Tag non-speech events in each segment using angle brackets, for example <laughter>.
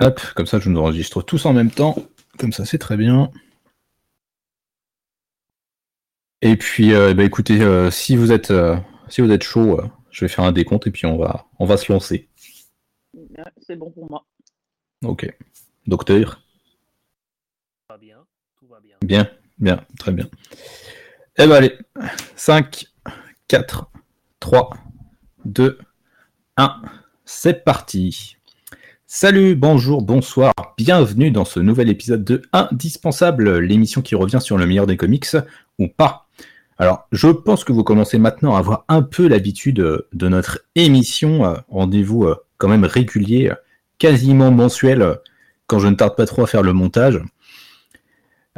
Hop, comme ça je nous enregistre tous en même temps. Comme ça c'est très bien. Et puis euh, bah, écoutez, euh, si vous êtes euh, si vous êtes chaud, je vais faire un décompte et puis on va on va se lancer. c'est bon pour moi. Ok. Docteur. Tout va bien, tout va bien. Bien, bien, très bien. Eh ben allez, 5, 4, 3, 2, 1, c'est parti. Salut, bonjour, bonsoir, bienvenue dans ce nouvel épisode de Indispensable, l'émission qui revient sur le meilleur des comics ou pas. Alors, je pense que vous commencez maintenant à avoir un peu l'habitude de notre émission, euh, rendez-vous euh, quand même régulier, quasiment mensuel, quand je ne tarde pas trop à faire le montage.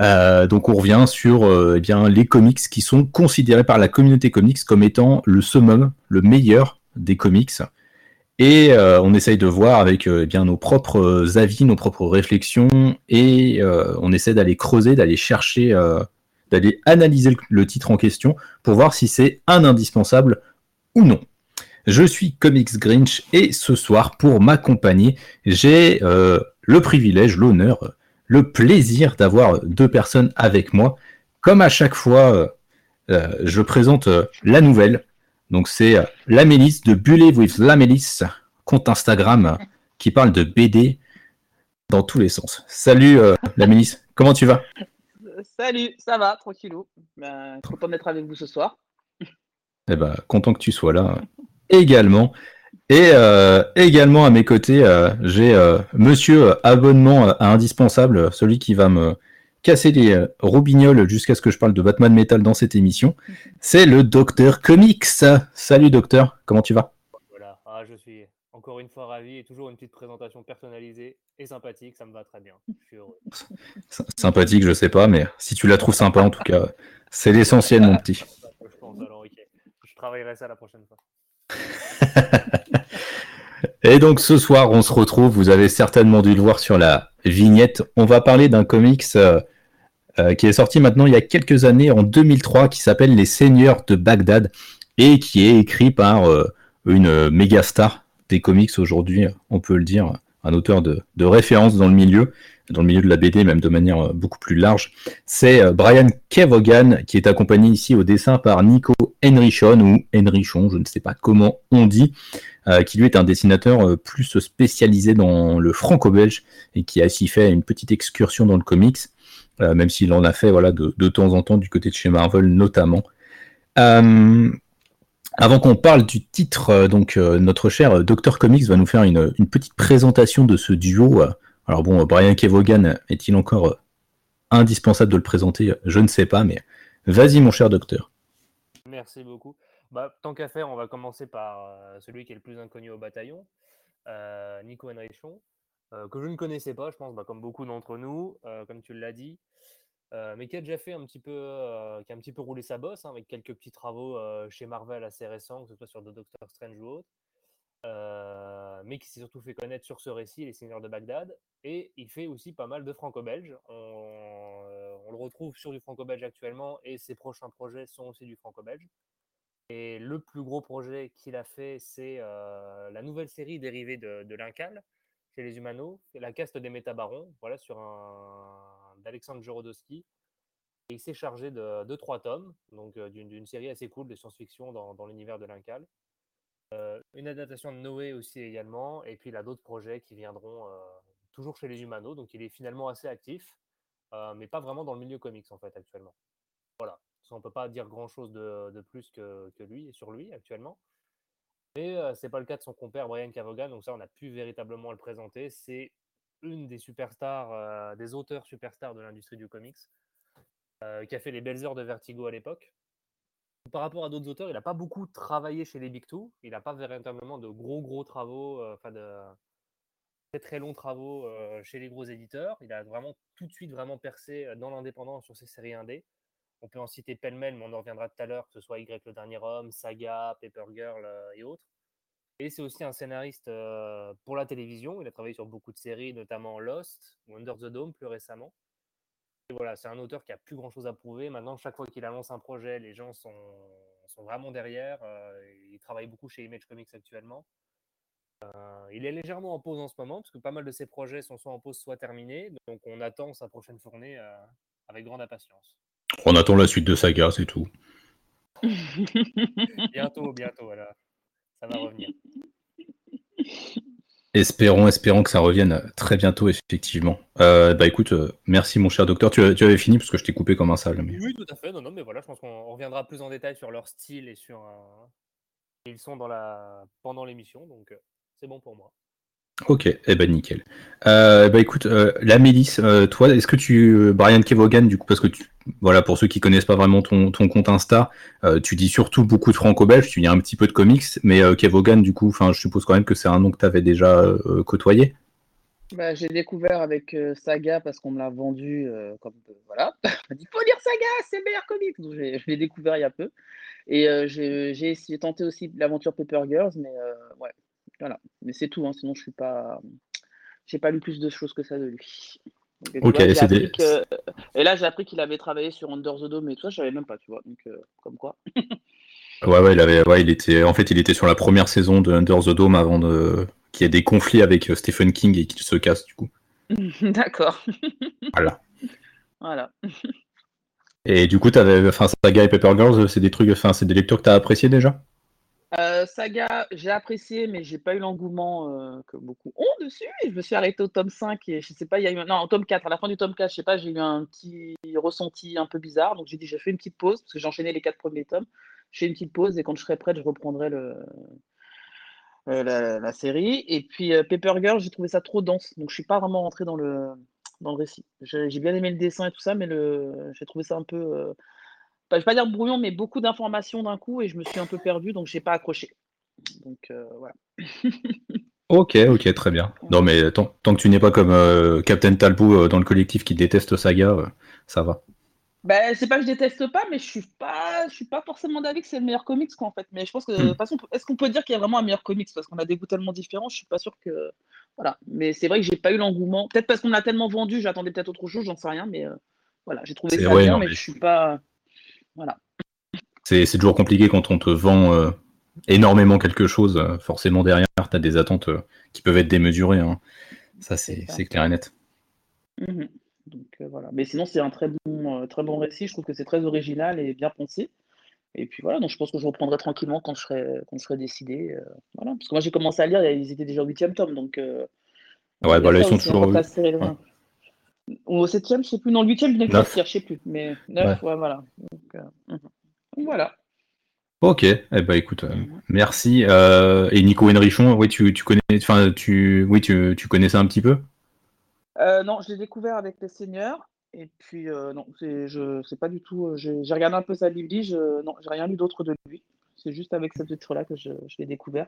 Euh, donc on revient sur eh les comics qui sont considérés par la communauté comics comme étant le summum, le meilleur des comics. Et euh, on essaye de voir avec euh, eh bien nos propres avis, nos propres réflexions, et euh, on essaie d'aller creuser, d'aller chercher, d'aller analyser le, titre en question pour voir si c'est un indispensable ou non. Je suis Comics Grinch et ce soir, pour m'accompagner, j'ai le privilège, l'honneur, le plaisir d'avoir deux personnes avec moi. Comme à chaque fois, je présente la nouvelle, donc c'est euh, Lamélis de Bullet with Lamélis, compte Instagram qui parle de BD dans tous les sens. Salut euh, Lamélis, comment tu vas? Salut, ça va, tranquillou. Ben, content d'être avec vous ce soir. Eh ben, content que tu sois là également. Et euh, également à mes côtés, j'ai Monsieur Abonnement Indispensable, celui qui va me casser les euh, robignoles jusqu'à ce que je parle de Batman Metal dans cette émission, c'est le Docteur Comics. Salut Docteur, comment tu vas? Voilà, ah, je suis encore une fois ravi et toujours une petite présentation personnalisée et sympathique, ça me va très bien. Sympathique, je sais pas, mais si tu la trouves sympa en tout cas, c'est l'essentiel mon petit. Je pense alors, ok. Je travaillerai ça la prochaine fois. <laughs> Et donc ce soir, on se retrouve, vous avez certainement dû le voir sur la vignette, on va parler d'un comics euh, euh, qui est sorti maintenant il y a quelques années, en 2003, qui s'appelle Les Seigneurs de Bagdad, et qui est écrit par euh, une méga star des comics aujourd'hui, on peut le dire, un auteur de, référence dans le milieu, dans le milieu de la BD, même de manière beaucoup plus large. C'est Brian Kevogan, qui est accompagné ici au dessin par Nico Henrichon, ou Henrichon, je ne sais pas comment on dit. Euh, qui lui est un dessinateur euh, plus spécialisé dans le franco-belge et qui a aussi fait une petite excursion dans le comics, euh, même s'il en a fait voilà, de, temps en temps du côté de chez Marvel notamment. Avant qu'on parle du titre, donc notre cher Dr Comics va nous faire une, petite présentation de ce duo. Alors bon, Brian Kevogan est-il encore indispensable de le présenter? Je ne sais pas, mais vas-y mon cher docteur. Merci beaucoup. Bah, tant qu'à faire, on va commencer par euh, celui qui est le plus inconnu au bataillon, euh, Nico Henrichon, euh, que je ne connaissais pas, je pense, bah, comme beaucoup d'entre nous, comme tu l'as dit, mais qui a déjà fait un petit peu, qui a un petit peu roulé sa bosse hein, avec quelques petits travaux chez Marvel assez récents, que ce soit sur The Doctor Strange ou autre. mais qui s'est surtout fait connaître sur ce récit, Les Seigneurs de Bagdad. Et il fait aussi pas mal de franco-belge. On, le retrouve sur du franco-belge actuellement et ses prochains projets sont aussi du franco-belge. Et le plus gros projet qu'il a fait, c'est euh, la nouvelle série dérivée de, de l'Incal chez les Humano, la caste des métabarons, voilà, sur un d'Alexandre Jorodowski. Il s'est chargé de, trois tomes, donc euh, d'une série assez cool de science-fiction dans, l'univers de l'Incal. Euh, une adaptation de Noé aussi également, et puis il a d'autres projets qui viendront toujours chez les Humano, donc il est finalement assez actif, mais pas vraiment dans le milieu comics en fait actuellement. Voilà on ne peut pas dire grand-chose de, plus que, lui et sur lui actuellement. Mais ce c'est pas le cas de son compère Brian Cavogan, donc ça on a pu véritablement le présenter. C'est une des superstars, des auteurs superstars de l'industrie du comics, qui a fait les belles heures de Vertigo à l'époque. Par rapport à d'autres auteurs, il n'a pas beaucoup travaillé chez les Big Two. Il n'a pas véritablement de gros gros travaux, enfin de très très longs travaux chez les gros éditeurs. Il a vraiment tout de suite vraiment percé dans l'indépendance sur ses séries indées. On peut en citer pêle-mêle, mais on en reviendra tout à l'heure, que ce soit Y le dernier homme, Saga, Paper Girl euh, et autres. Et c'est aussi un scénariste euh, pour la télévision. Il a travaillé sur beaucoup de séries, notamment Lost ou Under the Dome plus récemment. Et voilà, c'est un auteur qui a plus grand chose à prouver. Maintenant, chaque fois qu'il annonce un projet, les gens sont, vraiment derrière. Euh, il travaille beaucoup chez Image Comics actuellement. il est légèrement en pause en ce moment, parce que pas mal de ses projets sont soit en pause, soit terminés. Donc on attend sa prochaine fournée avec grande impatience. On attend la suite de Saga, c'est tout. <laughs> bientôt, bientôt, voilà. Ça va revenir. Espérons, espérons que ça revienne très bientôt, effectivement. Euh, bah écoute, euh, merci mon cher docteur. Tu, avais fini parce que je t'ai coupé comme un sale. Oui, tout à fait. Non, non, mais voilà, je pense qu'on reviendra plus en détail sur leur style et sur. Euh, ils sont dans la pendant l'émission, donc c'est bon pour moi. Ok, eh ben nickel. Euh, bah écoute, euh, la Mélis, euh, toi, est-ce que tu, Brian Kevogan, du coup, parce que tu, voilà, pour ceux qui connaissent pas vraiment ton, ton compte Insta, tu dis surtout beaucoup de franco-belge, tu dis un petit peu de comics, mais Kevogan, du coup, je suppose quand même que c'est un nom que tu avais déjà côtoyé. Bah, j'ai découvert avec Saga parce qu'on me l'a vendu comme voilà. <laughs> On dit faut lire Saga, c'est le meilleur comics. Donc je l'ai découvert il y a peu. Et j'ai essayé tenté aussi l'aventure Paper Girls, mais ouais, voilà, mais c'est tout, hein. sinon je suis pas. J'ai pas lu plus de choses que ça de lui. ok, et, et là j'ai appris qu'il avait travaillé sur Under the Dome et tout ça, je savais même pas, tu vois. Donc euh, comme quoi. <laughs> ouais, ouais, il avait, ouais, il était, en fait, il était sur la première saison de Under the Dome avant de... qu'il y ait des conflits avec euh, Stephen King et qu'il se casse du coup. <laughs> D'accord. voilà. Voilà. Et du coup, avais, enfin, Saga et Paper Girls, c'est des trucs, enfin, c'est des lectures que tu as appréciées déjà? Euh, saga, j'ai apprécié, mais j'ai pas eu l'engouement euh, que beaucoup ont dessus. Je me suis arrêtée au tome 5 et je sais pas, il y a eu. Non, au tome 4, à la fin du tome 4, je sais pas, j'ai eu un petit ressenti un peu bizarre. Donc j'ai dit, j'ai fait une petite pause parce que j'ai enchaîné les quatre premiers tomes. J'ai une petite pause et quand je serai prête, je reprendrai euh, la, série. Et puis Paper Girl, j'ai trouvé ça trop dense. Donc je suis pas vraiment rentrée dans le, récit. J'ai bien aimé le dessin et tout ça, mais j'ai trouvé ça un peu je ne vais pas dire brouillon, mais beaucoup d'informations d'un coup et je me suis un peu perdu, donc je n'ai pas accroché. Donc euh, voilà. <laughs> ok, ok, très bien. Non, mais tant, que tu n'es pas comme euh, Captain Talbot euh, dans le collectif qui déteste Saga, ça va. Ben, c'est pas que je déteste pas, mais je suis pas, je suis pas forcément d'avis que c'est le meilleur comics quoi, en fait. Mais je pense que de hmm. toute façon, est-ce qu'on peut dire qu'il y a vraiment un meilleur comics? Parce qu'on a des goûts tellement différents, je suis pas sûr que voilà. Mais c'est vrai que j'ai pas eu l'engouement. Peut-être parce qu'on l'a tellement vendu, j'attendais peut-être autre chose, j'en sais rien, mais voilà, j'ai trouvé ça bien, mais, je suis pas. Voilà. C'est toujours compliqué quand on te vend euh, énormément quelque chose. Euh, forcément, derrière, tu as des attentes euh, qui peuvent être démesurées. Hein. Ça, c'est clair et net. Mhm. Donc, voilà. Mais sinon, c'est un très bon, très bon récit. Je trouve que c'est très original et bien pensé. Et puis voilà, donc je pense que je reprendrai tranquillement quand je serai, quand je serai décidé. voilà. Parce que moi, j'ai commencé à lire, ils étaient déjà au huitième tome. Donc, ouais, bah là, ils sont toujours. Ou au septième, je sais plus. Non, le huitième venait de sortir, je sais plus. Mais neuf, ouais. voilà. Euh, mhm. voilà. Ok, eh ben, écoute, euh, merci. Euh, et Nico Henrichon, oui, tu, tu connais, enfin, tu, oui, tu, tu connais ça un petit peu? Non, je l'ai découvert avec les seigneurs. Et puis, non, je sais pas du tout. J'ai regardé un peu sa bibli, je non, j'ai rien lu d'autre de lui. C'est juste avec cette titre-là que je, je l'ai découvert.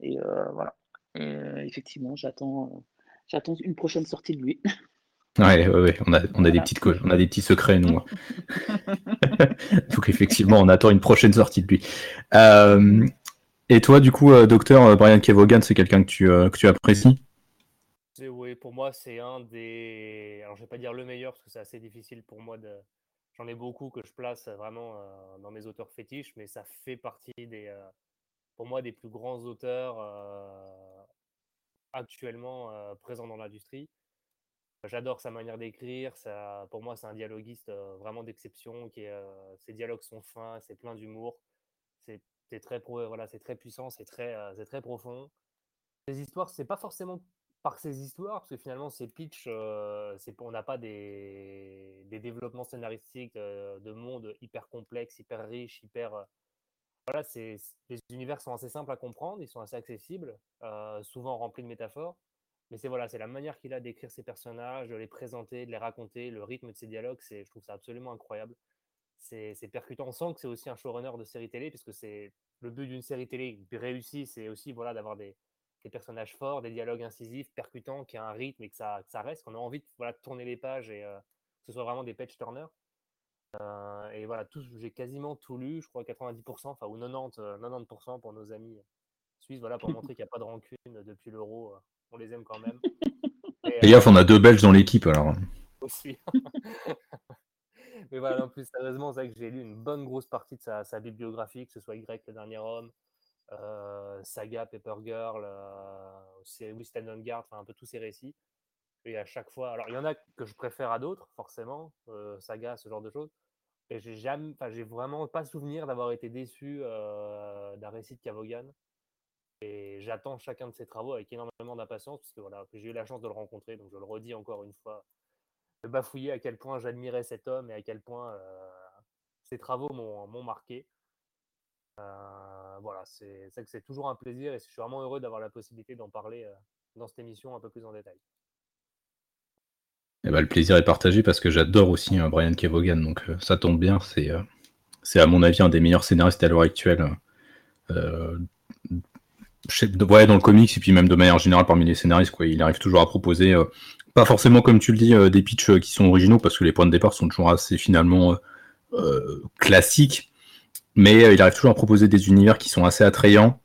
Et voilà. effectivement, j'attends, j'attends une prochaine sortie de lui. <laughs> Ouais, ouais, ouais, on a, on a des petites on a des petits secrets nous. <laughs> <laughs> Donc effectivement, on attend une prochaine sortie de lui. Euh, et toi, du coup, euh, docteur euh, Brian Kevogan, c'est quelqu'un que tu, que tu apprécies? Oui, pour moi, c'est un des. Alors, je vais pas dire le meilleur parce que c'est assez difficile pour moi de. J'en ai beaucoup que je place vraiment dans mes auteurs fétiches, mais ça fait partie des, pour moi, des plus grands auteurs actuellement présents dans l'industrie. J'adore sa manière d'écrire. Pour moi, c'est un dialoguiste vraiment d'exception. Qui ses dialogues sont fins, c'est plein d'humour. C'est c'est très puissant, c'est très, profond. Les histoires, c'est pas forcément par ses histoires, parce que finalement, ces pitch, c'est on n'a pas des, développements scénaristiques de monde hyper complexes, hyper riches, hyper. voilà, les univers sont assez simples à comprendre, ils sont assez accessibles, souvent remplis de métaphores. Mais c'est voilà, c'est la manière qu'il a d'écrire ses personnages, de les présenter, de les raconter, le rythme de ses dialogues, c'est, je trouve ça absolument incroyable. C'est, percutant. On sent que c'est aussi un showrunner de série télé, puisque c'est le but d'une série télé réussie, c'est aussi voilà d'avoir des, personnages forts, des dialogues incisifs, percutants, qui a un rythme et que ça, ça reste, qu'on a envie de voilà, tourner les pages et euh, que ce soit vraiment des page turners. Euh, et voilà, tout, j'ai quasiment tout lu, je crois 90%, enfin ou 90, 90% euh, pour nos amis suisses, voilà, pour <laughs> montrer qu'il n'y a pas de rancune depuis l'euro on les aime quand même. <laughs> Et gaffe, on a deux Belges dans l'équipe alors. Aussi. <laughs> Mais voilà, en plus, sérieusement, c'est vrai que j'ai lu une bonne grosse partie de sa, bibliographie, que ce soit Y, le dernier homme, Saga, Paper Girl, We Stand on Guard, enfin un peu tous ces récits. Et à chaque fois, alors il y en a que je préfère à d'autres, forcément, Saga, ce genre de choses. Et j'ai jamais, j'ai vraiment pas souvenir d'avoir été déçu d'un récit de Cavogan. Et j'attends chacun de ses travaux avec énormément d'impatience, parce que voilà, j'ai eu la chance de le rencontrer, donc je le redis encore une fois, de bafouiller à quel point j'admirais cet homme et à quel point ses travaux m'ont marqué. Euh, voilà, c'est que c'est toujours un plaisir et je suis vraiment heureux d'avoir la possibilité d'en parler euh, dans cette émission un peu plus en détail. Eh ben, le plaisir est partagé parce que j'adore aussi euh, Brian Kevogan, donc ça tombe bien. C'est c'est à mon avis un des meilleurs scénaristes à l'heure actuelle. Euh, ouais, dans le comics et puis même de manière générale parmi les scénaristes, quoi, il arrive toujours à proposer, pas forcément comme tu le dis, des pitchs qui sont originaux parce que les points de départ sont toujours assez finalement classiques mais euh, il arrive toujours à proposer des univers qui sont assez attrayants.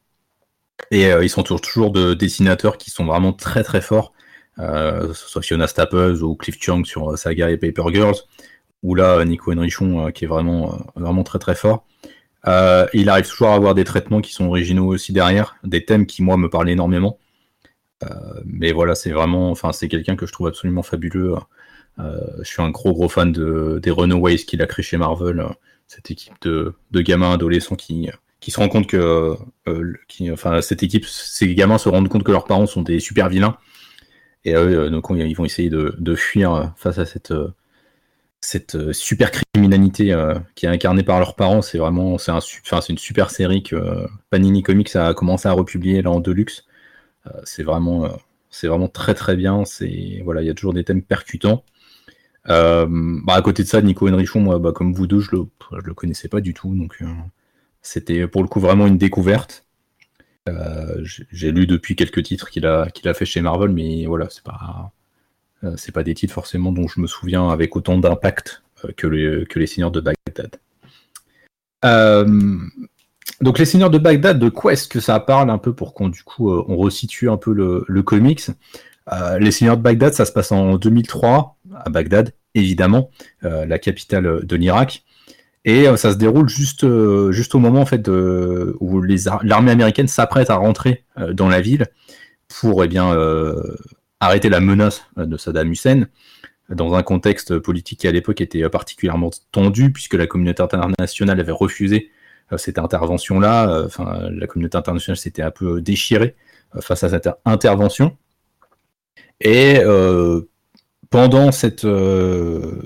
Et euh, ils sont toujours de dessinateurs qui sont vraiment très très forts. Euh, soit Fiona Staples ou Cliff Chung sur Saga et Paper Girls, ou là Nico Henrichon qui est vraiment, vraiment très très fort. Il arrive toujours à avoir des traitements qui sont originaux aussi derrière, des thèmes qui moi me parlent énormément. mais voilà, c'est vraiment, enfin c'est quelqu'un que je trouve absolument fabuleux. je suis un gros gros fan de, des Runaways qu'il a créé chez Marvel cette équipe de, gamins adolescents qui, qui se rendent compte que, euh, enfin, cette équipe, ces gamins se rendent compte que leurs parents sont des super vilains. Et euh, donc, ils vont essayer de, fuir face à cette, cette super criminalité qui est incarnée par leurs parents. C'est vraiment, c'est une super série que Panini Comics a commencé à republier là en deluxe. c'est vraiment, très très bien. Voilà, il y a toujours des thèmes percutants. Euh, bah, à côté de ça, Nico Henrichon, moi, bah, comme vous deux, je le, le connaissais pas du tout. Donc, euh, c'était pour le coup vraiment une découverte. Euh, j'ai lu depuis quelques titres qu'il a, qu'il a fait chez Marvel, mais voilà, c'est pas, c'est pas des titres forcément dont je me souviens avec autant d'impact que, les, que les Seigneurs de Bagdad. donc les Seigneurs de Bagdad, de quoi est-ce que ça parle un peu pour qu'on du coup on resitue un peu le, comics? Les Seigneurs de Bagdad, ça se passe en 2003 à Bagdad évidemment, euh, la capitale de l'Irak. Et euh, ça se déroule juste, euh, juste au moment en fait, où l'armée américaine s'apprête à rentrer dans la ville pour eh bien, arrêter la menace de Saddam Hussein dans un contexte politique qui à l'époque était particulièrement tendu, puisque la communauté internationale avait refusé cette intervention-là. Enfin, la communauté internationale s'était un peu déchirée face à cette intervention. Et pendant cette, euh,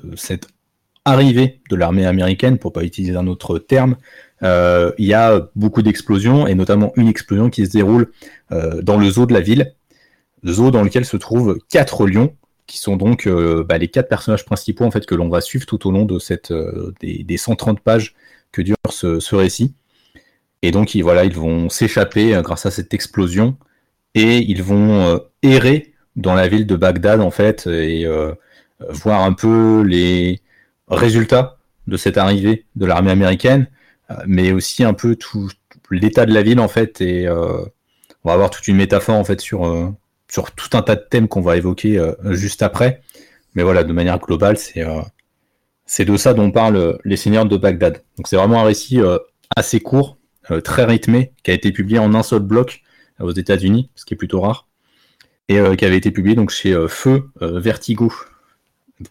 arrivée de l'armée américaine, pour pas utiliser un autre terme, euh, il y a beaucoup d'explosions, et notamment une explosion qui se déroule euh, dans le zoo de la ville, le zoo dans lequel se trouvent quatre lions, qui sont donc bah, les quatre personnages principaux en fait que l'on va suivre tout au long de cette des, des 130 pages que dure ce, récit. Et donc ils, voilà, ils vont s'échapper grâce à cette explosion et ils vont errer dans la ville de Bagdad en fait et euh, voir un peu les résultats de cette arrivée de l'armée américaine, euh, mais aussi un peu tout l'état de la ville en fait et euh, on va avoir toute une métaphore en fait sur sur tout un tas de thèmes qu'on va évoquer juste après. Mais voilà, de manière globale, c'est c'est de ça dont parlent les Seigneurs de Bagdad. Donc c'est vraiment un récit assez court, très rythmé, qui a été publié en un seul bloc aux États-Unis, ce qui est plutôt rare et euh, qui avait été publié donc chez euh, Feu euh, Vertigo,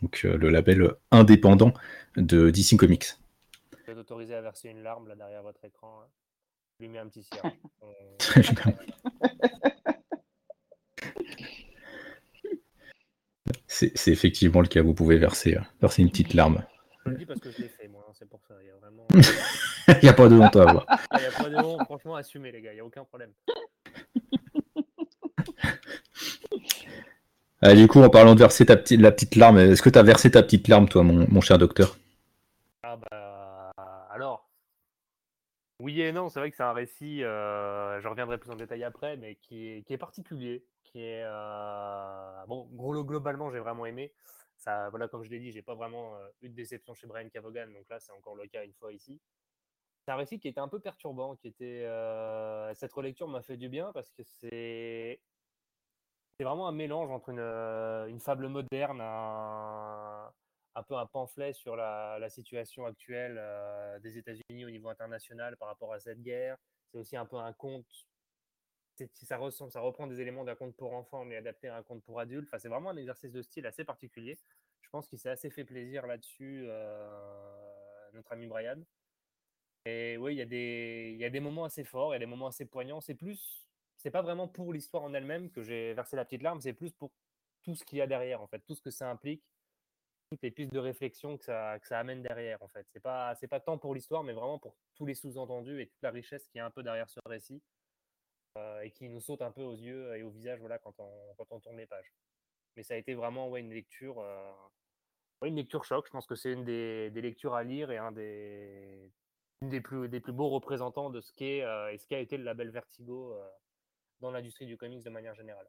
donc le label indépendant de DC Comics. Vous êtes autorisé à verser une larme là derrière votre écran. Hein. Lui mets un petit cire. <laughs> C'est effectivement le cas, vous pouvez verser, verser une petite larme. Je le dis parce que je l'ai fait, moi, hein, c'est pour ça. Il n'y a, vraiment... <laughs> a pas de honte à avoir. <laughs> Il n'y a pas de honte, franchement, assumez les gars, il n'y a aucun problème. Euh, <laughs> du coup, en parlant de verser ta petite, la petite larme, est-ce que tu as versé ta petite larme, toi, mon, cher docteur? Ah bah alors, oui et non, c'est vrai que c'est un récit, euh, je reviendrai plus en détail après, mais qui est, qui est particulier, qui est euh, bon, globalement, j'ai vraiment aimé. Ça, voilà, comme je l'ai dit, j'ai pas vraiment eu de déception chez Brian Cavogan, donc là, c'est encore le cas une fois ici. C'est un récit qui était un peu perturbant, qui était cette relecture m'a fait du bien parce que c'est c'est vraiment un mélange entre une, euh, fable moderne, un peu un pamphlet sur la, situation actuelle des États-Unis au niveau international par rapport à cette guerre. C'est aussi un peu un conte. Ça, ressemble, reprend des éléments d'un conte pour enfants, mais adapté à un conte pour adultes. Enfin, c'est vraiment un exercice de style assez particulier. Je pense qu'il s'est assez fait plaisir là-dessus, notre ami Brian. Et oui, il y, a des, moments assez forts, il y a des moments assez poignants. C'est plus, c'est pas vraiment pour l'histoire en elle-même que j'ai versé la petite larme, c'est plus pour tout ce qu'il y a derrière, en fait, tout ce que ça implique, toutes les pistes de réflexion que ça, amène derrière, en fait. C'est pas, pas tant pour l'histoire, mais vraiment pour tous les sous-entendus et toute la richesse qui est un peu derrière ce récit euh, et qui nous saute un peu aux yeux et au visage, voilà, quand on, quand on tourne les pages. Mais ça a été vraiment une lecture, euh, une lecture choc. Je pense que c'est une des, lectures à lire et un des, plus, des plus beaux représentants de ce qu'est euh, et ce qu'a été le label Vertigo euh, dans l'industrie du comics de manière générale.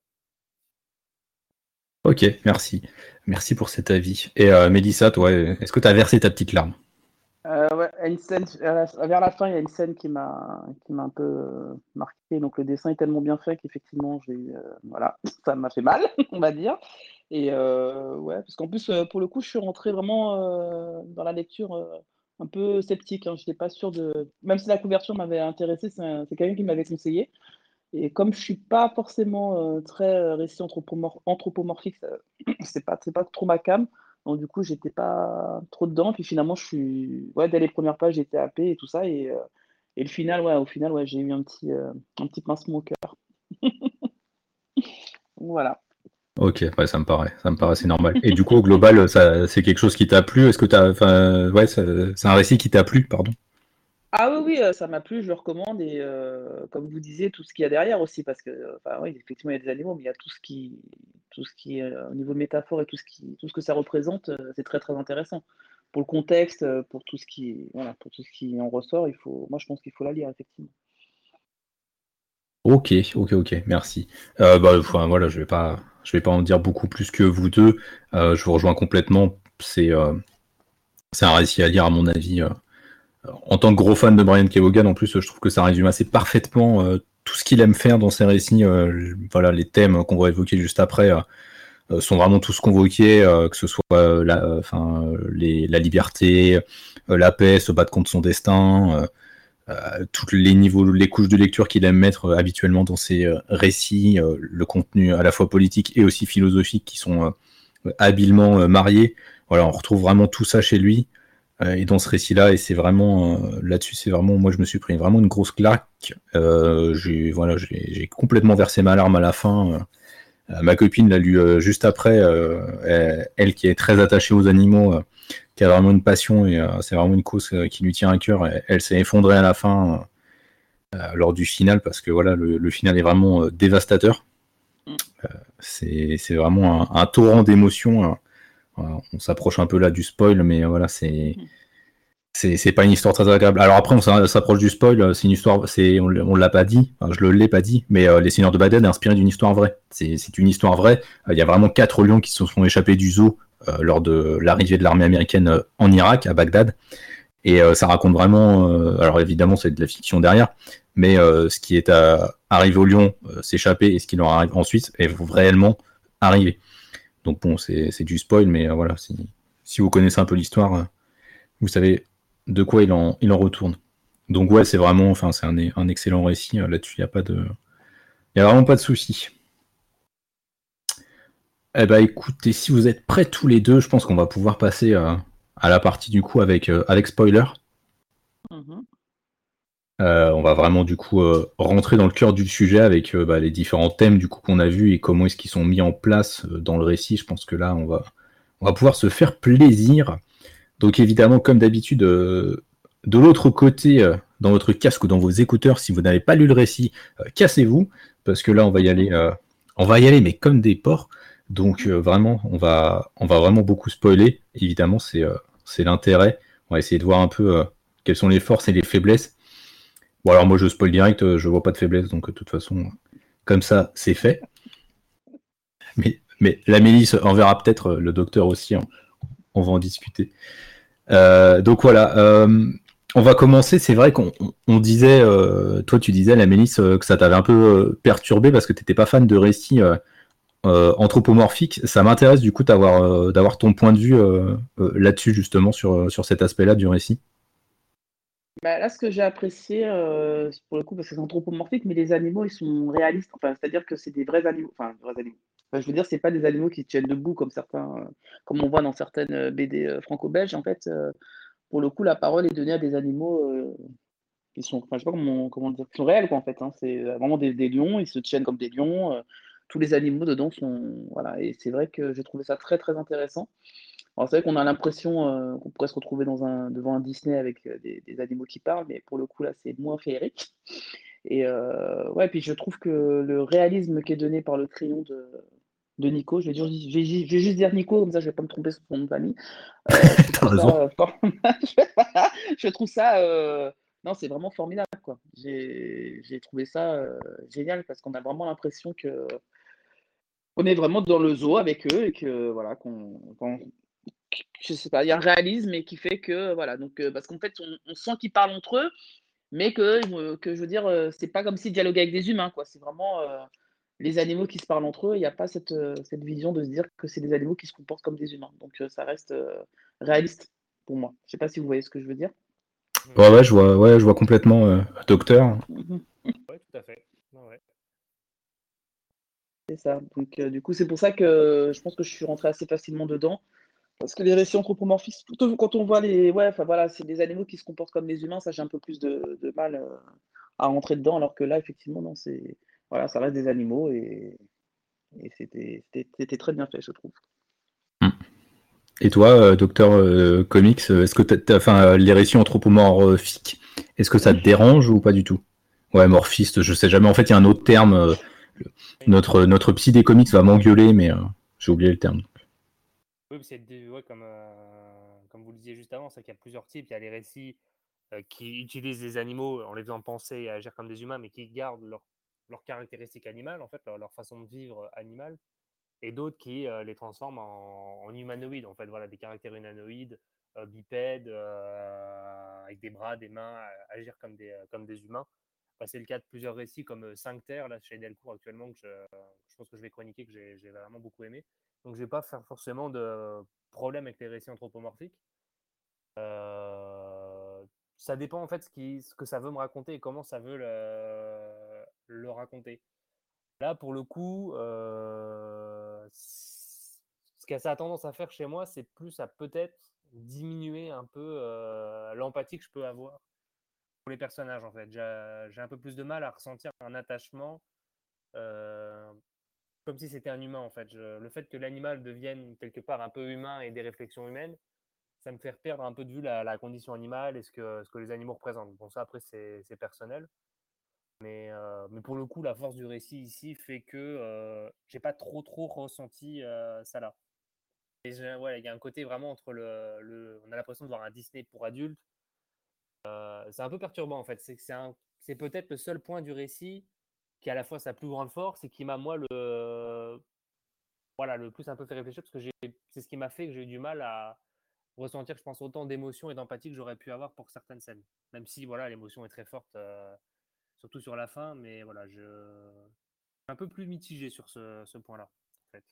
Ok, merci. Merci pour cet avis. Et euh, Mélissa, toi, est-ce que tu as versé ta petite larme? Ouais, une scène, vers la fin, il y a une scène qui m'a un peu marqué. Donc le dessin est tellement bien fait qu'effectivement, j'ai voilà, <laughs> ça m'a fait mal, <laughs> on va dire. Et ouais, parce qu'en plus, pour le coup, je suis rentré vraiment dans la lecture un peu sceptique. Hein. Je n'étais pas sûr de. Même si la couverture m'avait intéressé, c'est quelqu'un qui m'avait conseillé. Et comme je ne suis pas forcément euh, très euh, récit anthropomorphique, <clears throat> c'est pas, pas trop ma cam. Donc du coup, j'étais pas trop dedans. Puis finalement, je suis. Ouais, dès les premières pages, j'étais happé et tout ça. Et, euh, et le final, ouais, au final, ouais, j'ai eu un petit, un petit pincement au cœur. <laughs> voilà. Ok, ouais, ça me paraît, ça me paraît assez normal. Et du coup, au global, ça, c'est quelque chose qui t'a plu? Est-ce que t'as, enfin, ouais, c'est un récit qui t'a plu, pardon? Ah oui, oui, euh, ça m'a plu, je le recommande. Et euh, comme vous disiez, tout ce qu'il y a derrière aussi, parce que, enfin, oui, effectivement, il y a des animaux, mais il y a tout ce qui, tout ce qui est au niveau métaphore et tout ce qui, tout ce que ça représente, euh, c'est très, très intéressant. Pour le contexte, pour tout ce qui, voilà, pour tout ce qui en ressort, il faut, moi, je pense qu'il faut la lire effectivement. Ok, ok, ok, merci. bah, voilà, je vais pas je vais pas en dire beaucoup plus que vous deux. Euh, je vous rejoins complètement. C'est euh, c'est un récit à lire, à mon avis. Euh. En tant que gros fan de Brian Kevogan, en plus, je trouve que ça résume assez parfaitement tout ce qu'il aime faire dans ses récits. voilà, les thèmes qu'on va évoquer juste après sont vraiment tous convoqués, que ce soit la, la liberté, la paix, se battre contre son destin, euh, tous les niveaux, les couches de lecture qu'il aime mettre euh, habituellement dans ses euh, récits, le contenu à la fois politique et aussi philosophique qui sont habilement mariés. Voilà, on retrouve vraiment tout ça chez lui et dans ce récit-là, et c'est vraiment là-dessus, c'est vraiment, moi je me suis pris vraiment une grosse claque. j'ai voilà, j'ai complètement versé ma larme à la fin. ma copine l'a lu juste après, elle, qui est très attachée aux animaux, qui a vraiment une passion et euh, c'est vraiment une cause euh, qui lui tient à cœur. elle s'est effondrée à la fin euh, lors du final parce que voilà, le, final est vraiment dévastateur. Mm. c'est vraiment un, torrent d'émotions. On s'approche un peu là du spoil, mais voilà, c'est. Mm. C'est pas une histoire très agréable. Alors après, on s'approche du spoil. C'est une histoire. C'est on, on l'a pas dit. je le l'ai pas dit. Mais Les Seigneurs de Baden est inspiré d'une histoire vraie. C'est une histoire vraie. Il y a vraiment quatre lions qui se sont échappés du zoo euh, lors de l'arrivée de l'armée américaine euh, en Irak, à Bagdad. Et euh, ça raconte vraiment, alors évidemment c'est de la fiction derrière, mais ce qui est arrivé au Lyon, s'échapper et ce qui leur arrive ensuite est réellement arrivé. Donc bon, c'est du spoil, mais voilà, si, vous connaissez un peu l'histoire, vous savez de quoi il en, il en retourne. Donc ouais, c'est vraiment, enfin c'est un, excellent récit. Là-dessus, il n'y a pas de, il a vraiment pas de souci. Eh ben écoutez, si vous êtes prêts tous les deux, je pense qu'on va pouvoir passer euh, à la partie du coup avec, euh, spoiler. Mhm. Euh, on va vraiment du coup rentrer dans le cœur du sujet avec bah, les différents thèmes du coup qu'on a vus et comment est-ce qu'ils sont mis en place dans le récit. Je pense que là on va, on va pouvoir se faire plaisir. Donc évidemment, comme d'habitude, de l'autre côté, dans votre casque ou dans vos écouteurs, si vous n'avez pas lu le récit, cassez-vous, parce que là on va y aller, on va y aller, mais comme des porcs. Donc euh, vraiment, on va, on va vraiment beaucoup spoiler. Évidemment, c'est euh, c'est l'intérêt. On va essayer de voir un peu euh, quelles sont les forces et les faiblesses. Bon alors moi je spoil direct, je vois pas de faiblesse, donc de toute façon, comme ça, c'est fait. Mais, la Mélisse enverra peut-être le docteur aussi, hein. on va en discuter. donc voilà, on va commencer. C'est vrai qu'on disait, toi tu disais, la Mélisse, que ça t'avait un peu perturbé parce que tu n'étais pas fan de récits anthropomorphique. Ça m'intéresse du coup d'avoir ton point de vue là-dessus justement sur cet aspect-là du récit. Bah, là, ce que j'ai apprécié, pour le coup, parce que c'est anthropomorphique, mais les animaux, ils sont réalistes. Enfin, c'est-à-dire que c'est des vrais animaux. Enfin, vrais animaux. je veux dire, c'est pas des animaux qui tiennent debout comme certains, comme on voit dans certaines BD franco-belges. En fait, pour le coup, la parole est donnée à des animaux qui sont, enfin, je sais pas comment dire, qui sont réels, quoi, en fait. Hein. C'est vraiment des, des, lions, ils se tiennent comme des lions. tous les animaux dedans sont, voilà. Et c'est vrai que j'ai trouvé ça très, très intéressant. Alors c'est vrai qu'on a l'impression euh, qu'on pourrait se retrouver dans un, devant un Disney avec euh, des, animaux qui parlent, mais pour le coup là c'est moins féerique. Et euh, ouais, puis je trouve que le réalisme qui est donné par le crayon de, de Nico, je vais, dire, je, vais, juste dire Nico, comme ça je vais pas me tromper sur son nom de famille. <laughs> <laughs> je trouve ça, non, c'est vraiment formidable quoi. J'ai trouvé ça génial parce qu'on a vraiment l'impression que on est vraiment dans le zoo avec eux et que voilà qu'on je sais pas, il y a un réalisme et qui fait que voilà, donc euh, parce qu'en fait on, sent qu'ils parlent entre eux, mais que, euh, que je veux dire, euh, c'est pas comme s'ils dialoguaient avec des humains, quoi. C'est vraiment les animaux qui se parlent entre eux. Il n'y a pas cette, cette vision de se dire que c'est des animaux qui se comportent comme des humains. Donc ça reste réaliste pour moi. Je sais pas si vous voyez ce que je veux dire. Ouais, ouais, je vois, ouais, je vois complètement, docteur. <laughs> Oui, tout à fait. C'est ça. Donc, du coup, c'est pour ça que je pense que je suis rentré assez facilement dedans. Parce que les récits anthropomorphiques, quand on voit les. Ouais, enfin voilà, c'est des animaux qui se comportent comme des humains, ça j'ai un peu plus de, mal euh, à rentrer dedans, alors que là, effectivement, non, c'est. Voilà, ça reste des animaux et, c'était très bien fait, je trouve. Hmm. Et toi, euh, docteur euh, Comics, est-ce que enfin, les récits anthropomorphiques, est-ce que ça te dérange ou pas du tout? Ouais, morphiste, je sais jamais. En fait, il y a un autre terme. notre, notre psy des comics va m'engueuler, mais j'ai oublié le terme. Oui, c'est comme, euh, comme vous le disiez juste avant, c'est qu'il y a plusieurs types. Il y a les récits euh, qui utilisent des animaux en les faisant penser et agir comme des humains, mais qui gardent leur, leur caractéristique animale, en fait, leur, façon de vivre animale, et d'autres qui euh, les transforment en, humanoïdes, en fait, voilà, des caractères humanoïdes, bipèdes, avec des bras, des mains, agir comme des, comme des humains. Bah, c'est le cas de plusieurs récits comme 5 Terres, là, chez Delcourt actuellement, que je, je pense que je vais chroniquer, que j'ai vraiment beaucoup aimé. Donc, je vais pas faire forcément de problème avec les récits anthropomorphiques. Euh, ça dépend en fait ce, que ça veut me raconter et comment ça veut le, raconter. Là, pour le coup, euh, ce que ça a tendance à faire chez moi, c'est plus à peut-être diminuer un peu euh, l'empathie que je peux avoir pour les personnages. En fait, j'ai un peu plus de mal à ressentir un attachement comme si c'était un humain en fait. le fait que l'animal devienne quelque part un peu humain et des réflexions humaines, ça me fait perdre un peu de vue la, condition animale et ce que, ce que les animaux représentent. Bon, ça après c'est personnel. Mais, euh, mais pour le coup, la force du récit ici fait que euh, j'ai pas trop trop ressenti euh, ça là. Et il y a un côté vraiment entre le, le on a l'impression de voir un Disney pour adultes. c'est un peu perturbant en fait. C'est peut-être le seul point du récit qui est à la fois sa plus grande force et qui m'a moi le voilà le plus un peu fait réfléchir parce que c'est ce qui m'a fait que j'ai eu du mal à ressentir je pense autant d'émotion et d'empathie que j'aurais pu avoir pour certaines scènes même si voilà l'émotion est très forte euh, surtout sur la fin mais voilà je un peu plus mitigé sur ce, ce point là en fait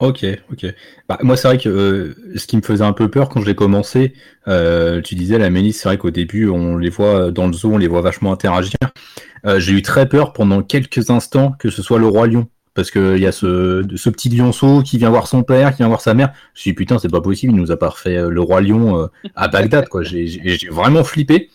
Ok, ok. Bah, moi, c'est vrai que euh, ce qui me faisait un peu peur quand je l'ai commencé, euh, tu disais la Mélis, c'est vrai qu'au début, on les voit dans le zoo, on les voit vachement interagir. Euh, j'ai eu très peur pendant quelques instants que ce soit le roi lion. Parce qu'il y a ce, petit lionceau qui vient voir son père, qui vient voir sa mère. Je me suis dit, putain, c'est pas possible, il nous a pas refait le roi lion à Bagdad, quoi. J'ai vraiment flippé.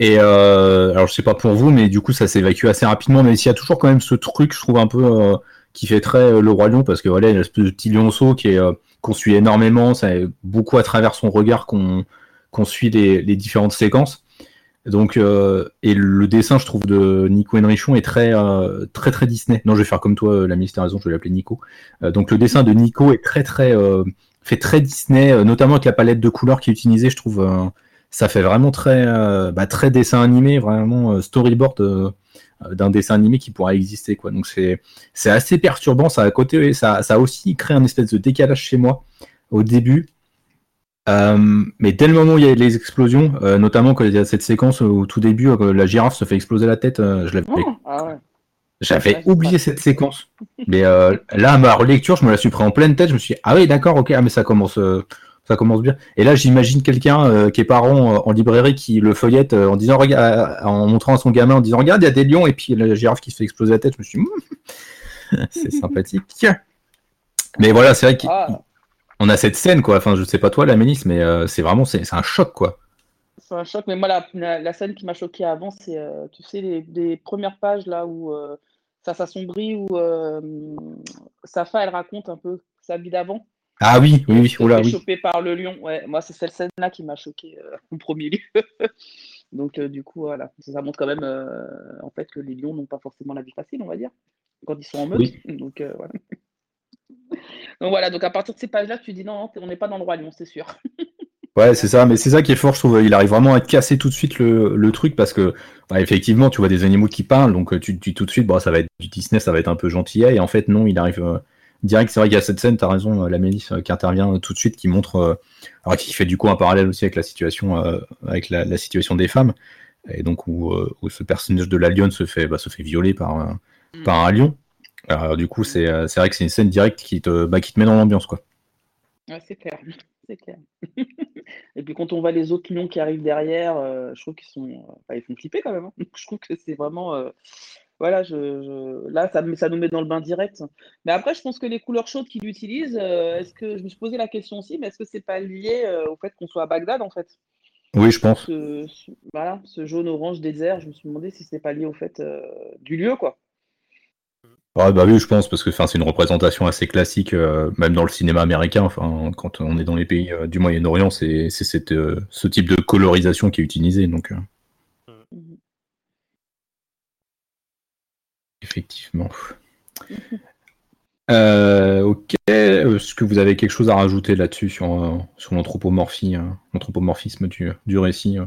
Et alors, je sais pas pour vous, mais du coup, ça s'évacue assez rapidement, mais s'il y a toujours quand même ce truc, je trouve un peu qui fait très euh, le roi lion parce que voilà, il y a ce petit lionceau qui est euh, qu'on suit énormément, c'est beaucoup à travers son regard qu'on suit les, différentes séquences. Donc euh, et le dessin, je trouve, de Nico Henrichon est très très très Disney. Non, je vais faire comme toi, la ministre a raison, je vais l'appeler Nico. donc le dessin de Nico est très très fait très Disney, notamment avec la palette de couleurs qui est utilisée, je trouve. ça fait vraiment très bah, très dessin animé, vraiment storyboard euh, d'un dessin animé qui pourra exister quoi. Donc c'est c'est assez perturbant. Ça à côté, ça ça a aussi créé un espèce de décalage chez moi au début. Euh, mais dès le moment où il y a les explosions, euh, notamment quand il y a cette séquence au tout début, la girafe se fait exploser la tête, je l'avais, oh, ah J'avais oublié cette séquence. Mais euh, là, ma relecture, je me la suis pris en pleine tête. Je me suis dit, ah oui, d'accord, ok, ah, mais ça commence, euh, ça commence bien. Et là, j'imagine quelqu'un euh, qui est parent en librairie qui le feuillette en disant, regarde, en montrant à son gamin en disant, regarde, il y a des lions, et puis la girafe qui se fait exploser la tête. Je me suis dit, hmm, <laughs> c'est sympathique. Mais voilà, c'est vrai qu'on ah. A cette scène, quoi. Enfin, je sais pas toi, la Ménis, mais c'est vraiment, c'est un choc, quoi c'est un choc. Mais moi, la, scène qui m'a choqué avant, c'est, tu sais, les, premières pages là où ça s'assombrit où euh, Safa, elle raconte un peu sa vie d'avant. Ah oui, oui, oui. Oula, oui. chopée par le lion. Ouais, moi, c'est cette scène-là qui m'a choqué euh, <laughs> en premier lieu. <laughs> Donc, euh, du coup, voilà. Ça, montre quand même euh, en fait que les lions n'ont pas forcément la vie facile, on va dire, quand ils sont en meute. Donc, voilà. <laughs> donc, voilà. Donc, à partir de ces pages-là, tu dis non, on n'est pas dans le roi lion, c'est sûr. <laughs> Ouais, c'est ça, mais c'est ça qui est fort, je trouve. Il arrive vraiment à casser tout de suite le, le truc parce que, bah, effectivement, tu vois des animaux qui parlent, donc euh, tu, tu tout de suite, bon, ça va être du Disney, ça va être un peu gentillet, et en fait, non, il arrive euh, direct. C'est vrai qu'il y a cette scène, t'as raison, euh, la Mélisse qui intervient tout de suite, qui montre, alors qui fait du coup un parallèle aussi avec la situation, avec la, la, situation des femmes, et donc où, où ce personnage de la lionne se fait, bah, se fait violer par, mm. par un lion. Alors, du coup, c'est vrai que c'est une scène directe qui te, bah, qui te met dans l'ambiance, quoi. Ouais, c'est clair <laughs> c'est clair. <laughs> Et puis quand on voit les autres lions qui arrivent derrière, euh, je trouve qu'ils sont, ils font flipper quand même. Hein. <laughs> Je trouve que c'est vraiment, euh, voilà, je, là ça, ça nous met dans le bain direct. Mais après, je pense que les couleurs chaudes qu'il utilise, euh, est-ce que je me suis posé la question aussi, mais est-ce que c'est pas lié au fait qu'on soit à Bagdad en fait? Oui, je pense. Ce, voilà, ce jaune orange désert, je me suis demandé si c'est pas lié au fait du lieu quoi. Ouais, bah oui, je pense, parce que c'est une représentation assez classique, euh, même dans le cinéma américain. Enfin, quand on est dans les pays euh, du Moyen-Orient, c'est euh, ce type de colorisation qui est utilisé. Donc, mm. effectivement. ok. Est-ce que vous avez quelque chose à rajouter là-dessus sur, sur l'anthropomorphisme du, du récit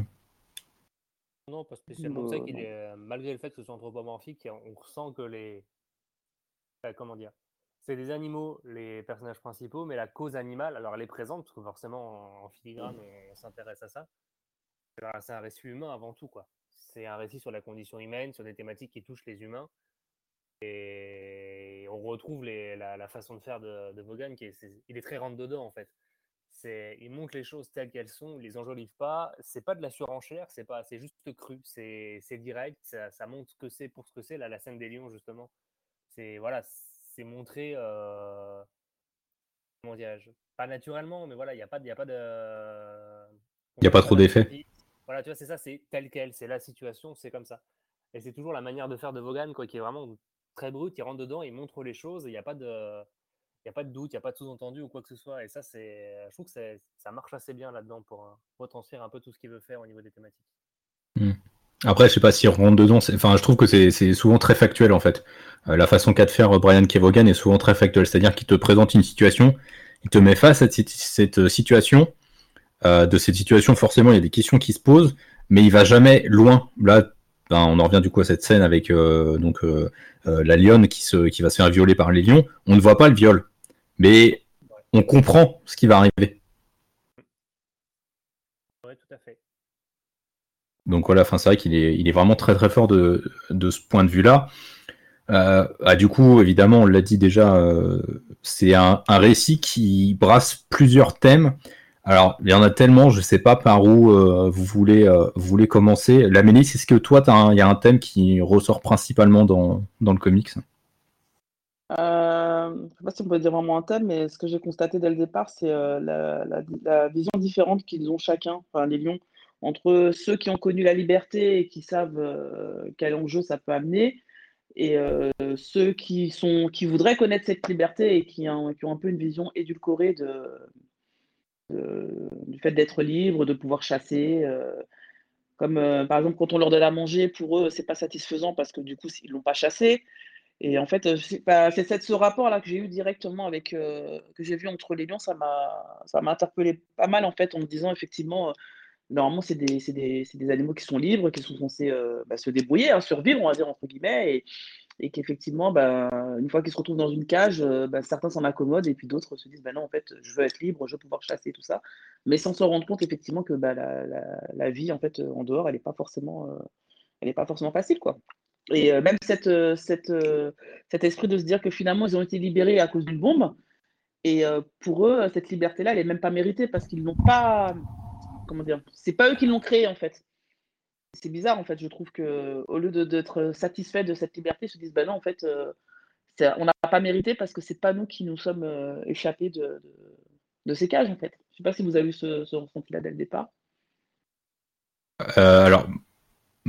Non, pas spécialement. C'est qu'il est, malgré le fait que ce soit anthropomorphique, on ressent que les comment dire c'est des animaux, les personnages principaux, mais la cause animale, alors elle est présente, parce que forcément, en, filigrane, on, s'intéresse à ça. C'est un récit humain avant tout, quoi. C'est un récit sur la condition humaine, sur des thématiques qui touchent les humains. Et on retrouve la, façon de faire de, Vaughan, qui est, il est très rentre dedans, en fait. Il montre les choses telles qu'elles sont, il les enjolive pas. C'est pas de la surenchère, c'est pas, c'est juste cru, c'est direct, ça, ça montre ce que c'est pour ce que c'est. Là, la scène des lions, justement, c'est voilà, c'est montré. Euh, comment dirais-je Pas naturellement, mais voilà, il n'y a pas, il a pas de. Il n'y a pas trop d'effet. Voilà, tu vois, c'est ça, c'est tel quel, c'est la situation, c'est comme ça. Et c'est toujours la manière de faire de Vaughan, quoi, qui est vraiment très brut, il rentre dedans, il montre les choses, il n'y a pas de. Il a pas de doute, il n'y a pas de sous-entendu ou quoi que ce soit. Et ça, c'est, je trouve que ça marche assez bien là-dedans pour euh, retranscrire un peu tout ce qu'il veut faire au niveau des thématiques. Mmh. Après, je sais pas s'il rentre dedans. Enfin, je trouve que c'est souvent très factuel en fait. Euh, la façon qu'a de faire euh, Brian Kevogan est souvent très factuelle. C'est-à-dire qu'il te présente une situation, il te met face à cette, euh, situation. de cette situation, forcément, il y a des questions qui se posent, mais il va jamais loin. Là, ben, on en revient du coup à cette scène avec donc la lionne qui, qui va se faire violer par les lions. On ne voit pas le viol, mais on comprend ce qui va arriver. Oui, tout à fait. Donc voilà, c'est vrai qu'il est, vraiment très très fort de, ce point de vue-là. Euh, ah, du coup, évidemment, on l'a dit déjà, euh, c'est un, récit qui brasse plusieurs thèmes. Alors, il y en a tellement, je ne sais pas par où euh, vous, voulez, commencer. La Mélis, est-ce que toi, il y a un thème qui ressort principalement dans, le comics? Je ne sais pas si on peut dire vraiment un thème, mais ce que j'ai constaté dès le départ, c'est la, la, la, vision différente qu'ils ont chacun, enfin les lions, entre ceux qui ont connu la liberté et qui savent euh, quel enjeu ça peut amener, et euh, ceux qui, sont, qui voudraient connaître cette liberté et qui, ont, qui ont un peu une vision édulcorée de, du fait d'être libre, de pouvoir chasser. Euh, comme par exemple, quand on leur donne à manger, pour eux, c'est pas satisfaisant parce que du coup, ils l'ont pas chassé. Et en fait, c'est ce rapport-là que j'ai eu directement avec, que j'ai vu entre les lions, ça m'a interpellé pas mal en fait, en me disant effectivement, normalement, c'est des, animaux qui sont libres, qui sont censés euh, bah, se débrouiller, hein, survivre, on va dire, entre guillemets, et, qu'effectivement, bah, une fois qu'ils se retrouvent dans une cage, euh, bah, certains s'en accommodent, et puis d'autres se disent, non, en fait, je veux être libre, je veux pouvoir chasser, tout ça, mais sans se rendre compte, effectivement, que la, vie, en fait, en dehors, elle n'est pas forcément... Euh, elle n'est pas forcément facile, quoi. Et même cet esprit de se dire que finalement, ils ont été libérés à cause d'une bombe. Et pour eux, cette liberté-là, elle n'est même pas méritée parce qu'ils n'ont pas. Comment dire C'est pas eux qui l'ont créée, en fait. C'est bizarre, en fait. Je trouve que au lieu d'être satisfait de cette liberté, ils se disent bah non, en fait, on n'a pas mérité parce que c'est pas nous qui nous sommes échappés de, ces cages, en fait. Je sais pas si vous avez eu ce, ce ressenti-là dès le départ. alors,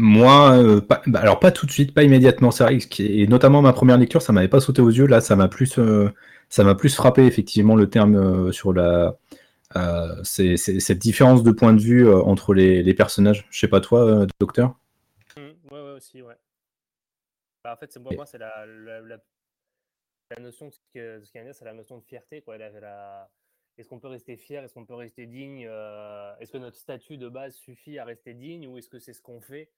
moi, euh, pas, bah, alors pas tout de suite, pas immédiatement. C'est vrai, et notamment ma première lecture, ça m'avait pas sauté aux yeux. Là, ça m'a plus, euh, ça m'a plus frappé effectivement le terme euh, sur la, c'est, cette différence de point de vue entre les, personnages. Je sais pas toi, docteur? Mmh, ouais, ouais aussi, ouais. Bah, en fait, c'est pour moi, c'est la, la, la, notion, ce qu'il y a c'est la notion de fierté, quoi. La, est-ce qu'on peut rester fier? Est-ce qu'on peut rester digne? Est-ce que notre statut de base suffit à rester digne ou est-ce que c'est ce qu'on fait?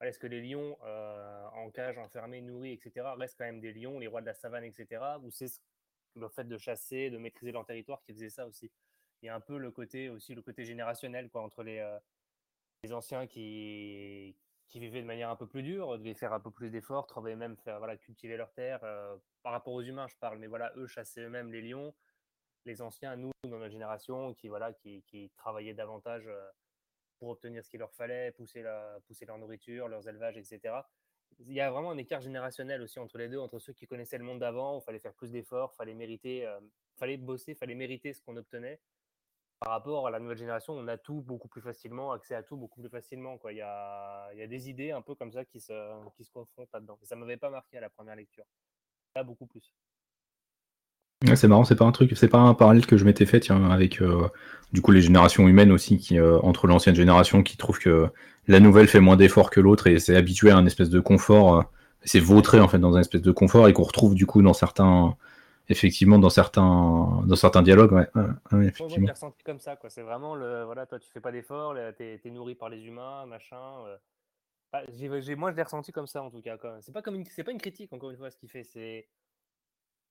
Est-ce que les lions euh, en cage, enfermés, nourris, etc., restent quand même des lions, les rois de la savane, etc., ou c'est le fait de chasser, de maîtriser leur territoire qui faisait ça aussi? Il y a un peu le côté aussi le côté générationnel quoi, entre les, euh, les anciens qui, qui vivaient de manière un peu plus dure, devaient faire un peu plus d'efforts, travailler même, faire, voilà, cultiver leur terre. Euh, par rapport aux humains, je parle, mais voilà, eux chassaient eux-mêmes les lions. Les anciens, nous, dans notre génération, qui, voilà, qui, qui travaillaient davantage pour obtenir ce qu'il leur fallait, pousser, la, pousser leur nourriture, leurs élevages, etc. Il y a vraiment un écart générationnel aussi entre les deux, entre ceux qui connaissaient le monde d'avant, où il fallait faire plus d'efforts, fallait mériter, euh, fallait bosser, fallait mériter ce qu'on obtenait. Par rapport à la nouvelle génération, on a tout beaucoup plus facilement, accès à tout beaucoup plus facilement. Il, y a, des idées un peu comme ça qui se, confrontent là-dedans. ça ne m'avait pas marqué à la première lecture. Là, beaucoup plus c'est marrant, c'est pas un truc, c'est pas un parallèle que je m'étais fait, avec euh, du coup les générations humaines aussi, euh, entre l'ancienne génération qui trouve que la nouvelle fait moins d'efforts que l'autre et c'est habitué à un espèce de confort, euh, c'est vautré en fait dans un espèce de confort et qu'on retrouve du coup dans certains, effectivement dans certains, dans certains dialogues, ouais, ouais effectivement. ressenti comme ça, quoi. C'est vraiment le, voilà, toi tu fais pas d'efforts, t'es es nourri par les humains, machin. Bah, moi je l'ai ressenti comme ça en tout cas. C'est pas comme c'est pas une critique encore une fois ce qu'il fait, c'est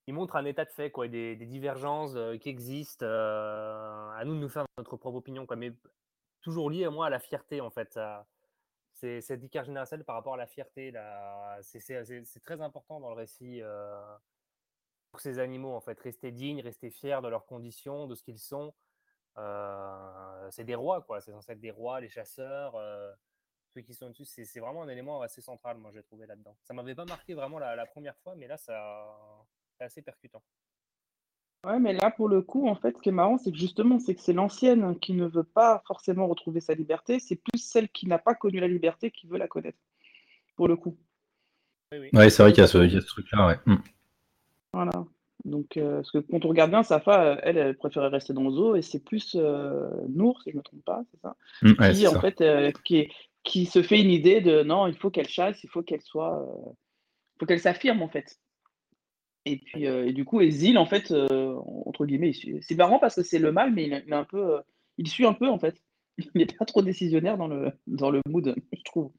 il montre un état de fait, quoi, des, divergences euh, qui existent. Euh, à nous de nous faire notre propre opinion, quoi, mais toujours lié, à moi, à la fierté, en fait. C'est cette écart générationnel par rapport à la fierté. C'est très important dans le récit euh, pour ces animaux, en fait. Rester dignes, rester fiers de leurs conditions, de ce qu'ils sont. c'est des rois, quoi. C'est censé être des rois, les chasseurs ceux qui sont dessus, c'est vraiment un élément assez central, moi, j'ai trouvé là-dedans. Ça m'avait pas marqué vraiment la, la, première fois, mais là, ça, assez percutant. Ouais, mais là, pour le coup, en fait, ce qui est marrant, c'est que justement, c'est que c'est l'ancienne qui ne veut pas forcément retrouver sa liberté, c'est plus celle qui n'a pas connu la liberté qui veut la connaître, pour le coup. Oui, ouais, c'est vrai qu'il y, a ce, truc-là, ouais. Voilà. Donc, euh, parce que quand on regarde bien, Safa, elle, elle préférait rester dans le zoo, et c'est plus euh, Nour, si je ne me trompe pas, c'est ça, hmm, qui, en fait, euh, qui, qui se fait une idée de non, il faut qu'elle chasse, il faut qu'elle soit. il faut qu'elle s'affirme, en fait. Et puis, euh, et du coup, Ezil, en fait, euh, entre guillemets, c'est marrant parce que c'est le mal, mais il, un peu, euh, il suit un peu, en fait. <laughs> Il n'est pas trop décisionnaire dans le, dans le mood, je trouve.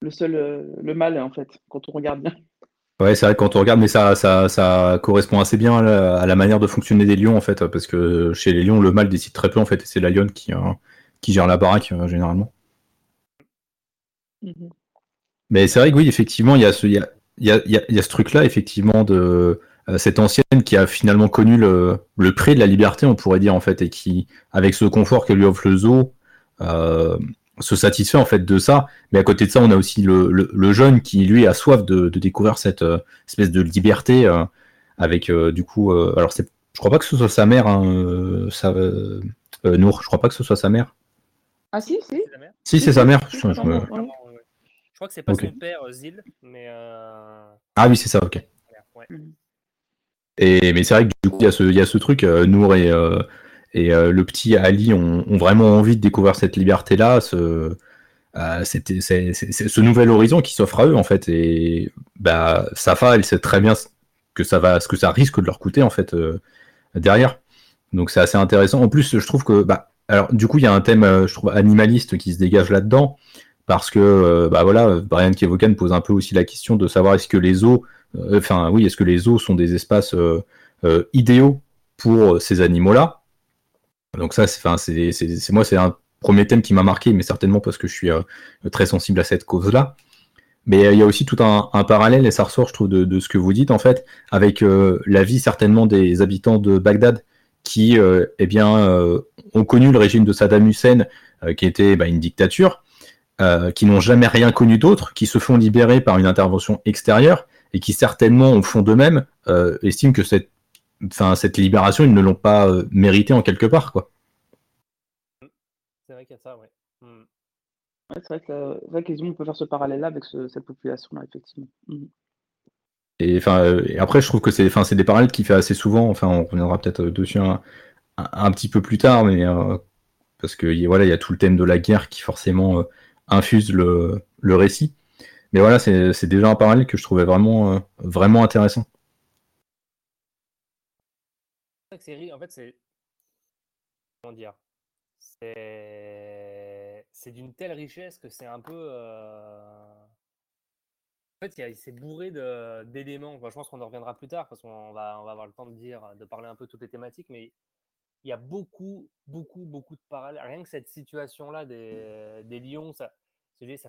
Le seul, le mal, en fait, quand on regarde bien. Ouais, c'est vrai quand on regarde, mais ça, ça, ça correspond assez bien à la, manière de fonctionner des lions, en fait, parce que chez les lions, le mal décide très peu, en fait, et c'est la lionne qui, qui gère la baraque, généralement. Mhm. Mais c'est vrai que oui, effectivement, il y a ce, il y a, il y a, ce truc-là, effectivement, de euh, cette ancienne qui a finalement connu le, le, prix de la liberté, on pourrait dire, en fait, et qui, avec ce confort que lui offre le zoo, euh, se satisfait en fait de ça. Mais à côté de ça, on a aussi le, le, jeune qui, lui, a soif de, de découvrir cette euh, espèce de liberté, avec, du coup, alors c'est, je crois pas que ce soit sa mère, hein, ça, Nour, je crois pas que ce soit sa mère. Ah si, si. Si, c'est sa mère. Je, crois que c'est pas son père, euh, Zil, mais. Euh, ah oui, c'est ça, ok. Mm. Et, mais c'est vrai que du coup, il y, a ce, y a ce truc, euh, Nour et, et le petit Ali ont, vraiment envie de découvrir cette liberté-là, ce, ce nouvel horizon qui s'offre à eux, en fait. Et bah, Safa, elle sait très bien que ça va, ce que ça risque de leur coûter, en fait, derrière. Donc c'est assez intéressant. En plus, je trouve que, bah, alors du coup, il y a un thème, je trouve, animaliste qui se dégage là-dedans parce que euh, bah voilà, Brian Kevokan pose un peu aussi la question de savoir est-ce que les eaux, euh, enfin oui, est-ce que les eaux sont des espaces euh, idéaux pour ces animaux-là Donc ça, c'est, moi, c'est un premier thème qui m'a marqué, mais certainement parce que je suis très sensible à cette cause-là. Mais il y a aussi tout un, parallèle, et ça ressort, je trouve, de, ce que vous dites, en fait, avec la vie certainement des habitants de Bagdad, qui eh bien, ont connu le régime de Saddam Hussein, qui était bah, une dictature, qui n'ont jamais rien connu d'autre, qui se font libérer par une intervention extérieure, et qui certainement, au fond d'eux-mêmes, estiment que cette, cette libération, ils ne l'ont pas méritée en quelque part. quoi. C'est vrai qu'il y a ça, ouais. Hmm. c'est vrai qu'on peut faire ce parallèle-là avec cette population-là, effectivement. Hmm. Et, enfin, après, je trouve que c'est, enfin, c'est des parallèles qu'il fait assez souvent. Enfin, on reviendra peut-être dessus un, petit peu plus tard, mais euh, parce que voilà, il y a tout le thème de la guerre qui forcément euh, infuse le, récit. Mais voilà, c'est, déjà un parallèle que je trouvais vraiment, euh, vraiment intéressant. En fait, c'est comment dire c'est d'une telle richesse que c'est un peu. Euh, en fait, c'est bourré d'éléments. je pense qu'on en reviendra plus tard parce qu'on va, avoir le temps de dire, de parler un peu toutes les thématiques, mais il y a beaucoup, beaucoup, beaucoup de parallèles. Rien que cette situation-là des, des lions, ça,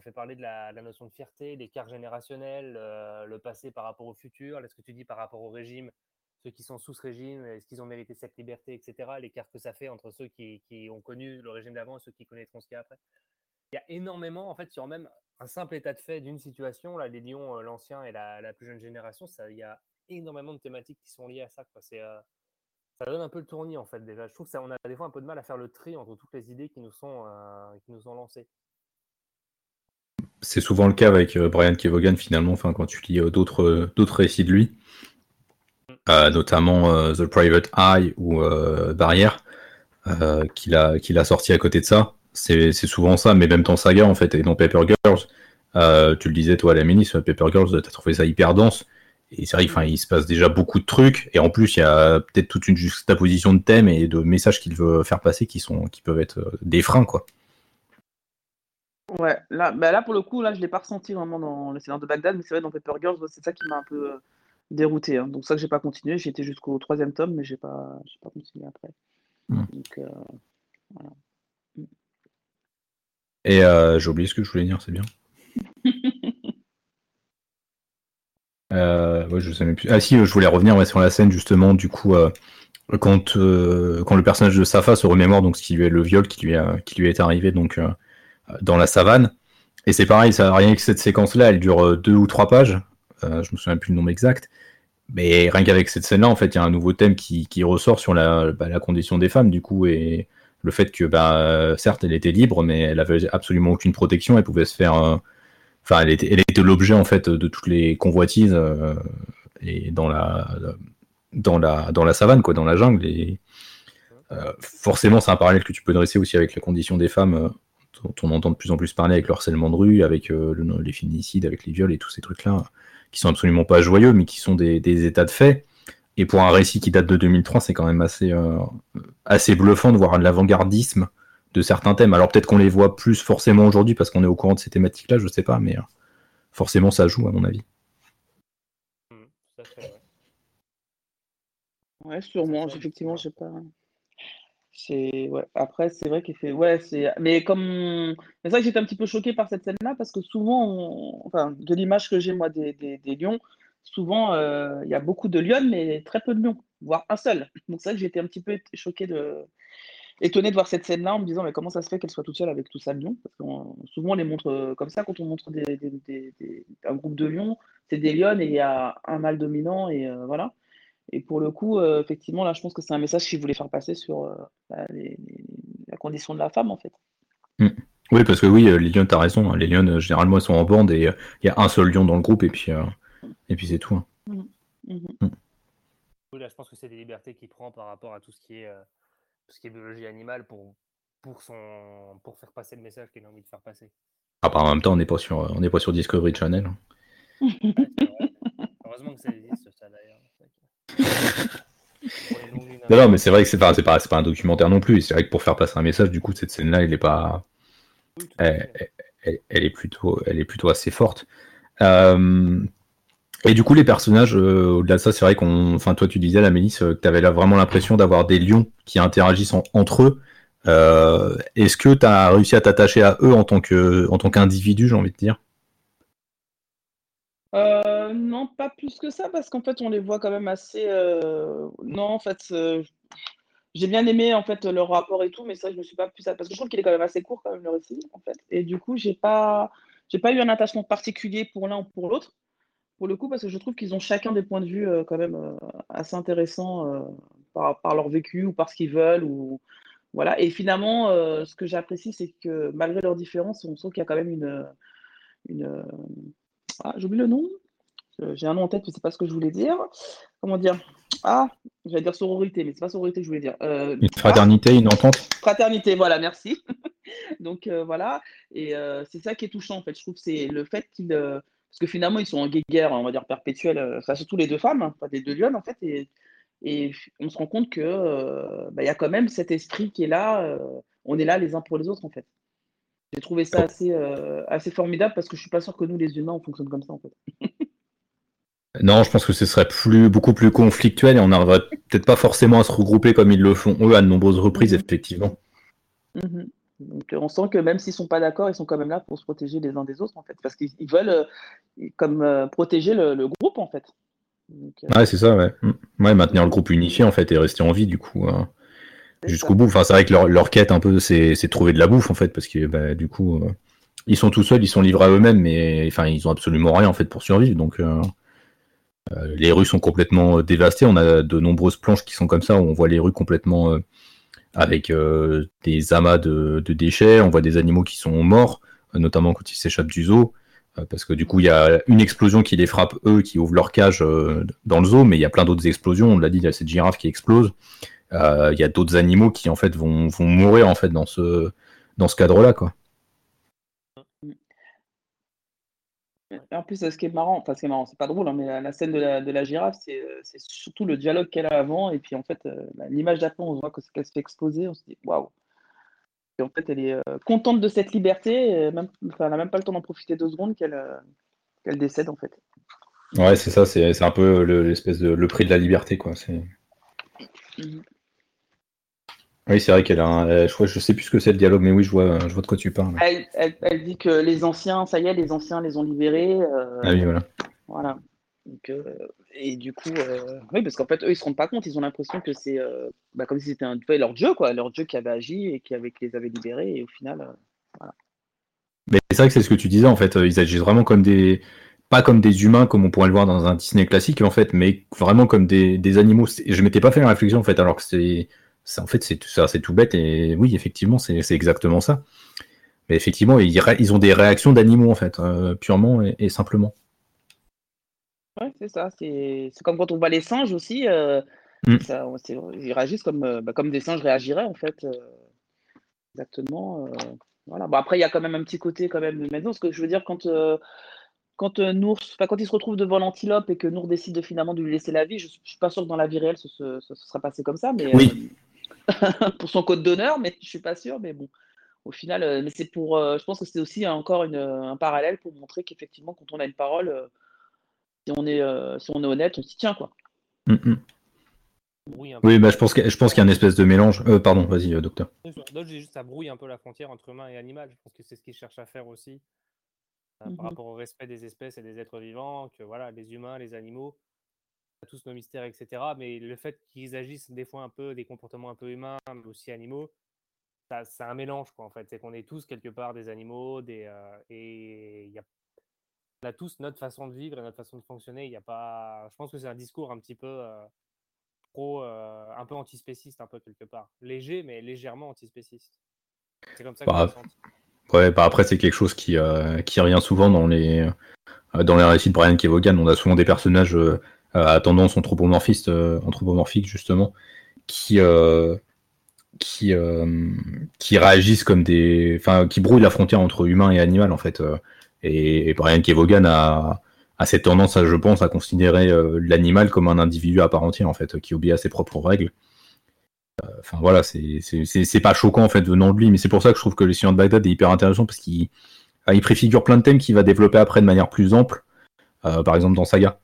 fait parler de la, notion de fierté, l'écart générationnel, euh, le passé par rapport au futur, est ce que tu dis par rapport au régime, ceux qui sont sous ce régime, est-ce qu'ils ont mérité cette liberté, etc. L'écart que ça fait entre ceux qui, ont connu le régime d'avant et ceux qui connaîtront ce qu'il y a après. Il y a énormément, en fait, sur même un simple état de fait d'une situation, là, les Lions, euh, l'ancien et la, plus jeune génération, ça, il y a énormément de thématiques qui sont liées à ça. Euh, ça donne un peu le tournis, en fait, déjà. Je trouve qu'on a des fois un peu de mal à faire le tri entre toutes les idées qui nous sont, euh, qui nous sont lancées. C'est souvent le cas avec Brian Kevogan, finalement, enfin, quand tu lis d'autres, d'autres récits de lui. Euh, notamment euh, The Private Eye ou euh, Barrière, qu'il a, a sorti à côté de ça. C'est souvent ça, mais même dans Saga en fait, et dans Paper Girls, tu le disais toi à la mini, Paper Girls, t'as trouvé ça hyper dense. Et c'est vrai qu'il il se passe déjà beaucoup de trucs, et en plus, il y a peut-être toute une juxtaposition de thèmes et de messages qu'il veut faire passer qui, sont, qui peuvent être des freins, quoi. Ouais, là, bah là pour le coup, là, je l'ai pas ressenti vraiment dans le Seigneur de Bagdad, mais c'est vrai, dans Paper Girls, c'est ça qui m'a un peu dérouté. Hein. Donc ça que j'ai pas continué. J'ai été jusqu'au troisième tome, mais j'ai pas, pas continué après. Hmm. Euh. Et euh, j'ai oublié ce que je voulais dire, c'est bien. <laughs> euh, je sais même plus. Ah si, je voulais revenir sur la scène justement, du coup, euh, quand, quand le personnage de Safa se remémore donc ce qui lui est le viol qui lui, a, qui lui est arrivé donc dans la savane. Et c'est pareil, ça n'a rien que cette séquence-là, elle dure deux ou trois pages. je me souviens plus le nombre exact. Mais rien qu'avec cette scène-là, en fait, il y a un nouveau thème qui, ressort sur bah, la, condition des femmes, du coup, et le fait que, bah, certes, elle était libre, mais elle avait absolument aucune protection, elle pouvait se faire. Euh, enfin, elle était, elle était l'objet, en fait, de toutes les convoitises, euh, et dans la, dans, la, dans la savane, quoi, dans la jungle. Euh, forcément, c'est un parallèle que tu peux dresser aussi avec la condition des femmes, dont on entend de plus en plus parler avec le harcèlement de rue, avec les féminicides, avec les viols et tous ces trucs-là qui sont absolument pas joyeux, mais qui sont des, états de fait. Et pour un récit qui date de 2003, c'est quand même assez, euh, assez bluffant de voir l'avant-gardisme de certains thèmes. Alors peut-être qu'on les voit plus forcément aujourd'hui parce qu'on est au courant de ces thématiques-là, je sais pas, mais euh, forcément ça joue à mon avis. Mmh, ouais, sûrement. Effectivement, j'ai pas. C'est ouais. Après, c'est vrai qu'il fait ouais, c'est mais comme c'est vrai que j'étais un petit peu choqué par cette scène-là parce que souvent, enfin, de l'image que j'ai moi des, des, lions, souvent euh, il y a beaucoup de lions mais très peu de lions, voire un seul. Donc c'est vrai que j'étais un petit peu choqué de étonné de voir cette scène-là en me disant mais comment ça se fait qu'elle soit toute seule avec tout ça de lions? Parce que souvent on les montre euh, comme ça quand on montre des, des, un groupe de lions, c'est des lions et il y a un mâle dominant et euh, voilà. Et pour le coup, euh, effectivement, là, je pense que c'est un message qu'il voulait faire passer sur euh, bah, la condition de la femme, en fait. Mm. Oui, parce que oui, euh, les lions, tu as raison. Hein. Les lions, généralement, ils sont en bande et il y a un seul lion dans le groupe et puis, et puis c'est tout. Hein. Mm. Mm-hmm. Mm. Oui, là, je pense que c'est des libertés qu'il prend par rapport à tout ce qui est, ce qui est biologie animale pour, pour, son, pour faire passer le message qu'il a envie de faire passer. Ah, bah, en même temps, on n'est pas, sur, on pas sur Discovery Channel. Hein. Heureusement que ça existe, ça d'ailleurs. Non, mais c'est vrai que c'est pas, pas, un documentaire non plus. C'est vrai que pour faire passer un message, du coup, cette scène-là, elle est pas. Elle, est plutôt, elle est plutôt assez forte. Euh, et du coup, les personnages, euh, au-delà de ça, c'est vrai qu'on. Enfin, toi, tu disais, la Mélisse, euh, que tu avais là vraiment l'impression d'avoir des lions qui interagissent entre eux. Est-ce que tu as réussi à t'attacher à eux en tant qu'individu, j'ai envie de dire? Euh, non, pas plus que ça, parce qu'en fait, on les voit quand même assez. euh, Non, en fait, euh, j'ai bien aimé en fait leur rapport et tout, mais ça, je me suis pas plus parce que je trouve qu'il est quand même assez court quand même le récit, en fait. Et du coup, j'ai pas, j'ai pas eu un attachement particulier pour l'un ou pour l'autre, pour le coup, parce que je trouve qu'ils ont chacun des points de vue quand même assez intéressants par, leur vécu ou par ce qu'ils veulent ou voilà. Et finalement, ce que j'apprécie, c'est que malgré leurs différences, on sent qu'il y a quand même une... Ah, j'oublie le nom. J'ai un nom en tête, mais c'est pas ce que je voulais dire. Comment dire? Ah, j'allais dire sororité, mais c'est pas sororité que je voulais dire. Euh, Une ah, fraternité, une entente? fraternité, voilà, merci. <laughs> Donc euh, voilà, et euh, c'est ça qui est touchant en fait. Je trouve c'est le fait qu'ils, parce que finalement ils sont en guerre, on va dire perpétuelle, enfin surtout les deux femmes, hein, enfin les deux lionnes en fait, et, et on se rend compte que bah, il y a quand même cet esprit qui est là. on est là les uns pour les autres en fait. J'ai trouvé ça assez, euh, assez formidable parce que je suis pas sûr que nous les humains on fonctionne comme ça en fait. <laughs> Non, je pense que ce serait plus, beaucoup plus conflictuel et on n'arriverait peut-être pas forcément à se regrouper comme ils le font eux à de nombreuses reprises, Mhm. effectivement. Mhm. Donc, euh, on sent que même s'ils sont pas d'accord, ils sont quand même là pour se protéger les uns des autres, en fait, parce qu'ils ils veulent euh, comme euh, protéger le, le groupe, en fait. Donc, Ouais, c'est ça, ouais. Mm. Ouais, maintenir le groupe unifié en fait et rester en vie du coup hein, jusqu'au bout. Enfin, c'est vrai que leur, leur quête un peu, c'est de trouver de la bouffe en fait parce que bah, du coup, euh, ils sont tout seuls, ils sont livrés à eux-mêmes, mais enfin, ils ont absolument rien en fait pour survivre. Donc, euh, euh, les rues sont complètement dévastées. On a de nombreuses planches qui sont comme ça où on voit les rues complètement avec des amas de, de déchets. On voit des animaux qui sont morts, notamment quand ils s'échappent du zoo. Parce que du coup, il y a une explosion qui les frappe, eux, qui ouvrent leur cage dans le zoo, mais il y a plein d'autres explosions. On l'a dit, il y a cette girafe qui explose. Euh, Il y a d'autres animaux qui, en fait, vont, vont mourir en fait, dans ce, dans ce cadre-là. Quoi. En plus, ce qui est marrant, enfin, ce qui est marrant, c'est pas drôle, hein, mais la, la scène de la, de la girafe, c'est euh, c'est surtout le dialogue qu'elle a avant, et puis en fait, euh, la- l'image d'après, on voit que- qu'elle se fait exploser, on se dit waouh. Et en fait, elle est contente de cette liberté, même, enfin, elle n'a même pas le temps d'en profiter deux secondes qu'elle qu'elle décède, en fait. Ouais, c'est ça, c'est c'est un peu le- l'espèce de le prix de la liberté. Quoi. c'est- Mhm. Oui, c'est vrai qu'elle a un. euh, Je, je sais plus ce que c'est le dialogue, mais oui, je vois, je vois de quoi tu parles. Elle, elle- elle dit que les anciens, ça y est, les anciens les ont libérés. euh, Ah oui, voilà. Voilà. Donc, euh, et du coup, euh, oui, parce qu'en fait, eux, ils se rendent pas compte, ils ont l'impression que c'est euh, bah, comme si c'était un, leur dieu, quoi, leur dieu qui avait agi et qui, avait, qui les avait libérés, et au final, euh, Mais c'est vrai que c'est ce que tu disais, en fait, euh, ils agissent vraiment comme des. Pas comme des humains, comme on pourrait le voir dans un Disney classique, en fait, mais vraiment comme des, des animaux. Je m'étais pas fait la réflexion, en fait, alors que c'est. En fait, c'est ça, c'est tout bête, et oui, effectivement, c'est exactement ça. Mais effectivement, ils, ils ont des réactions d'animaux, en fait, euh, purement et, et simplement. ouais, c'est ça. C'est comme quand on voit les singes aussi, euh, Mm. ça, ils réagissent comme, euh, bah, comme des singes réagiraient, en fait. euh, exactement. voilà. Bon, après, il y a quand même un petit côté, quand même, maintenant, ce que je veux dire, quand. quand euh, Nour, enfin, quand il se retrouve devant l'antilope et que Nour décide de, finalement de lui laisser la vie, je, je suis pas sûr que dans la vie réelle ce, ce- ce sera passé comme ça, mais Oui. Euh, <laughs> pour son code d'honneur, mais je suis pas sûr, mais bon, au final, euh, mais c'est pour, euh, je pense que c'est aussi encore une, un parallèle pour montrer qu'effectivement, quand on a une parole, euh, si on est, euh, si on est honnête, on s'y tient quoi. Mm, mm. Oui, bah, je pense que- je pense qu'il y a une espèce de mélange. Euh, pardon, vas-y, euh, docteur. Juste ça brouille un peu la frontière entre humain et animal. Je pense que c'est ce qu'ils cherchent à faire aussi euh, par rapport au respect des espèces et des êtres vivants. Que voilà, les humains, les animaux, tous nos mystères, etc. Mais le fait qu'ils agissent des fois un peu des comportements un peu humains, mais aussi animaux, ça- c'est un mélange quoi. En fait, c'est qu'on est tous quelque part des animaux, des euh, et il y a on a tous notre façon de vivre et notre façon de fonctionner. Il y a pas. Je pense que c'est un discours un petit peu euh, pro, euh, un peu antispéciste, un peu quelque part. Léger, mais légèrement antispéciste. C'est comme ça que Bah, je le ressens. Ouais, bah après, c'est quelque chose qui, euh, qui revient souvent dans les, euh, dans les récits de Brian Kevogan. On a souvent des personnages à tendance anthropomorphiste, euh, anthropomorphique, justement, qui, euh, qui, euh, qui réagissent comme des. Enfin, qui brouillent la frontière entre humain et animal, en fait. euh. Et, Brian Kevogan a, a cette tendance, je pense, à considérer euh, l'animal comme un individu à part entière, en fait, qui obéit à ses propres règles. Euh, Enfin voilà, c'est pas choquant en fait venant de lui, mais c'est pour ça que je trouve que le de Bagdad est hyper intéressant parce qu'il il préfigure plein de thèmes qu'il va développer après de manière plus ample, euh, par exemple dans Saga.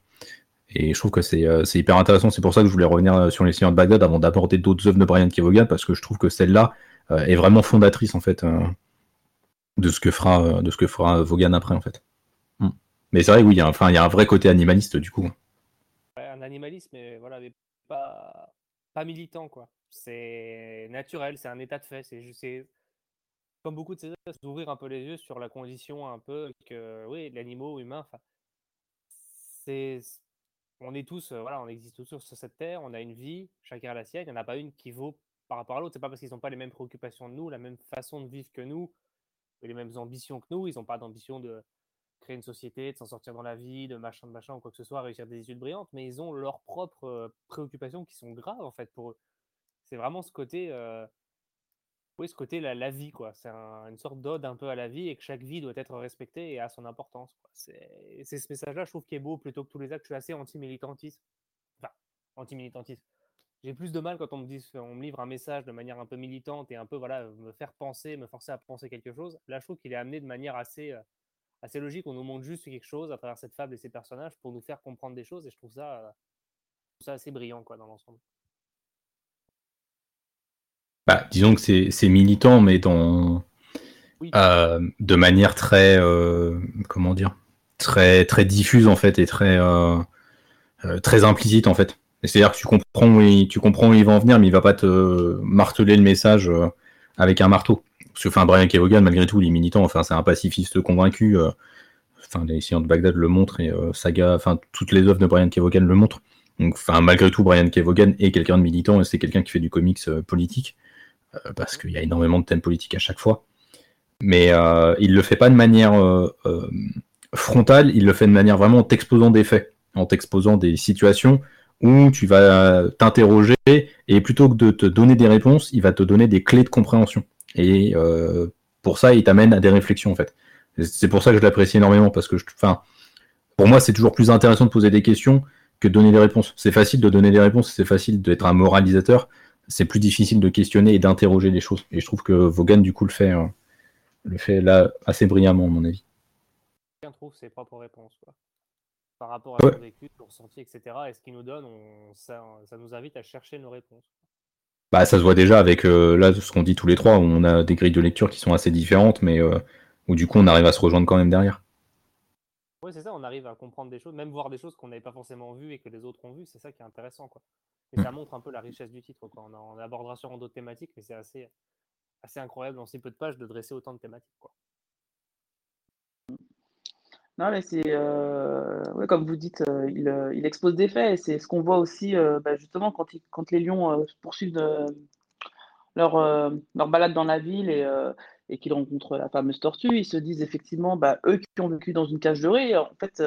Et je trouve que c'est euh, c'est hyper intéressant. C'est pour ça que je voulais revenir euh, sur les Seigneurs de Bagdad avant d'aborder d'autres œuvres de Brian Kevogan parce que je trouve que celle-là euh, est vraiment fondatrice en fait euh, de ce que fera de ce que fera Vaughan après en fait. Mais c'est vrai, oui, il y, a, enfin, il y a un vrai côté animaliste du coup. un animaliste, mais voilà, mais pas, pas militant, quoi. C'est naturel, c'est un état de fait. C'est juste, comme beaucoup de ces d'ouvrir un peu les yeux sur la condition un peu que, oui, l'animal humain, c'est, on est tous, euh, voilà, on existe tous sur cette terre, on a une vie, chacun a la sienne, il n'y en a pas une qui vaut par rapport à l'autre. C'est pas parce qu'ils n'ont pas les mêmes préoccupations que nous, la même façon de vivre que nous, les mêmes ambitions que nous. Ils n'ont pas d'ambition de créer une société, de s'en sortir dans la vie, de machin, de machin ou quoi que ce soit, réussir des études brillantes, mais ils ont leurs propres euh, préoccupations qui sont graves en fait pour eux. C'est vraiment ce côté, euh, oui, ce côté la, vie quoi. C'est une sorte d'ode un peu à la vie et que chaque vie doit être respectée et a son importance. C'est ce message-là, je trouve, qui est beau plutôt que tous les actes. Je suis assez anti-militantiste. Enfin, anti-militantiste j'ai plus de mal quand on me dit, on me livre un message de manière un peu militante et un peu voilà me faire penser, me forcer à penser quelque chose. Là, je trouve qu'il est amené de manière assez euh, assez logique. On nous montre juste quelque chose à travers cette fable et ces personnages pour nous faire comprendre des choses et je trouve ça, ça assez brillant quoi dans l'ensemble. Bah, disons que c'est militant, mais dans euh, de manière très euh, comment dire très très diffuse en fait et très très implicite en fait. C'est-à-dire que tu comprends, où il, tu comprends où il va en venir, mais il va pas te marteler le message euh, avec un marteau. Parce que, enfin, Brian Kevogan, malgré tout, il est militant, enfin, c'est un pacifiste convaincu. Euh, enfin, les de Bagdad le montrent et euh, Saga, enfin, toutes les œuvres de Brian Kevogan le montrent. Donc, enfin, malgré tout, Brian Kevogan est quelqu'un de militant et c'est quelqu'un qui fait du comics politique. Parce qu'il y a énormément de thèmes politiques à chaque fois. Mais il le fait pas de manière frontale, il le fait de manière vraiment en t'exposant des faits, en t'exposant des situations où tu vas t'interroger et plutôt que de te donner des réponses, il va te donner des clés de compréhension. Et euh, pour ça, il t'amène à des réflexions en fait. C'est pour ça que je l'apprécie énormément parce que, enfin, pour moi, c'est toujours plus intéressant de poser des questions que de donner des réponses. C'est facile de donner des réponses, c'est facile d'être un moralisateur. C'est plus difficile de questionner et d'interroger les choses. Et je trouve que Vaughan, du coup, le fait, euh, le fait là assez brillamment, à mon avis. Chacun trouve ses propres réponses. Quoi par rapport à son vécu, son ressenti, etc. Et ce qu'il nous donne, ça, nous invite à chercher nos réponses. Bah, ça se voit déjà avec euh, là ce qu'on dit tous les trois, où on a des grilles de lecture qui sont assez différentes, mais euh, où du coup on arrive à se rejoindre quand même derrière. Oui, c'est ça, on arrive à comprendre des choses, même voir des choses qu'on n'avait pas forcément vues et que les autres ont vues, c'est ça qui est intéressant. Quoi. Et ça mm. montre un peu la richesse du titre. Quoi. On, on abordera sur d'autres thématiques, mais c'est assez, assez incroyable en si peu de pages de dresser autant de thématiques. Quoi. Non, mais c'est euh, comme vous dites, euh, euh, il, expose des faits et c'est ce qu'on voit aussi bah, justement quand, quand les lions poursuivent leur, leur balade dans la ville et, et qu'ils rencontrent la fameuse tortue, ils se disent effectivement, bah, eux qui ont vécu dans une cage riz, en fait,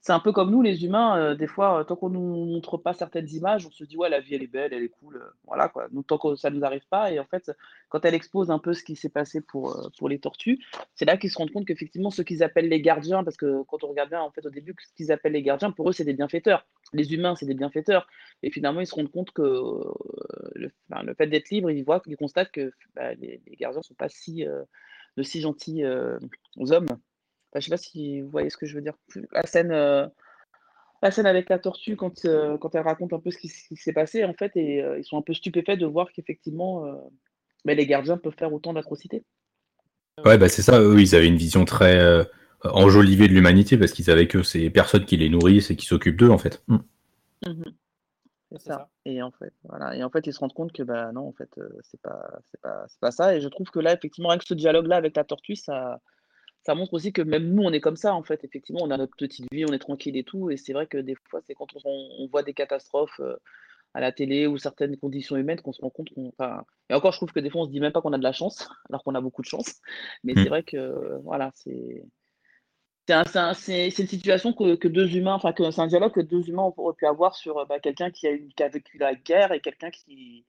c'est un peu comme nous, les humains, euh, des fois, euh, tant qu'on ne nous montre pas certaines images, on se dit, ouais, la vie, elle est belle, elle est cool, euh, voilà, quoi. Donc, tant que ça ne nous arrive pas, et en fait, quand elle expose un peu ce qui s'est passé pour, les tortues, c'est là qu'ils se rendent compte qu'effectivement, ce qu'ils appellent les gardiens, parce que quand on regarde bien, en fait, au début, ce qu'ils appellent les gardiens, pour eux, c'est des bienfaiteurs. Les humains, c'est des bienfaiteurs. Et finalement, ils se rendent compte que le, fait d'être libre, ils voient, ils constatent que bah, les, gardiens ne sont pas si, de si gentils aux hommes je sais pas si vous voyez ce que je veux dire. La scène, euh, la scène avec la tortue, quand, euh, quand elle raconte un peu ce qui, s'est passé, en fait, et euh, ils sont un peu stupéfaits de voir qu'effectivement, bah, les gardiens peuvent faire autant d'atrocités. Ouais, bah c'est ça. Eux, ils avaient une vision très enjolivée de l'humanité parce qu'ils savaient que c'est personne qui les nourrissent et qui s'occupent d'eux, en fait. Mm. Mmh c'est ça. Et en fait, voilà. Et en fait, ils se rendent compte que bah non, en fait, c'est pas, c'est pas, c'est pas ça. Et je trouve que là, effectivement, avec ce dialogue-là avec la tortue, ça, ça montre aussi que même nous, on est comme ça, en fait. Effectivement, on a notre petite vie, on est tranquille et tout. Et c'est vrai que des fois, c'est quand on, voit des catastrophes euh, à la télé ou certaines conditions humaines qu'on se rend compte. Enfin, et encore, je trouve que des fois, on se dit même pas qu'on a de la chance, <laughs> alors qu'on a beaucoup de chance. Mais c'est mmh. vrai que, voilà, c'est. C'est une situation que, deux humains, enfin, que c'est un dialogue que deux humains auraient pu avoir sur bah, quelqu'un qui a, qui a vécu la guerre et quelqu'un qui,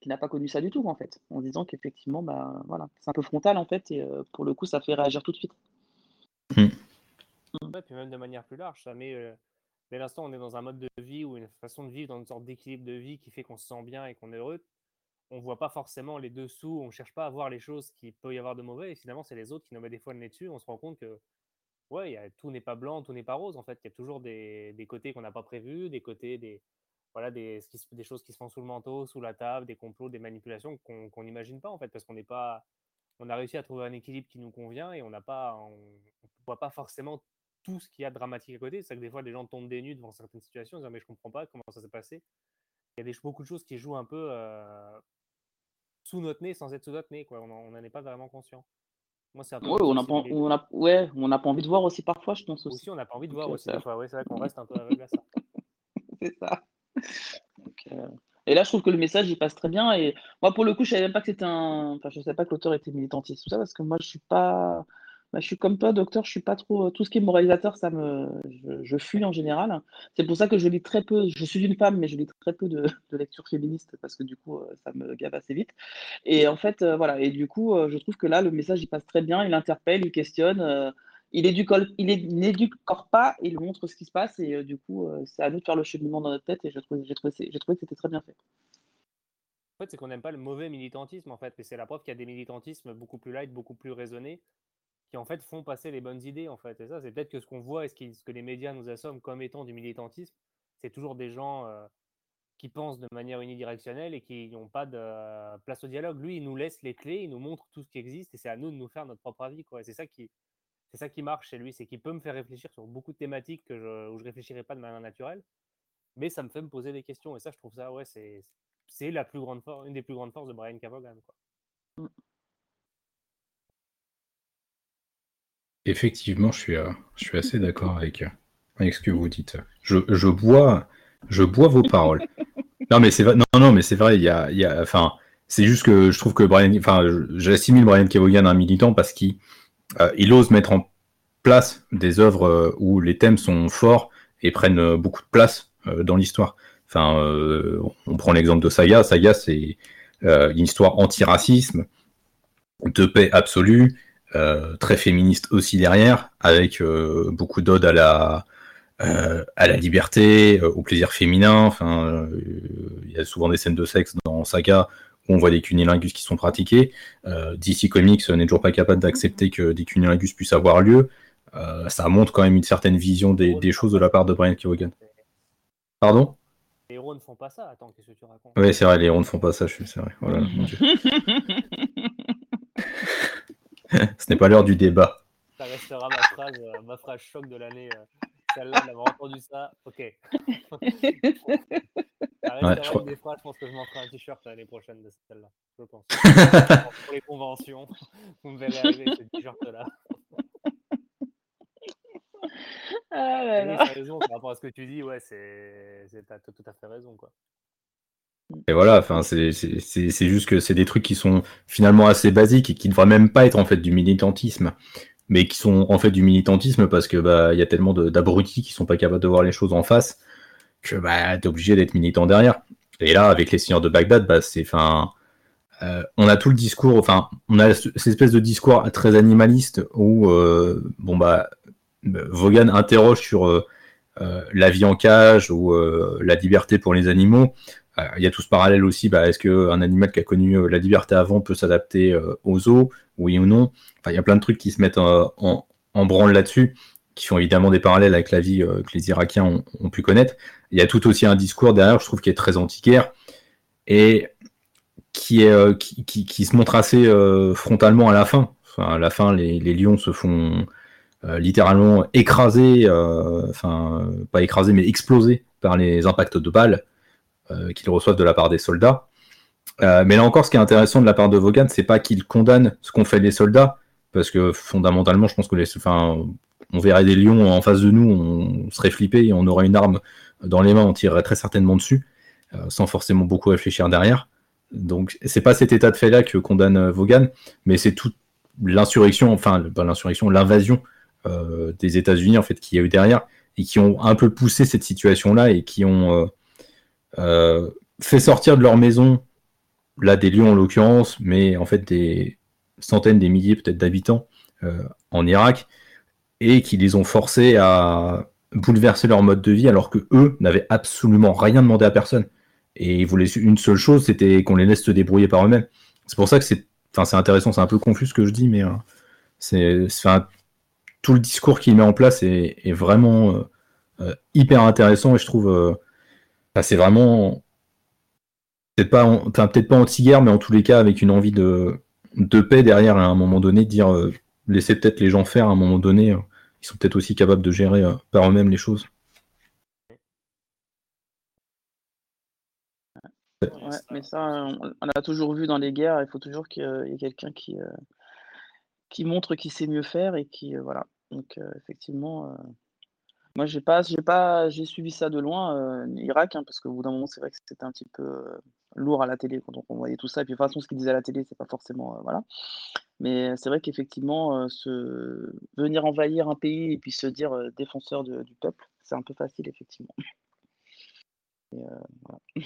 qui n'a pas connu ça du tout, en fait, en disant qu'effectivement, bah, voilà, c'est un peu frontal, en fait, et euh, pour le coup, ça fait réagir tout de suite. Mmh. Ouais, puis même de manière plus large, ça met. Euh, dès l'instant, on est dans un mode de vie ou une façon de vivre, dans une sorte d'équilibre de vie qui fait qu'on se sent bien et qu'on est heureux. On voit pas forcément les dessous, on cherche pas à voir les choses qui peut y avoir de mauvais, et finalement, c'est les autres qui nous mettent des fois le nez dessus. On se rend compte que ouais, y a, tout n'est pas blanc, tout n'est pas rose, en fait. Il y a toujours des, des côtés qu'on n'a pas prévus, des côtés, des, voilà, des, des choses qui se font sous le manteau, sous la table, des complots, des manipulations qu'on n'imagine pas en fait, parce qu'on n'est pas, on a réussi à trouver un équilibre qui nous convient et on n'a pas, on, voit pas forcément tout ce qu'il y a de dramatique à côté. C'est que des fois, les gens tombent des nues devant certaines situations, en disant mais je comprends pas comment ça s'est passé. Il y a des, beaucoup de choses qui jouent un peu sous notre nez sans être sous notre nez, quoi. On n'en est pas vraiment conscient. Moi, c'est ouais, on n'a pas, on a, ouais, on pas envie de voir aussi parfois, je pense aussi. Aussi, on n'a pas envie de voir aussi. Ouais, c'est vrai qu'on reste un peu aveugle à ça. <laughs> c'est ça. Euh, et là, je trouve que le message, il passe très bien. Et moi, pour le coup, je savais même pas que c'était un. Enfin, je savais pas que l'auteur était militantiste, tout ça, parce que moi, je suis pas. Bah, je suis comme toi, docteur, je suis pas trop. Euh, tout ce qui est moralisateur, ça me. Je, fuis en général. C'est pour ça que je lis très peu. Je suis une femme, mais je lis très peu de, de lecture féministe parce que du coup, euh, ça me gave assez vite. Et en fait, voilà. Et du coup, je trouve que là, le message, il passe très bien. Il interpelle, il questionne il n'éducore pas, il montre ce qui se passe et euh, du coup, euh, c'est à nous de faire le cheminement dans notre tête et j'ai trouvé que c'était très bien fait. En fait, c'est qu'on n'aime pas le mauvais militantisme en fait, et c'est la preuve qu'il y a des militantismes beaucoup plus light, beaucoup plus raisonnés, qui en fait font passer les bonnes idées en fait. Et ça, c'est peut-être que ce qu'on voit et ce, que les médias nous assomment comme étant du militantisme, c'est toujours des gens euh, qui pensent de manière unidirectionnelle et qui n'ont pas de place au dialogue. Lui, il nous laisse les clés, il nous montre tout ce qui existe et c'est à nous de nous faire notre propre avis. Quoi. Et c'est ça qui, c'est ça qui marche chez lui, c'est qu'il peut me faire réfléchir sur beaucoup de thématiques que je, où je réfléchirais pas de manière naturelle, mais ça me fait me poser des questions. Et ça, je trouve ça, ouais, c'est, c'est la plus grande force, une des plus grandes forces de Brian Cavogan. Quoi. Mm. Effectivement, je suis, euh, je suis assez d'accord avec, euh, avec ce que vous dites. Je, je, bois, je bois vos paroles. <laughs> non, mais c'est non, non, mais c'est vrai. Il y a, il y a, enfin, c'est juste que je trouve que Brian, enfin, j'assimile Brian Cavogan à un militant parce qu'il il ose mettre en place des œuvres euh, où les thèmes sont forts et prennent euh, beaucoup de place dans l'histoire. Enfin, on prend l'exemple de Saga. Saga, c'est une histoire anti-racisme, de paix absolue, très féministe aussi derrière, avec beaucoup d'odes à la, à la liberté, au plaisir féminin. Enfin, il y a souvent des scènes de sexe dans Saga on voit des cunilingus qui sont pratiqués. Euh, DC Comics n'est toujours pas capable d'accepter que des cunilingus puissent avoir lieu. Euh, ça montre quand même une certaine vision des, choses de la part de Brian Kevogan. Pardon? Les héros ne font pas ça. Attends, qu'est-ce que tu racontes? Oui, c'est vrai, les héros ne font pas ça. C'est vrai. Voilà, <laughs> <laughs> Ce n'est pas l'heure du débat. Ça restera ma phrase, euh, ma phrase choc de l'année. Celle-là, d'avoir entendu ça, ok. <laughs> ouais, je, crois... des fois, je pense que je m'en ferai un t-shirt l'année prochaine de celle-là. Je pense. <laughs> Pour les conventions, <laughs> vous me verrez arriver avec ce t-shirt-là. Ah là là. Oui, raison par rapport à ce que tu dis, ouais, c'est, t'as tout à fait raison, quoi. Et voilà, enfin, c'est, juste que c'est des trucs qui sont finalement assez basiques et qui ne devraient même pas être en fait du militantisme, mais qui sont en fait du militantisme parce que bah il y a tellement d'abrutis qui sont pas capables de voir les choses en face que bah, tu es obligé d'être militant derrière. Et là, avec les seigneurs de Bagdad, bah, c'est, enfin, euh, on a tout le discours, enfin, on a cette espèce de discours très animaliste où, euh, bon, bah, Vaughan interroge sur euh, la vie en cage ou la liberté pour les animaux. Il y a tout ce parallèle aussi, bah, est-ce qu'un animal qui a connu la liberté avant peut s'adapter aux eaux, oui ou non? Il y a plein de trucs qui se mettent en, en branle là-dessus qui font évidemment des parallèles avec la vie que les Irakiens ont, pu connaître. Il y a tout aussi un discours derrière, je trouve, qui est très antiquaire et qui, est, euh, qui, qui, se montre assez euh, frontalement à la fin. À la fin, les, lions se font euh, littéralement écraser, enfin, pas écraser, mais exploser par les impacts de balles qu'ils reçoivent de la part des soldats. mais là encore, ce qui est intéressant de la part de Vaughan, c'est pas qu'il condamne ce qu'ont fait les soldats, parce que fondamentalement, je pense que les, enfin, on verrait des lions en face de nous, on serait flippé et on aurait une arme dans les mains, on tirerait très certainement dessus, euh, sans forcément beaucoup réfléchir derrière. Donc, c'est pas cet état de fait-là que condamne euh, Vaughan, mais c'est toute l'insurrection, enfin, pas l'insurrection, l'invasion euh, des États-Unis, en fait, qu'il y a eu derrière, et qui ont un peu poussé cette situation-là et qui ont fait sortir de leur maison, là, des lions en l'occurrence, mais en fait, des centaines, des milliers peut-être d'habitants en Irak, et qui les ont forcés à bouleverser leur mode de vie alors que eux n'avaient absolument rien demandé à personne. Et ils voulaient une seule chose, c'était qu'on les laisse se débrouiller par eux-mêmes. C'est pour ça que c'est intéressant, c'est un peu confus ce que je dis, mais euh, c'est tout le discours qu'il met en place est, vraiment euh, euh, hyper intéressant et je trouve c'est vraiment peut-être pas, peut-être pas anti-guerre, mais en tous les cas avec une envie de, de paix derrière à un moment donner, dire laisser peut-être les gens faire à un moment donné ils sont peut-être aussi capables de gérer par eux-mêmes les choses. Mais ça, on, a toujours vu dans les guerres, il faut toujours qu'il y ait quelqu'un qui, qui montre qu'il sait mieux faire et qui, voilà. Donc, effectivement, moi, j'ai pas, j'ai pas, j'ai suivi ça de loin, Irak, hein, parce qu'au bout d'un moment, c'est vrai que c'était un petit peu lourd à la télé quand on voyait tout ça. Et puis, de toute façon, ce qu'ils disaient à la télé, c'est pas forcément, voilà. Mais c'est vrai qu'effectivement, venir envahir un pays et puis se dire défenseur du peuple, c'est un peu facile, effectivement. Le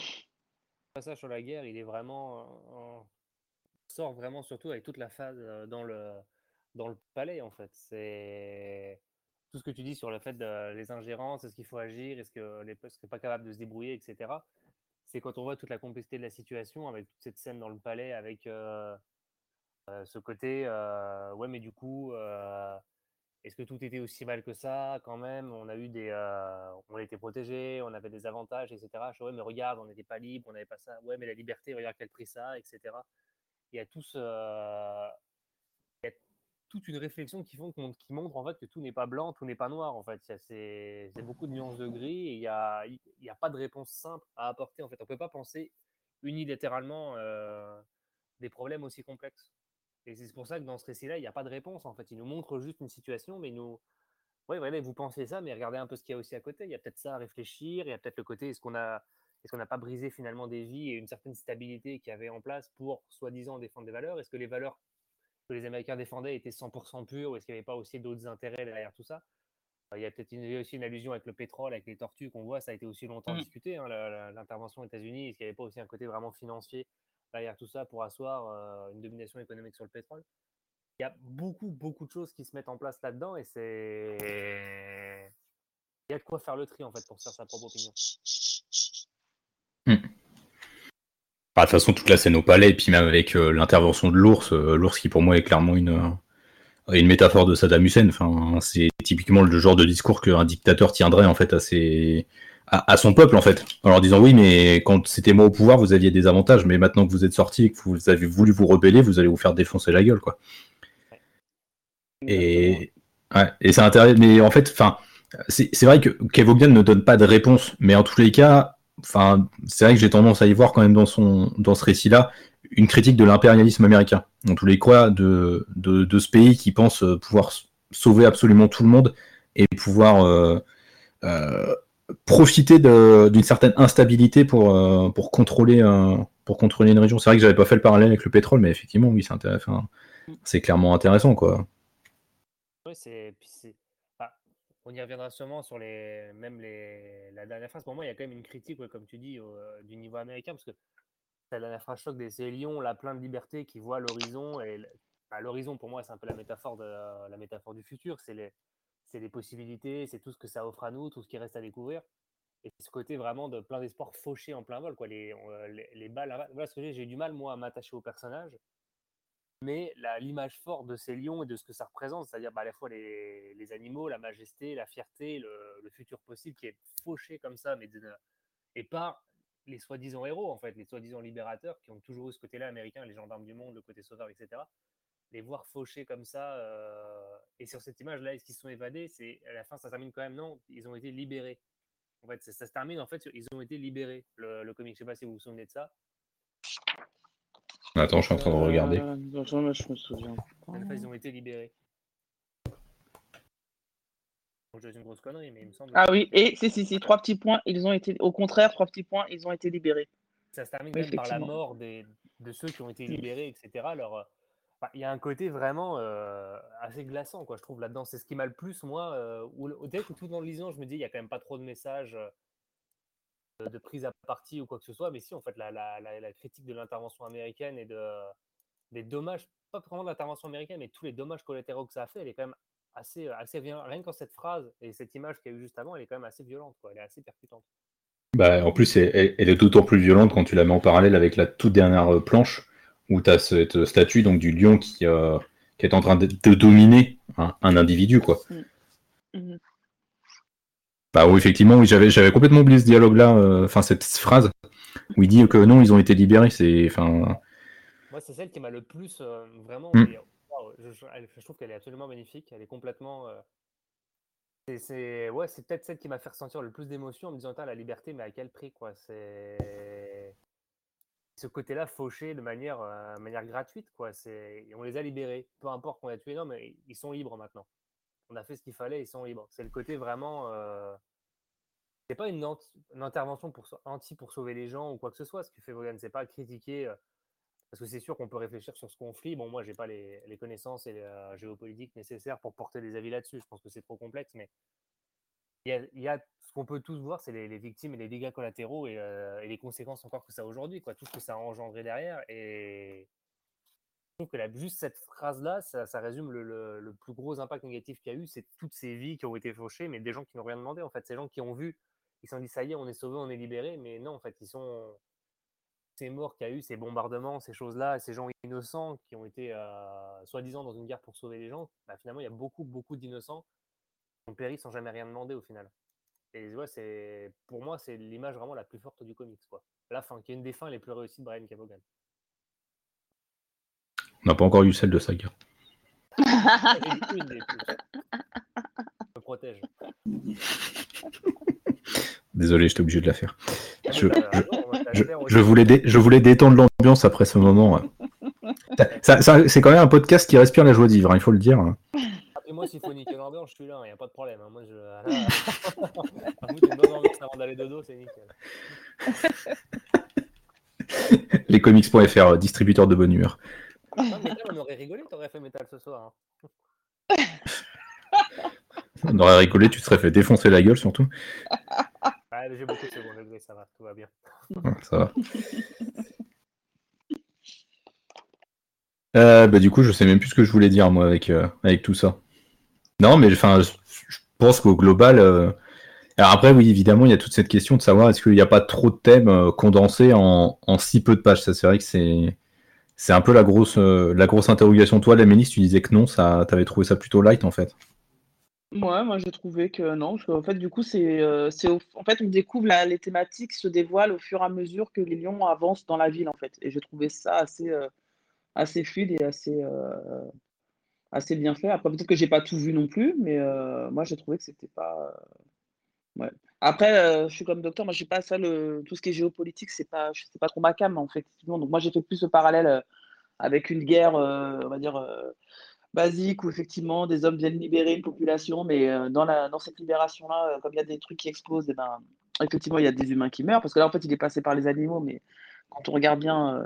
passage sur la guerre, il est vraiment. sort vraiment surtout avec toute la phase dans le, dans le palais, en fait. C'est tout ce que tu dis sur le fait de les ingérences, est-ce qu'il faut agir, est-ce que les peuples seraient pas capables de se débrouiller, etc. C'est quand on voit toute la complexité de la situation avec toute cette scène dans le palais, avec euh, euh, ce côté, euh, ouais, mais du coup, est-ce que tout était aussi mal que ça quand même? On a eu des, on était protégés, on avait des avantages, etc. Je, ouais, mais regarde, on n'était pas libre, on n'avait pas ça. Ouais, mais la liberté, regarde quel prix ça, etc. Il y a tout ce, toute une réflexion qui, font, qui montre en fait que tout n'est pas blanc, tout n'est pas noir. En fait, c'est beaucoup de nuances de gris et il n'y a, a pas de réponse simple à apporter. En fait, on ne peut pas penser unilatéralement euh, des problèmes aussi complexes. Et c'est pour ça que dans ce récit-là, il n'y a pas de réponse. En fait, il nous montre juste une situation, mais nous, voilà, vous pensez ça, mais regardez un peu ce qu'il y a aussi à côté. Il y a peut-être ça à réfléchir. Il y a peut-être le côté est-ce qu'on a est-ce qu'on n'a pas brisé finalement des vies et une certaine stabilité qu'il y avait en place pour soi-disant défendre des valeurs? Est-ce que les valeurs que les Américains défendaient étaient 100% purs ou est-ce qu'il n'y avait pas aussi d'autres intérêts derrière tout ça? Il y a peut-être aussi une allusion avec le pétrole, avec les tortues qu'on voit, ça a été aussi longtemps mmh. discuté, hein, l'intervention aux États-Unis. Est-ce qu'il n'y avait pas aussi un côté vraiment financier derrière tout ça pour asseoir euh, une domination économique sur le pétrole? Il y a beaucoup, beaucoup de choses qui se mettent en place là-dedans et c'est. Il y a de quoi faire le tri en fait pour faire sa propre opinion. Mmh. Bah, de toute façon, toute la scène au palais, et puis même avec euh, l'intervention de l'ours, euh, l'ours qui pour moi est clairement une, euh, une métaphore de Saddam Hussein. Enfin, c'est typiquement le genre de discours qu'un dictateur tiendrait en fait à, ses, à, son peuple en fait, en leur disant oui, mais quand c'était moi au pouvoir, vous aviez des avantages, mais maintenant que vous êtes sorti et que vous avez voulu vous rebeller, vous allez vous faire défoncer la gueule, quoi. Et, ouais, et c'est intéressant, mais en fait, enfin, c'est vrai que Kevogan ne donne pas de réponse, mais en tous les cas, enfin, c'est vrai que j'ai tendance à y voir quand même dans, son, dans ce récit-là une critique de l'impérialisme américain. En tous les cas, de, de, ce pays qui pense euh, pouvoir sauver absolument tout le monde et pouvoir euh, euh, profiter d'une certaine instabilité pour, pour, contrôler, pour contrôler une région. C'est vrai que j'avais pas fait le parallèle avec le pétrole, mais effectivement, oui, c'est clairement intéressant, quoi. On y reviendra sûrement sur les, même les, la dernière phrase. Pour moi, il y a quand même une critique, comme tu dis, euh, du niveau américain, parce que la dernière phrase choc des Lions, la plein de liberté qui voit l'horizon. Et bah, l'horizon, pour moi, c'est un peu la métaphore, de, la métaphore du futur. C'est les, les possibilités, c'est tout ce que ça offre à nous, tout ce qui reste à découvrir. Et ce côté vraiment de plein d'espoir fauché en plein vol. Quoi. Les, les, les balles. Voilà j'ai du mal, moi, à m'attacher au personnage mais l'image forte de ces lions et de ce que ça représente, c'est-à-dire bah, à la fois les, animaux, la majesté, la fierté, le, futur possible qui est fauché comme ça, mais et pas les soi-disant héros, en fait, les soi-disant libérateurs qui ont toujours eu ce côté-là américain, les gendarmes du monde, le côté sauveur, etc. Les voir fauchés comme ça, euh, et sur cette image-là, est-ce qu'ils sont évadés? C'est à la fin, ça termine quand même non, ils ont été libérés. En fait, ça, se termine en fait, ils ont été libérés. Le, le comic, je sais pas si vous vous souvenez de ça. Attends, je suis en train de regarder. Euh, je me souviens. ils ont été libérés. Je une grosse connerie, mais il me semble. Ah oui, et si, si, si, trois petits points, ils ont été. Au contraire, trois petits points, ils ont été libérés. Ça se termine même par la mort des, de ceux qui ont été libérés, etc. Alors, euh, il y a un côté vraiment euh, assez glaçant, quoi, je trouve, là-dedans. C'est ce qui m'a le plus, moi. Euh, où, dès que tout le lisant, je me dis, il n'y a quand même pas trop de messages de prise à partie ou quoi que ce soit, mais si, en fait, la, la, la, critique de l'intervention américaine et de, des dommages, pas vraiment de l'intervention américaine, mais tous les dommages collatéraux que ça a fait, elle est quand même assez, assez violente. Rien qu'en cette phrase et cette image qu'il y a eu juste avant, elle est quand même assez violente, quoi. elle est assez percutante. Bah, en plus, elle, est d'autant plus violente quand tu la mets en parallèle avec la toute dernière euh, planche où tu as cette statue donc, du lion qui, euh, qui est en train de, dominer un, individu. quoi. Mmh. Mmh. Bah oui, effectivement, oui, j'avais, j'avais complètement oublié ce dialogue-là, euh, enfin cette phrase où il dit que non, ils ont été libérés. C'est, enfin. Moi, c'est celle qui m'a le plus euh, vraiment. Mm. je, trouve qu'elle est absolument magnifique. Elle est complètement. Euh, c'est ouais, c'est peut-être celle qui m'a fait ressentir le plus d'émotion en me disant, la liberté, mais à quel prix, quoi? C'est ce côté-là fauché de manière, euh, manière gratuite, quoi. C'est on les a libérés. Peu importe qu'on a tué, non, mais ils sont libres maintenant. On a fait ce qu'il fallait, ils sont libres. C'est le côté vraiment. Euh, c'est pas une, intervention anti pour sauver les gens ou quoi que ce soit. Ce que fait Vaughan, c'est pas critiquer. Euh, parce que c'est sûr qu'on peut réfléchir sur ce conflit. Bon, moi, j'ai pas les, connaissances et la géopolitique nécessaires pour porter des avis là-dessus. Je pense que c'est trop complexe, mais il y a, ce qu'on peut tous voir, c'est les, victimes et les dégâts collatéraux euh, et, les conséquences encore que ça aujourd'hui, quoi, tout ce que ça a engendré derrière. Et que juste cette phrase-là, ça, résume le, plus gros impact négatif qu'il y a eu, c'est toutes ces vies qui ont été fauchées, mais des gens qui n'ont rien demandé, en fait, ces gens qui ont vu, ils se sont dit ça y est, on est sauvés, on est libérés, mais non, en fait, ils sont ces morts qu'il y a eu, ces bombardements, ces choses-là, ces gens innocents qui ont été euh, soi-disant dans une guerre pour sauver les gens, bah, finalement, il y a beaucoup, beaucoup d'innocents qui ont péri sans jamais rien demander au final. Et ouais, c'est pour moi, c'est l'image vraiment la plus forte du comics. Quoi. La fin, qui est une des fins les plus réussies de Brian Cavogan. On n'a pas encore eu celle de Saga. <laughs> Je protège. <laughs> Désolé, j'étais obligé de la faire. Je, voulais, je voulais détendre l'ambiance après ce moment. c'est quand même un podcast qui respire la joie de vivre, hein, il faut le dire. Et moi, s'il faut niquer l'ambiance, je suis là, il n'y a pas de problème. Hein. Moi, je. une bonne ambiance avant d'aller dodo, c'est nickel. Lescomics.fr, distributeur de bonne humeur. Non, mais on aurait rigolé, t'aurais fait métal ce soir. Hein. <laughs> on aurait rigolé, tu te serais fait défoncer la gueule surtout. <laughs> j'ai beaucoup de second degré, ça va, tout va bien. ça va. Euh, bah, du coup, je sais même plus ce que je voulais dire moi avec, euh, avec tout ça. Non, mais enfin, je, pense qu'au global. Euh, alors après, oui, évidemment, il y a toute cette question de savoir est-ce qu'il n'y a pas trop de thèmes condensés en, en, si peu de pages? Ça, c'est vrai que c'est c'est un peu la grosse la grosse interrogation. Toi, la ministre, tu disais que non, ça, t'avais trouvé ça plutôt light en fait. Ouais, moi j'ai trouvé que non. En fait, du coup, c'est, c'est en fait, on découvre les thématiques se dévoilent au fur et à mesure que les lions avancent dans la ville, en fait. Et j'ai trouvé ça assez, assez fluide et assez, euh, assez bien fait. Après, peut-être que j'ai pas tout vu non plus, mais euh, moi, j'ai trouvé que c'était pas. Euh, ouais. Après, je suis comme docteur, moi, j'ai pas ça, le... tout ce qui est géopolitique, c'est pas, pas trop ma cam, en fait. Donc, moi, j'ai fait plus ce parallèle avec une guerre, on va dire, basique, où effectivement, des hommes viennent libérer une population, mais dans, la, dans cette libération-là, comme il y a des trucs qui explosent, ben, effectivement, il y a des humains qui meurent, parce que là, en fait, il est passé par les animaux, mais quand on regarde bien,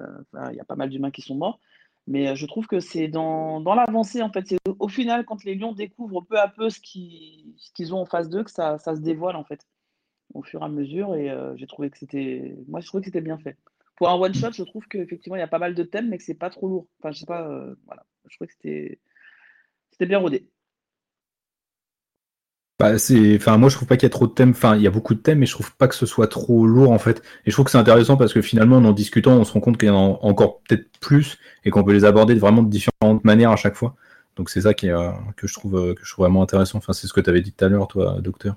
il y a pas mal d'humains qui sont morts. Mais je trouve que c'est dans, dans l'avancée, en fait. C'est au final, quand les lions découvrent peu à peu ce qu'ils ont en face d'eux, que ça, ça, se dévoile, en fait, au fur et à mesure. Et j'ai trouvé que c'était. Moi, je trouvais que c'était bien fait. Pour un one-shot, je trouve qu'effectivement, il y a pas mal de thèmes, mais que c'est pas trop lourd. Enfin, je sais pas. voilà. Je que c'était bien rodé. Bah, enfin, moi je trouve pas qu'il y a trop de thèmes. Enfin, il y a beaucoup de thèmes, mais je trouve pas que ce soit trop lourd en fait. Et je trouve que c'est intéressant parce que finalement, en discutant, on se rend compte qu'il y en a encore peut-être plus et qu'on peut les aborder de vraiment de différentes manières à chaque fois. Donc c'est ça qui est, euh, que je trouve euh, que je trouve vraiment intéressant. Enfin, c'est ce que tu avais dit tout à l'heure, toi, docteur.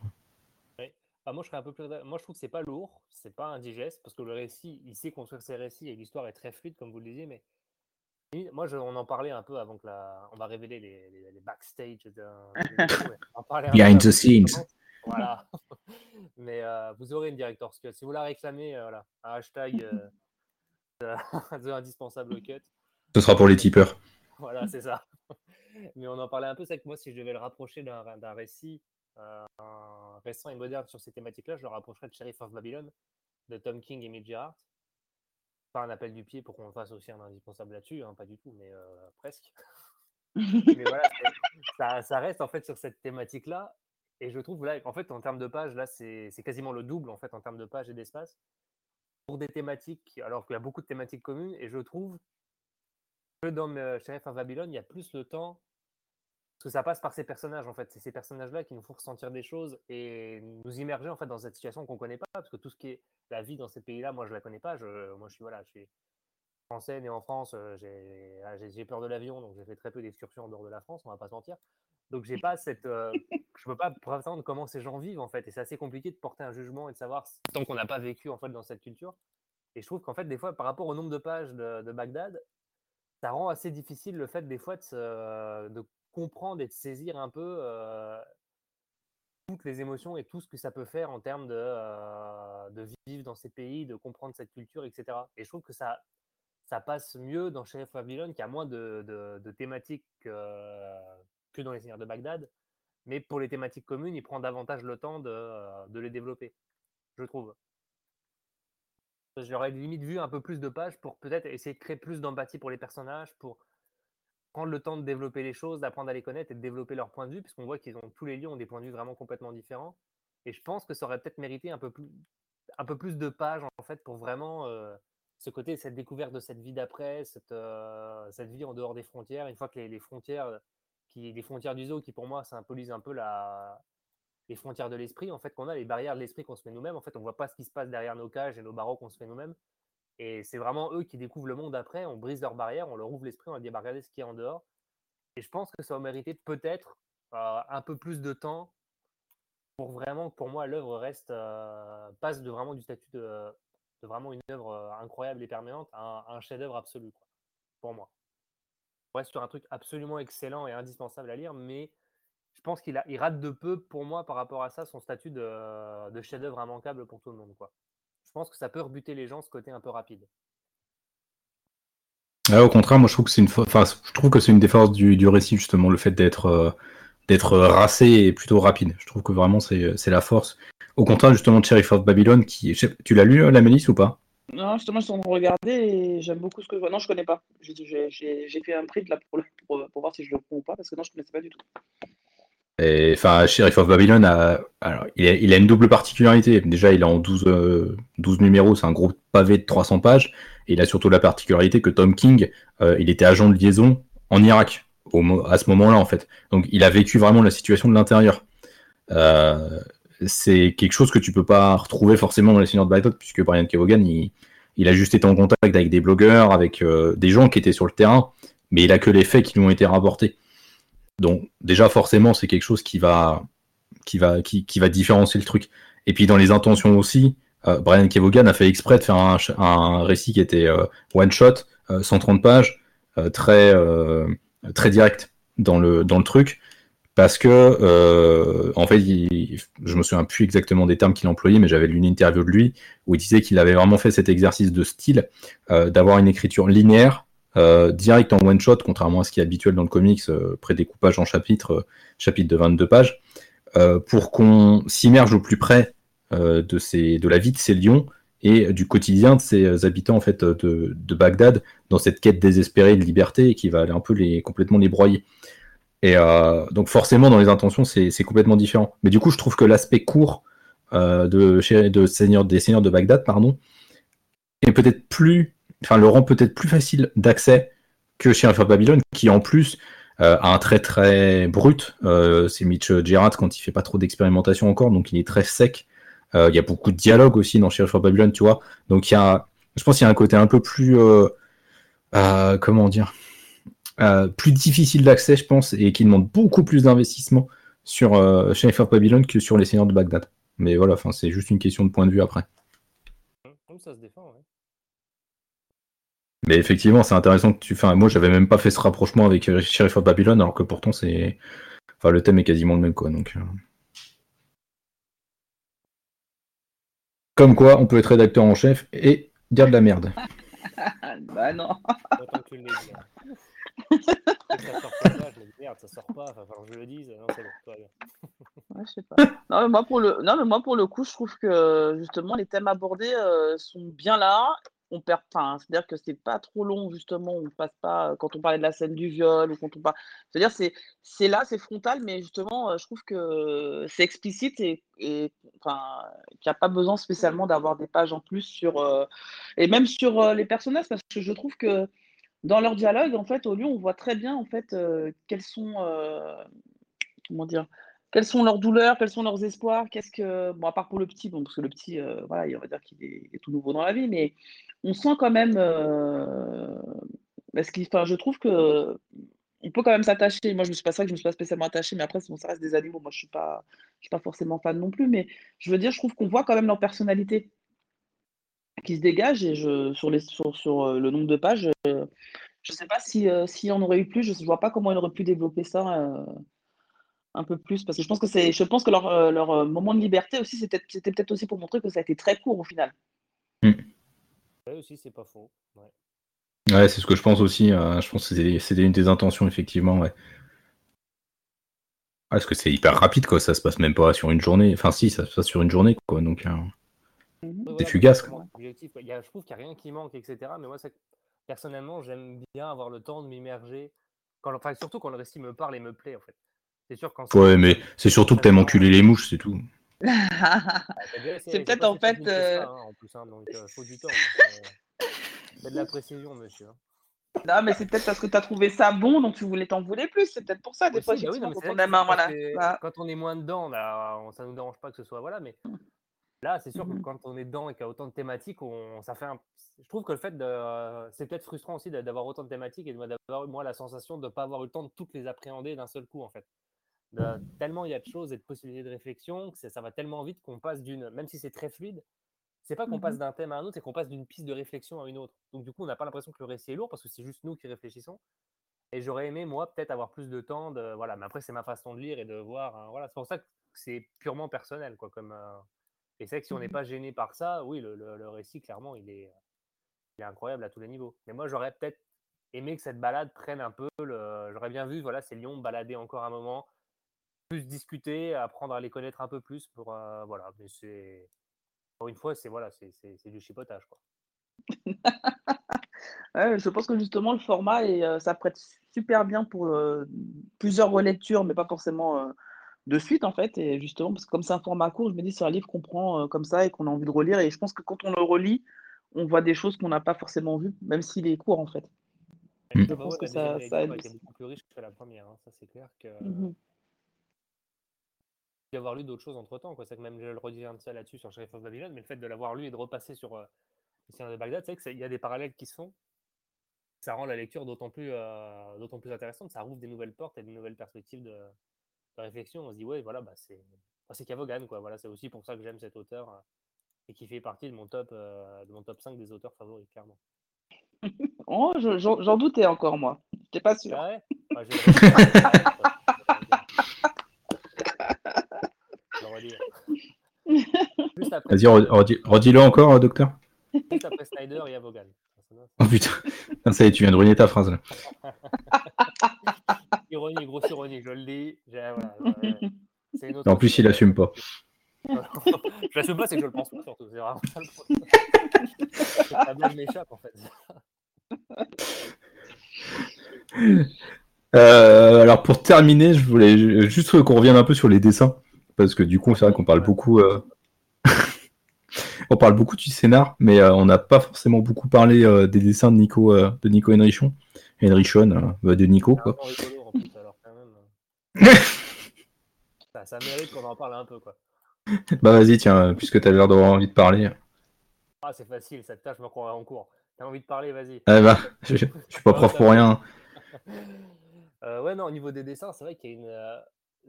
Ah, moi, je serais un peu plus... moi, je trouve que c'est pas lourd, c'est pas indigeste parce que le récit, il sait construire ses récits et l'histoire est très fluide, comme vous le disiez, mais moi, on en parlait un peu avant que la. On va révéler les, les, backstage. De, <laughs> Behind the scenes. Voilà. <laughs> Mais euh, vous aurez une director's cut. Si vous la réclamez, euh, voilà, un hashtag euh, <laughs> The Indispensable Cut. Ce sera pour les tipeurs. Voilà, c'est ça. Mais on en parlait un peu, c'est que moi, si je devais le rapprocher d'un récit récent et moderne sur ces thématiques-là, je le rapprocherais de Sheriff of Babylon de Tom King et Mitch pas un appel du pied pour qu'on fasse aussi un indispensable là-dessus, hein, pas du tout, mais euh, presque. <laughs> mais voilà, ça, reste en fait sur cette thématique-là. Et je trouve là, en fait, en termes de pages, là, c'est quasiment le double en fait en termes de pages et d'espace pour des thématiques, alors qu'il y a beaucoup de thématiques communes. Et je trouve que dans Sheriff of Babylon, il y a plus le temps parce que ça passe par ces personnages, en fait. C'est ces personnages-là qui nous font ressentir des choses et nous immerger, en fait, dans cette situation qu'on ne connaît pas. Parce que tout ce qui est la vie dans ces pays-là, moi, je ne la connais pas. Je, moi, je suis, voilà, je suis français, né en France. Euh, ah, j'ai peur de l'avion, donc j'ai fait très peu d'excursions en dehors de la France, on va pas se mentir. Donc, j'ai pas cette. Euh, <laughs> je peux pas prétendre comment ces gens vivent, en fait. Et c'est assez compliqué de porter un jugement et de savoir tant qu'on n'a pas vécu, en fait, dans cette culture. Et je trouve qu'en fait, des fois, par rapport au nombre de pages de, de Bagdad, ça rend assez difficile le fait des fois de, de comprendre et de saisir un peu toutes les émotions et tout ce que ça peut faire en termes de, de vivre dans ces pays, de comprendre cette culture, etc. Et je trouve que ça, ça passe mieux dans Sheriff Babylon, qui a moins de, de, thématiques que dans Les Seigneurs de Bagdad. Mais pour les thématiques communes, il prend davantage le temps de, de les développer, je trouve. J'aurais limite vu un peu plus de pages pour peut-être essayer de créer plus d'empathie pour les personnages, pour prendre le temps de développer les choses, d'apprendre à les connaître et de développer leur point de vue, puisqu'on voit qu'ils ont tous les lieux ont des points de vue vraiment complètement différents. Et je pense que ça aurait peut-être mérité un peu plus, de pages en fait pour vraiment euh, ce côté, cette découverte de cette vie d'après, cette, euh, cette vie en dehors des frontières. Une fois que les, les frontières, qui, les frontières du zoo, qui pour moi symbolisent un peu la, les frontières de l'esprit, en fait, qu'on a, les barrières de l'esprit qu'on se met nous-mêmes. En fait, on voit pas ce qui se passe derrière nos cages et nos barreaux qu'on se fait nous-mêmes. Et c'est vraiment eux qui découvrent le monde après. On brise leurs barrières, on leur ouvre l'esprit, on leur dit bah, regardez ce qu'il y a en dehors. Et je pense que ça va mériter peut-être euh, un peu plus de temps pour vraiment que pour moi l'œuvre reste euh, passe de vraiment du statut de, vraiment une œuvre euh, incroyable et permanente à un, chef-d'œuvre absolu quoi, pour moi. On reste sur un truc absolument excellent et indispensable à lire, mais je pense qu'il il rate de peu pour moi par rapport à ça son statut de, chef-d'œuvre immanquable pour tout le monde je pense que ça peut rebuter les gens ce côté un peu rapide. Ah, au contraire, moi je trouve que c'est une, enfin, je trouve que c'est une des forces du, récit justement le fait d'être euh, d'être racé et plutôt rapide. Je trouve que vraiment c'est la force. Au contraire justement de Sheriff of Babylon qui, tu l'as lu la Mélisse ou pas? Non, justement je suis en train de regarder et j'aime beaucoup ce que je vois. Non, je connais pas. J'ai fait un print là pour, pour, pour, voir si je le prends ou pas parce que non, je connaissais pas du tout enfin, Sheriff of Babylon a, alors, il, a, une double particularité. Déjà, il est en 12, 12 euh, numéros, c'est un gros pavé de 300 pages. Et il a surtout la particularité que Tom King, euh, il était agent de liaison en Irak au, à ce moment-là, en fait. Donc, il a vécu vraiment la situation de l'intérieur. Euh, c'est quelque chose que tu peux pas retrouver forcément dans les Seigneurs de Bagdad, puisque Brian Kevogan, il, il, a juste été en contact avec des blogueurs, avec des gens qui étaient sur le terrain, mais il a que les faits qui lui ont été rapportés. Donc déjà forcément c'est quelque chose qui va qui va différencier le truc. Et puis dans les intentions aussi, euh, Brian Kevogan a fait exprès de faire un, récit qui était euh, one shot, 130 euh, pages, très direct dans le dans le truc parce que en fait je me souviens plus exactement des termes qu'il employait mais j'avais lu une interview de lui où il disait qu'il avait vraiment fait cet exercice de style d'avoir une écriture linéaire euh, direct en one shot, contrairement à ce qui est habituel dans le comics, euh, pré-découpage en chapitres, euh, chapitre de 22 pages, pour qu'on s'immerge au plus près de, ces, de la vie de ces lions et du quotidien de ces habitants en fait de, de, Bagdad dans cette quête désespérée de liberté qui va aller un peu les, complètement les broyer. Et donc forcément dans les intentions c'est complètement différent. Mais du coup je trouve que l'aspect court de, de Seigneur, des Seigneurs de Bagdad pardon, est peut-être plus enfin, le rend peut-être plus facile d'accès que chez of Babylon, qui en plus euh, a un trait très brut. Euh, c'est Mitch Gerrard quand il fait pas trop d'expérimentation encore, donc il est très sec. Euh, il y a beaucoup de dialogue aussi dans Sheriff of Babylon, tu vois. Donc il y a, je pense qu'il y a un côté un peu plus, comment dire, plus difficile d'accès, je pense, et qui demande beaucoup plus d'investissement sur of Babylon que sur les Seigneurs de Bagdad. Mais voilà, c'est juste une question de point de vue après. Ça se défend. Mais effectivement, c'est intéressant que tu. Enfin, moi, j'avais même pas fait ce rapprochement avec euh, Sheriff of Babylon, alors que pourtant, c'est. Enfin, le thème est quasiment le même, quoi. Donc. Euh. Comme quoi, on peut être rédacteur en chef et dire de la merde. <laughs> bah non. <laughs> ça sort pas, je merde, ça sort pas, enfin, que je le dise, non, ouais, je sais pas. Non mais, moi, pour le... non, mais moi, pour le coup, je trouve que justement, les thèmes abordés euh, sont bien là on perd pas. C'est-à-dire que c'est pas trop long, justement. On passe pas, quand on parlait de la scène du viol ou quand on parle. C'est-à-dire, c'est, c'est là, c'est frontal, mais justement, je trouve que c'est explicite et, enfin, qu'il n'y a pas besoin spécialement d'avoir des pages en plus sur. et même sur les personnages, parce que je trouve que dans leur dialogue, en fait, au lieu, on voit très bien, en fait, quels sont. comment dire quelles sont leurs douleurs, quels sont leurs espoirs, qu'est-ce que, bon, à part pour le petit, bon, parce que le petit, voilà, on va dire qu'il est, tout nouveau dans la vie, mais on sent quand même, euh, je trouve que on peut quand même s'attacher. Moi, je me suis pas ça que je me suis pas spécialement attachée, mais après, ça reste des animaux. Moi, je suis pas, je suis pas forcément fan non plus, mais je veux dire, je trouve qu'on voit quand même leur personnalité qui se dégage et je, sur, les, sur, sur euh, le nombre de pages, je ne sais pas si, euh, si on aurait eu plus, je ne vois pas comment il aurait pu développer ça un peu plus parce que je pense que c'est, je pense que leur, euh, leur euh, moment de liberté aussi, c'était c'était peut-être aussi pour montrer que ça a été très court au final. Ouais, aussi, c'est pas faux. Ouais. Ouais, c'est ce que je pense aussi. euh, je pense que c'était c'était une des intentions, effectivement. Ouais. Ah, Parce que c'est hyper rapide, quoi. Ça se passe même pas sur une journée. Enfin, si, ça se passe sur une journée, quoi. Donc, euh, Ouais, C'est fugace, objectif, quoi. Il y a- je trouve qu'il n'y a rien qui manque, etc. Mais moi, personnellement, j'aime bien avoir le temps de m'immerger. Quand, enfin, surtout quand le récit me parle et me plaît, en fait. C'est sûr, quand ouais, mais c'est surtout que t'aimes enculer les mouches, c'est tout. <laughs> C'est peut-être en fait, ça, euh, hein, en plus, hein, donc euh, faut du temps. <laughs> hein, c'est- C'est de la précision, monsieur. hein. Non, mais c'est peut-être parce que tu as trouvé ça bon, donc tu voulais t'en voulais plus. C'est peut-être pour ça, des fois, bah oui, non, quand on aime Voilà. Voilà. quand on est moins dedans, là, on- ça nous dérange pas que ce soit voilà, mais là, c'est sûr que Mhm. quand on est dedans et qu'il y a autant de thématiques, on, ça fait un... Je trouve que le fait de, c'est peut-être frustrant aussi d'a- d'avoir autant de thématiques et de- d'avoir moi la sensation de ne pas avoir eu le temps de toutes les appréhender d'un seul coup en fait. De- tellement il y a de choses et de possibilités de réflexion que c'est- ça va tellement vite qu'on passe d'une, même si c'est très fluide, c'est pas qu'on passe Mhm. d'un thème à un autre, c'est qu'on passe d'une piste de réflexion à une autre. Donc du coup, on n'a pas l'impression que le récit est lourd parce que c'est juste nous qui réfléchissons. Et j'aurais aimé, moi, peut-être avoir plus de temps. De, voilà. Mais après, c'est ma façon de lire et de voir. hein, voilà. C'est pour ça que c'est purement personnel. Quoi, comme, euh, Et c'est vrai que si on n'est Mhm. pas gêné par ça, oui, le, le- le récit, clairement, il est, il est incroyable à tous les niveaux. Mais moi, j'aurais peut-être aimé que cette balade prenne un peu le. J'aurais bien vu, voilà, ces lions balader encore un moment, plus discuter, apprendre à les connaître un peu plus. Pour, euh, voilà. Mais c'est. Encore une fois, c'est voilà, c'est du chipotage. Quoi. <laughs> Ouais, je pense que justement, le format, est, euh, ça prête super bien pour euh, plusieurs relectures, mais pas forcément euh, de suite, en fait. Et justement, parce que comme c'est un format court, je me dis, c'est un livre qu'on prend euh, comme ça et qu'on a envie de relire. Et je pense que quand on le relit, on voit des choses qu'on n'a pas forcément vues, même s'il est court, en fait. Mm. Je Ah bah pense ouais, que ça, ça aide a été aussi. beaucoup plus riche que la première. hein. Ça, c'est clair que. Mhm. D'y avoir lu d'autres choses entre temps. C'est que même je le redis un petit peu là-dessus sur Sheriff of Babylon, mais le fait de l'avoir lu et de repasser sur euh, Les Seigneurs de Bagdad, c'est qu'il y a des parallèles qui se font. Ça rend la lecture d'autant plus, euh, d'autant plus intéressante. Ça rouvre des nouvelles portes et des nouvelles perspectives de, de réflexion. On se dit, ouais, voilà, bah, c'est, bah, c'est Cavogan, quoi. Voilà, c'est aussi pour ça que j'aime cet auteur euh, et qui fait partie de mon top, euh, de mon top 5 des auteurs favoris, clairement. Oh, je- j'en j'en doutais encore, moi. J'étais pas sûre. Ah ouais Bah, je vais le redire. Je vais le redire. Juste après, Vas-y, re- redis- redis-le encore, euh, docteur. juste après Snyder et Avogan. Oh putain, ça y est, tu viens de ruiner ta phrase là. <laughs> Ironie, grosse ironie, je le dis. Voilà, en plus, il assume pas. <laughs> je l'assume pas, c'est que je le pense pas surtout. C'est vraiment ça le problème. <laughs> La blague m'échappe en fait. Euh, alors pour terminer, je voulais ju- juste qu'on revienne un peu sur les dessins, parce que du coup, c'est vrai qu'on parle beaucoup, euh, on parle beaucoup du scénar, mais euh, on n'a pas forcément beaucoup parlé euh, des dessins de Nico, euh, de Nico Henrichon, Henrichon, bah, de Nico quoi. Ça, <laughs> ça mérite qu'on en parle un peu quoi. Bah vas-y, tiens, puisque t'as l'air d'avoir envie de parler. Ah, c'est facile, cette tâche, je me croirais en cours. T'as envie de parler, vas-y. Ah bah, je, je suis pas <laughs> prof pour rien. Euh, ouais, non, au niveau des dessins, c'est vrai qu'il y a une. euh,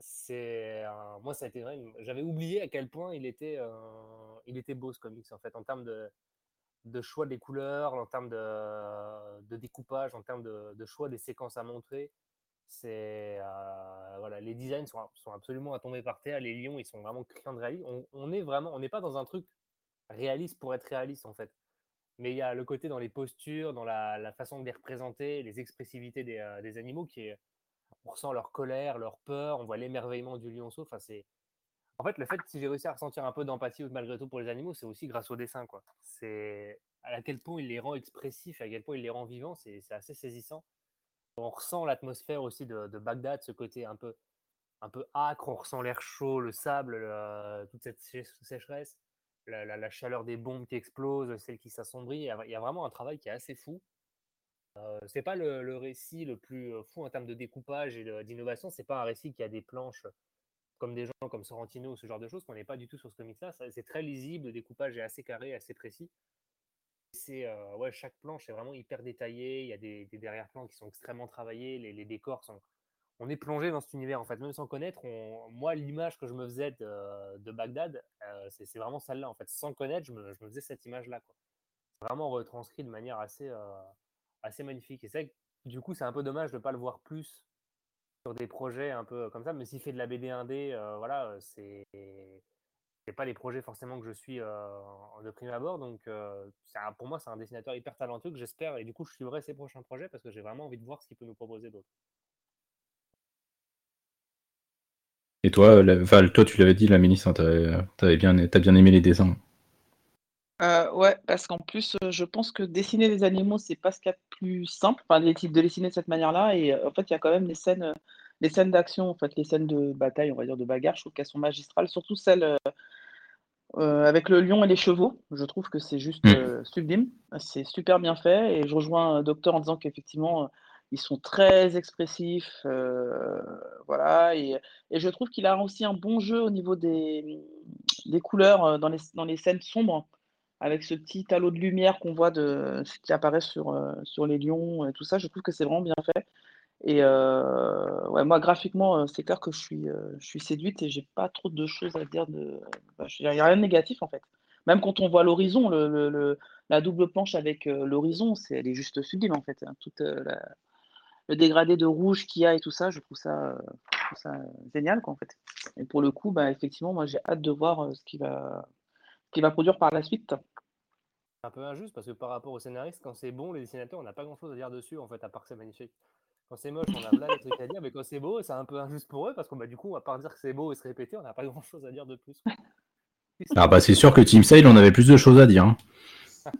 c'est Moi, ça a été vrai. J'avais oublié à quel point il était, euh, il était beau ce comics, en fait, en termes de, de choix des couleurs, en termes de, de découpage, en termes de, choix des séquences à montrer. C'est. euh, voilà, les designs sont, sont absolument à tomber par terre. Les lions, ils sont vraiment criants de réalisme. On, est vraiment. On n'est pas dans un truc réaliste pour être réaliste, en fait mais il y a le côté dans les postures, dans la, la façon de les représenter, les expressivités des, euh, des animaux qui est, on ressent leur colère, leur peur, on voit l'émerveillement du lionceau. Enfin, c'est en fait le fait si j'ai réussi à ressentir un peu d'empathie malgré tout pour les animaux, c'est aussi grâce au dessin. C'est à quel point il les rend expressifs, à quel point il les rend vivants, c'est assez saisissant. On ressent l'atmosphère aussi de, Bagdad, ce côté un peu un peu âcre, on ressent l'air chaud, le sable, le- toute cette sé- sécheresse la, la- chaleur des bombes qui explosent, celle qui s'assombrit. Il y a vraiment un travail qui est assez fou. Euh, c'est pas le, récit le plus euh, fou en termes de découpage et d'innovation. C'est pas un récit qui a des planches comme des gens comme Sorrentino ou ce genre de choses. On n'est pas du tout sur ce comics-là. C'est très lisible. Le découpage est assez carré, assez précis. C'est euh, ouais, chaque planche est vraiment hyper détaillée. Il y a des, des derrière-plans qui sont extrêmement travaillés. Les, décors sont. On est plongé dans cet univers en fait, même sans connaître. on- Moi, l'image que je me faisais de, Bagdad, c'est vraiment celle-là en fait. Sans connaître, je me, faisais cette image-là. Vraiment retranscrit de manière assez, assez magnifique. Et c'est du coup, c'est un peu dommage de ne pas le voir plus sur des projets un peu comme ça, mais s'il fait de la BD 1D, voilà, c'est pas les projets forcément que je suis de prime abord. Donc, pour moi, c'est un dessinateur hyper talentueux que j'espère. Et du coup, je suivrai ses prochains projets parce que j'ai vraiment envie de voir ce qu'il peut nous proposer d'autre. Et toi, Val, toi, tu l'avais dit, la ministre, tu as bien, bien aimé les dessins. Euh, ouais, parce qu'en plus, je pense que dessiner des animaux, c'est pas ce qu'il y a de plus simple, enfin, de les dessiner de cette manière-là. Et en fait, il y a quand même les scènes, les scènes d'action, en fait, les scènes de bataille, on va dire de bagarre, je trouve qu'elles sont magistrales, surtout celles avec le lion et les chevaux. Je trouve que c'est juste mmh. sublime, c'est super bien fait. Et je rejoins docteur en disant qu'effectivement, ils sont très expressifs, voilà. Et, je trouve qu'il a aussi un bon jeu au niveau des, des couleurs dans les, dans les scènes sombres, avec ce petit halo de lumière qu'on voit de ce qui apparaît sur, sur les lions et tout ça. Je trouve que c'est vraiment bien fait. Et ouais, moi, graphiquement, c'est clair que je suis, je suis séduite et j'ai pas trop de choses à dire. De... Bah, il n'y a rien de négatif en fait. Même quand on voit l'horizon, le, la double planche avec l'horizon, c'est, elle est juste sublime en fait. Hein. Tout le dégradé de rouge qu'il y a et tout ça, je trouve ça, génial quoi, en fait. Et pour le coup, bah, effectivement, moi j'ai hâte de voir ce qu'il va, qui va produire par la suite. Un peu injuste parce que par rapport au scénariste, quand c'est bon, les dessinateurs, on n'a pas grand chose à dire dessus en fait, à part que c'est magnifique. Quand c'est moche, on a plein de trucs à dire, mais quand c'est beau, c'est un peu injuste pour eux parce qu'on bah, du coup, à part dire que c'est beau et se répéter, on n'a pas grand chose à dire de plus. <laughs> Ah bah c'est sûr que Team Sale, on avait plus de choses à dire. Hein. <laughs>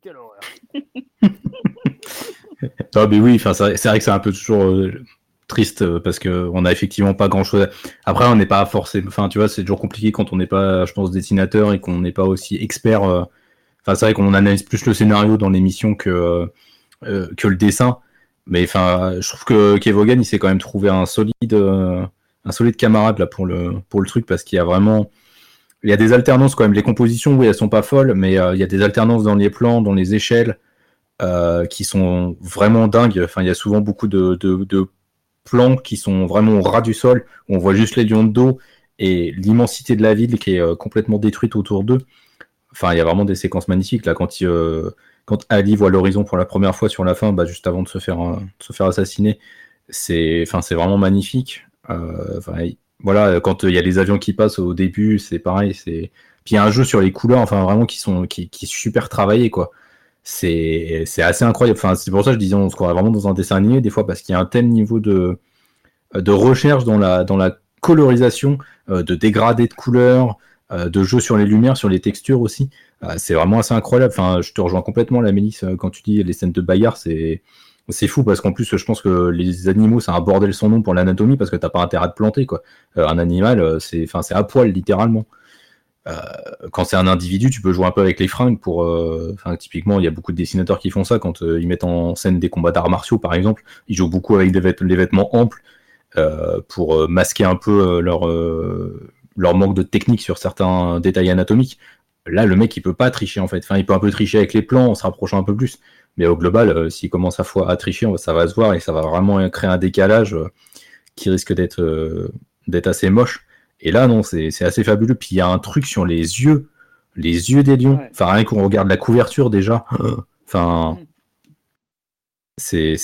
Quelle horreur <laughs> Ah mais oui, c'est vrai que c'est un peu toujours euh, triste euh, parce que on a effectivement pas grand chose. Après, on n'est pas forcément. Enfin, tu vois, c'est toujours compliqué quand on n'est pas, je pense, dessinateur et qu'on n'est pas aussi expert. Euh, enfin, c'est vrai qu'on analyse plus le scénario dans l'émission que euh, que le dessin. Mais enfin, je trouve que Kevogan, il s'est quand même trouvé un solide, un solide camarade là pour le pour le truc parce qu'il y a vraiment, il y a des alternances quand même. Les compositions, oui, elles sont pas folles, mais il y a des alternances dans les plans, dans les échelles, qui sont vraiment dingues. Enfin, il y a souvent beaucoup de, plans qui sont vraiment au ras du sol. On voit juste les lions de dos et l'immensité de la ville qui est complètement détruite autour d'eux. Enfin, il y a vraiment des séquences magnifiques là quand il quand Ali voit l'horizon pour la première fois sur la fin, bah, juste avant de se faire, euh, se faire assassiner, c'est vraiment magnifique. Euh, voilà, quand il y a les avions qui passent au début, c'est pareil. Puis il y a un jeu sur les couleurs, enfin vraiment qui sont qui, qui est super travaillé quoi. C'est assez incroyable. C'est pour ça que je disais on se croirait vraiment dans un dessin animé des fois parce qu'il y a un tel niveau de recherche dans la colorisation, euh, de dégradé de couleurs, de jeu sur les lumières, sur les textures aussi. Ah, c'est vraiment assez incroyable. Je te rejoins complètement, la Mélisse, euh, quand tu dis les scènes de bagarre, c'est c'est fou parce qu'en plus, je pense que les animaux, c'est un bordel sans nom pour l'anatomie parce que t'as pas intérêt à te planter, quoi. Euh, un animal, euh, c'est à poil littéralement. Quand c'est un individu, tu peux jouer un peu avec les fringues pour. Enfin, typiquement, il y a beaucoup de dessinateurs qui font ça quand ils mettent en scène des combats d'arts martiaux, par exemple. Ils jouent beaucoup avec des les vêtements amples pour masquer un peu leur leur manque de technique sur certains détails anatomiques. Là, le mec, il peut pas tricher en fait. Il peut un peu tricher avec les plans en se rapprochant un peu plus. Mais au global, euh, s'il commence à, à tricher, ça va se voir et ça va vraiment créer un décalage euh, qui risque d'être euh, d'être assez moche. Et là, non, c'est assez fabuleux. Puis il y a un truc sur les yeux, les yeux des lions. Enfin, rien qu'on regarde la couverture déjà. <gasps> Enfin, c'est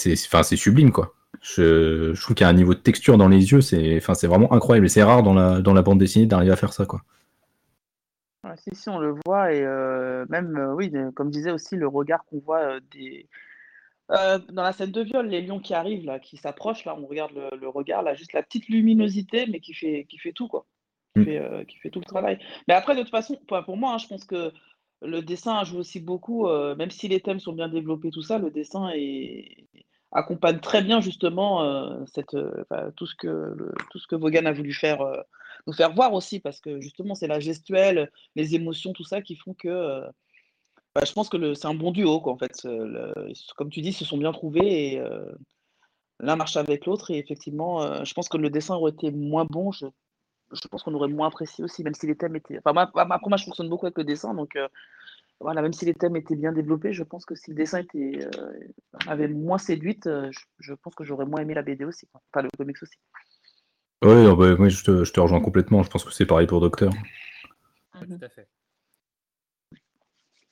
sublime quoi. Je, je trouve qu'il y a un niveau de texture dans les yeux, c'est vraiment incroyable. Et c'est rare dans la, dans la bande dessinée d'arriver à faire ça quoi si, si, on le voit et même, oui, comme disait aussi, le regard qu'on voit des. Dans la scène de viol, les lions qui arrivent, là, qui s'approchent, là, on regarde le, regard, là, juste la petite luminosité, mais qui fait, qui fait tout, quoi. Qui, mmh. fait, qui fait tout le travail. Mais après, de toute façon, pour moi, hein, je pense que le dessin joue aussi beaucoup, même si les thèmes sont bien développés, tout ça, le dessin est, accompagne très bien justement cette, tout, ce que, tout ce que Vaughan a voulu faire nous faire voir aussi, parce que justement, c'est la gestuelle, les émotions, tout ça qui font que. Euh, bah, je pense que c'est un bon duo, quoi, en fait. comme tu dis, ils se sont bien trouvés et euh, l'un marche avec l'autre. Et effectivement, euh, je pense que le dessin aurait été moins bon. Je, je pense qu'on aurait moins apprécié aussi, même si les thèmes étaient. Enfin, moi, après, moi, je fonctionne beaucoup avec le dessin, donc voilà, même si les thèmes étaient bien développés, je pense que si le dessin était, avait moins séduite, je, je, pense que j'aurais moins aimé la BD aussi, enfin le comics aussi. Oui, bah, je, te, rejoins complètement. Je pense que c'est pareil pour Docteur. tout à fait.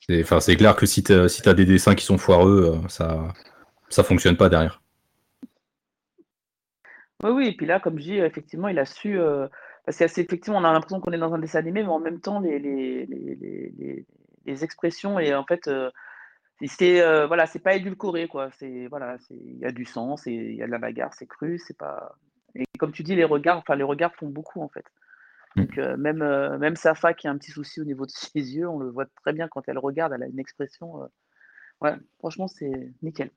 C'est, clair que si tu as, si des dessins qui sont foireux, euh, ça ça fonctionne pas derrière. Oui, oui, et puis là, comme je dis, effectivement, il a su. euh, parce qu'effectivement, on a l'impression qu'on est dans un dessin animé, mais en même temps, les, les, les, les, expressions, et en fait, euh, c'est voilà, c'est pas édulcoré, quoi. C'est voilà, il y a du c'est il y a de la bagarre, c'est cru, c'est pas. Et comme tu dis, les regards, enfin, les regards font beaucoup, en fait. Mm. Donc, euh, même, euh, même Safa qui a un petit souci au niveau de ses <laughs> yeux, on le voit très bien quand elle regarde, elle a une expression. euh, ouais, franchement, c'est nickel.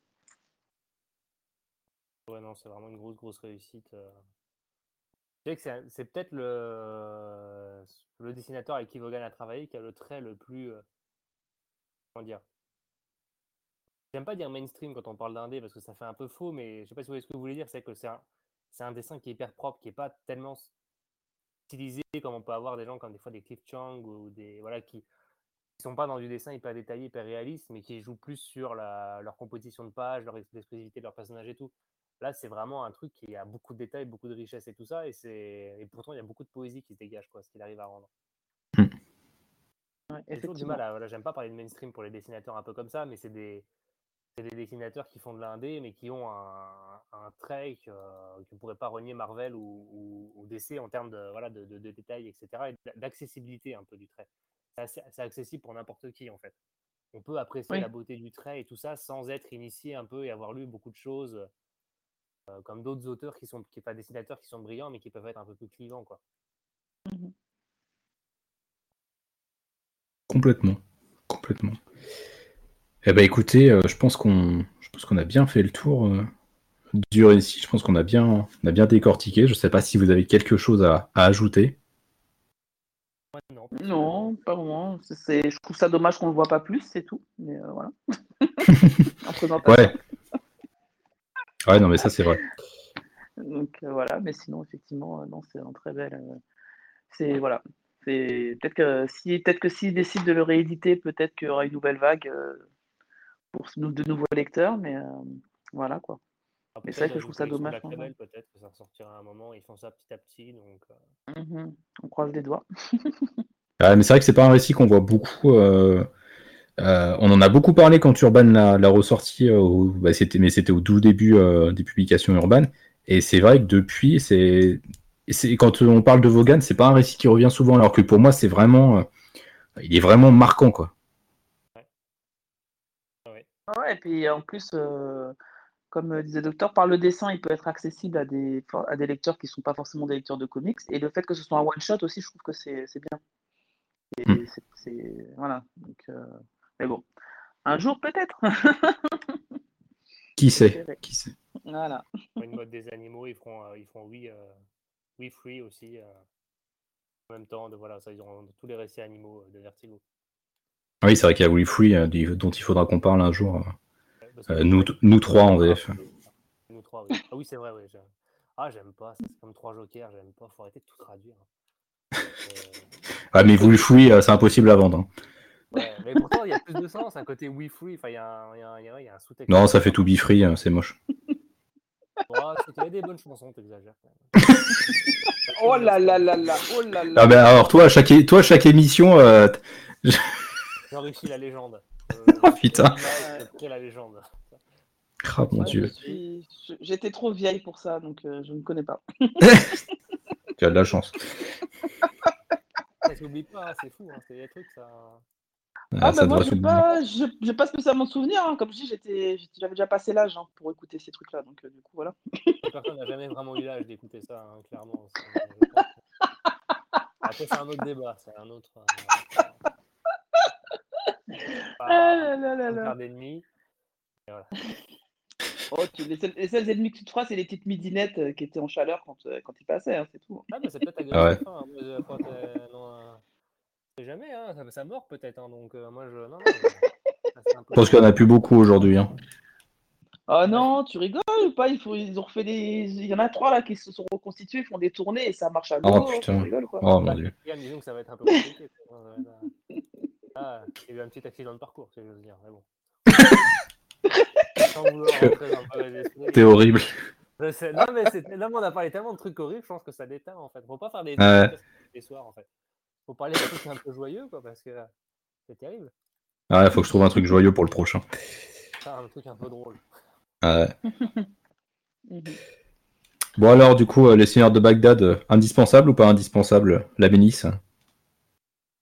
Ouais, non, c'est vraiment une grosse, grosse réussite. Je sais que c'est c'est peut-être le, le dessinateur avec qui Vaughan a travaillé qui a le trait le plus. euh, comment dire? J'aime pas dire mainstream quand on parle d'un dé parce que ça fait un peu faux, mais je sais pas si vous voyez ce que vous voulez dire. C'est que c'est un, c'est un dessin qui est hyper propre, qui est pas tellement stylisé comme on peut avoir des gens comme des fois des Cliff Chang ou des. Voilà, qui qui sont pas dans du dessin hyper détaillé, hyper réaliste, mais qui jouent plus sur la, leur composition de page, leur expressivité de leur personnage et tout. Là, c'est vraiment un truc qui a beaucoup de détails, beaucoup de richesse et tout ça, et, c'est... et pourtant, il y a beaucoup de poésie qui se dégage, quoi, ce qu'il arrive à rendre. Ouais, J'ai toujours du mal à. Voilà, j'aime pas parler de mainstream pour les dessinateurs un peu comme ça, mais c'est des, des dessinateurs qui font de l'indé, mais qui ont un, un trait que, ne pourrait pas renier Marvel ou, ou, ou DC en termes de, voilà, de, de, de détails, etc., et d'accessibilité un peu du trait. C'est, accessible pour n'importe qui, en fait. On peut apprécier Oui. la beauté du trait et tout ça sans être initié un peu et avoir lu beaucoup de choses, euh, comme d'autres auteurs qui sont, qui, pas dessinateurs qui sont brillants, mais qui peuvent être un peu plus clivants, quoi. Mhm. Complètement. Complètement. Eh ben écoutez, euh, je pense qu'on je pense qu'on a bien fait le tour euh, du récit. Je pense qu'on a bien, on a bien décortiqué. Je ne sais pas si vous avez quelque chose à, à ajouter. Non. Non, pas vraiment. Je trouve ça dommage qu'on le voit pas plus, c'est tout. Mais euh, voilà. <laughs> Ouais. Ouais, non, mais ça c'est vrai. Donc euh, voilà, mais sinon effectivement, non, c'est un très bel. c'est voilà. C'est peut-être que si peut-être que s'ils décident de le rééditer, peut-être qu'il y aura une nouvelle vague euh, pour de nouveaux lecteurs, mais euh, voilà quoi. Mais c'est vrai que je trouve ça dommage peut-être que ça ressortira à un moment, ils font ça petit à petit, donc. euh, Mhm. On croise les doigts. <laughs> Mais c'est vrai que c'est pas un récit qu'on voit beaucoup. euh, euh, on en a beaucoup parlé quand Urban l'a l'a ressorti, au- bah, c'était, mais c'était au tout début euh, des publications Urban. Et c'est vrai que depuis, c'est, c'est quand on parle de Vaughan, c'est pas un récit qui revient souvent, alors que pour moi, c'est vraiment, euh, il est vraiment marquant, quoi. Ouais, et puis en plus, euh, comme euh, disait Docteur, par le dessin, il peut être accessible à des, à des lecteurs qui ne sont pas forcément des lecteurs de comics. Et le fait que ce soit un one-shot aussi, je trouve que c'est c'est bien. Et Mm. c'est- voilà. Donc, euh, mais bon, un jour peut-être. Qui sait. Qui sait voilà. pour une mode des animaux, ils feront, euh, ils feront oui, euh, oui free aussi. euh, en même temps, de, voilà, ça, ils auront tous les récits animaux de Vertigo. Ah Oui, c'est vrai qu'il y a Will Free, euh, du- dont il faudra qu'on parle un jour. euh. Ouais, parce que- Euh, nous, nous trois en VF. Nous trois, oui. Ah oui, c'est vrai, oui. j'ai- Ah, j'aime pas, ça, c'est comme trois jokers, j'aime pas, faut arrêter de tout traduire. <laughs> Euh, Ah, mais Will Free, euh, c'est impossible à vendre. hein. ouais, mais pourtant, il y a plus de sens, un côté we free, enfin, il y a un, il y a un- il y a- il y a un sous-texte. Non, ça fait tout be free, euh, c'est moche. <laughs> Ouais, c'est qu'il y avait des bonnes chansons, t'exagères. quand même. Oh là là là là, oh là là. Ah ben alors toi, chaque, é- toi, chaque émission, euh, t- <laughs> J'enrichis la légende. <laughs> Euh, Oh, putain. je crée la légende. ah mon Ouais, dieu, je suis- je- J'étais trop vieille pour ça, donc euh, je ne connais pas. <laughs> tu as de la chance. Ça s'oublie pas, hein, c'est fou, hein, c'est des trucs, ça. Ah, Ah, ça bah moi, j'ai s'oublier. pas, j'ai j'ai pas spécialement de souvenirs. hein. Comme je dis, j'avais déjà passé l'âge hein, pour écouter ces trucs-là. Donc, euh, du coup, voilà. Personne n'a jamais vraiment eu l'âge d'écouter ça, hein, clairement. je Après, c'est un autre débat, c'est un autre. euh, Ah là là là d'ennemis. Voilà. <laughs> Oh, tu- les, seuls, les seuls ennemis que tu te feras, c'est les petites midinettes euh, qui étaient en chaleur quand, euh, quand ils passaient, hein, c'est tout. Ah, bah, c'est peut-être <laughs> Ah agréable. ouais. enfin, moi, je- quand, euh, non, euh, jamais, hein, ça, ça mord peut-être. hein, donc, euh, moi, je. Non, non, je- pense qu'il n'y en a plus beaucoup aujourd'hui. hein. Oh non, tu rigoles ou pas il faut, Ils ont refait des. Il y en a trois là qui se sont reconstitués, ils font des tournées et ça marche à Oh, l'eau. putain. tu rigoles quoi. Oh mon Bah, dieu. Disons que ça va être un peu compliqué. <laughs> euh, Ah, il y a eu un petit accident de parcours, si j'ose dire. Mais bon. T'es horrible. Je sais- Non, mais c'est- là, on a parlé tellement de trucs horribles, je pense que ça déteint en fait. Faut pas faire des Ouais. les soirs en fait. Faut parler de trucs un peu joyeux quoi, parce que c'est terrible. Ah, il faut que je trouve un truc joyeux pour le prochain. Un truc un peu drôle. Ah, ouais. <laughs> Bon alors, du coup, euh, les seigneurs de Bagdad, euh, indispensable ou pas indispensable, la bénisse?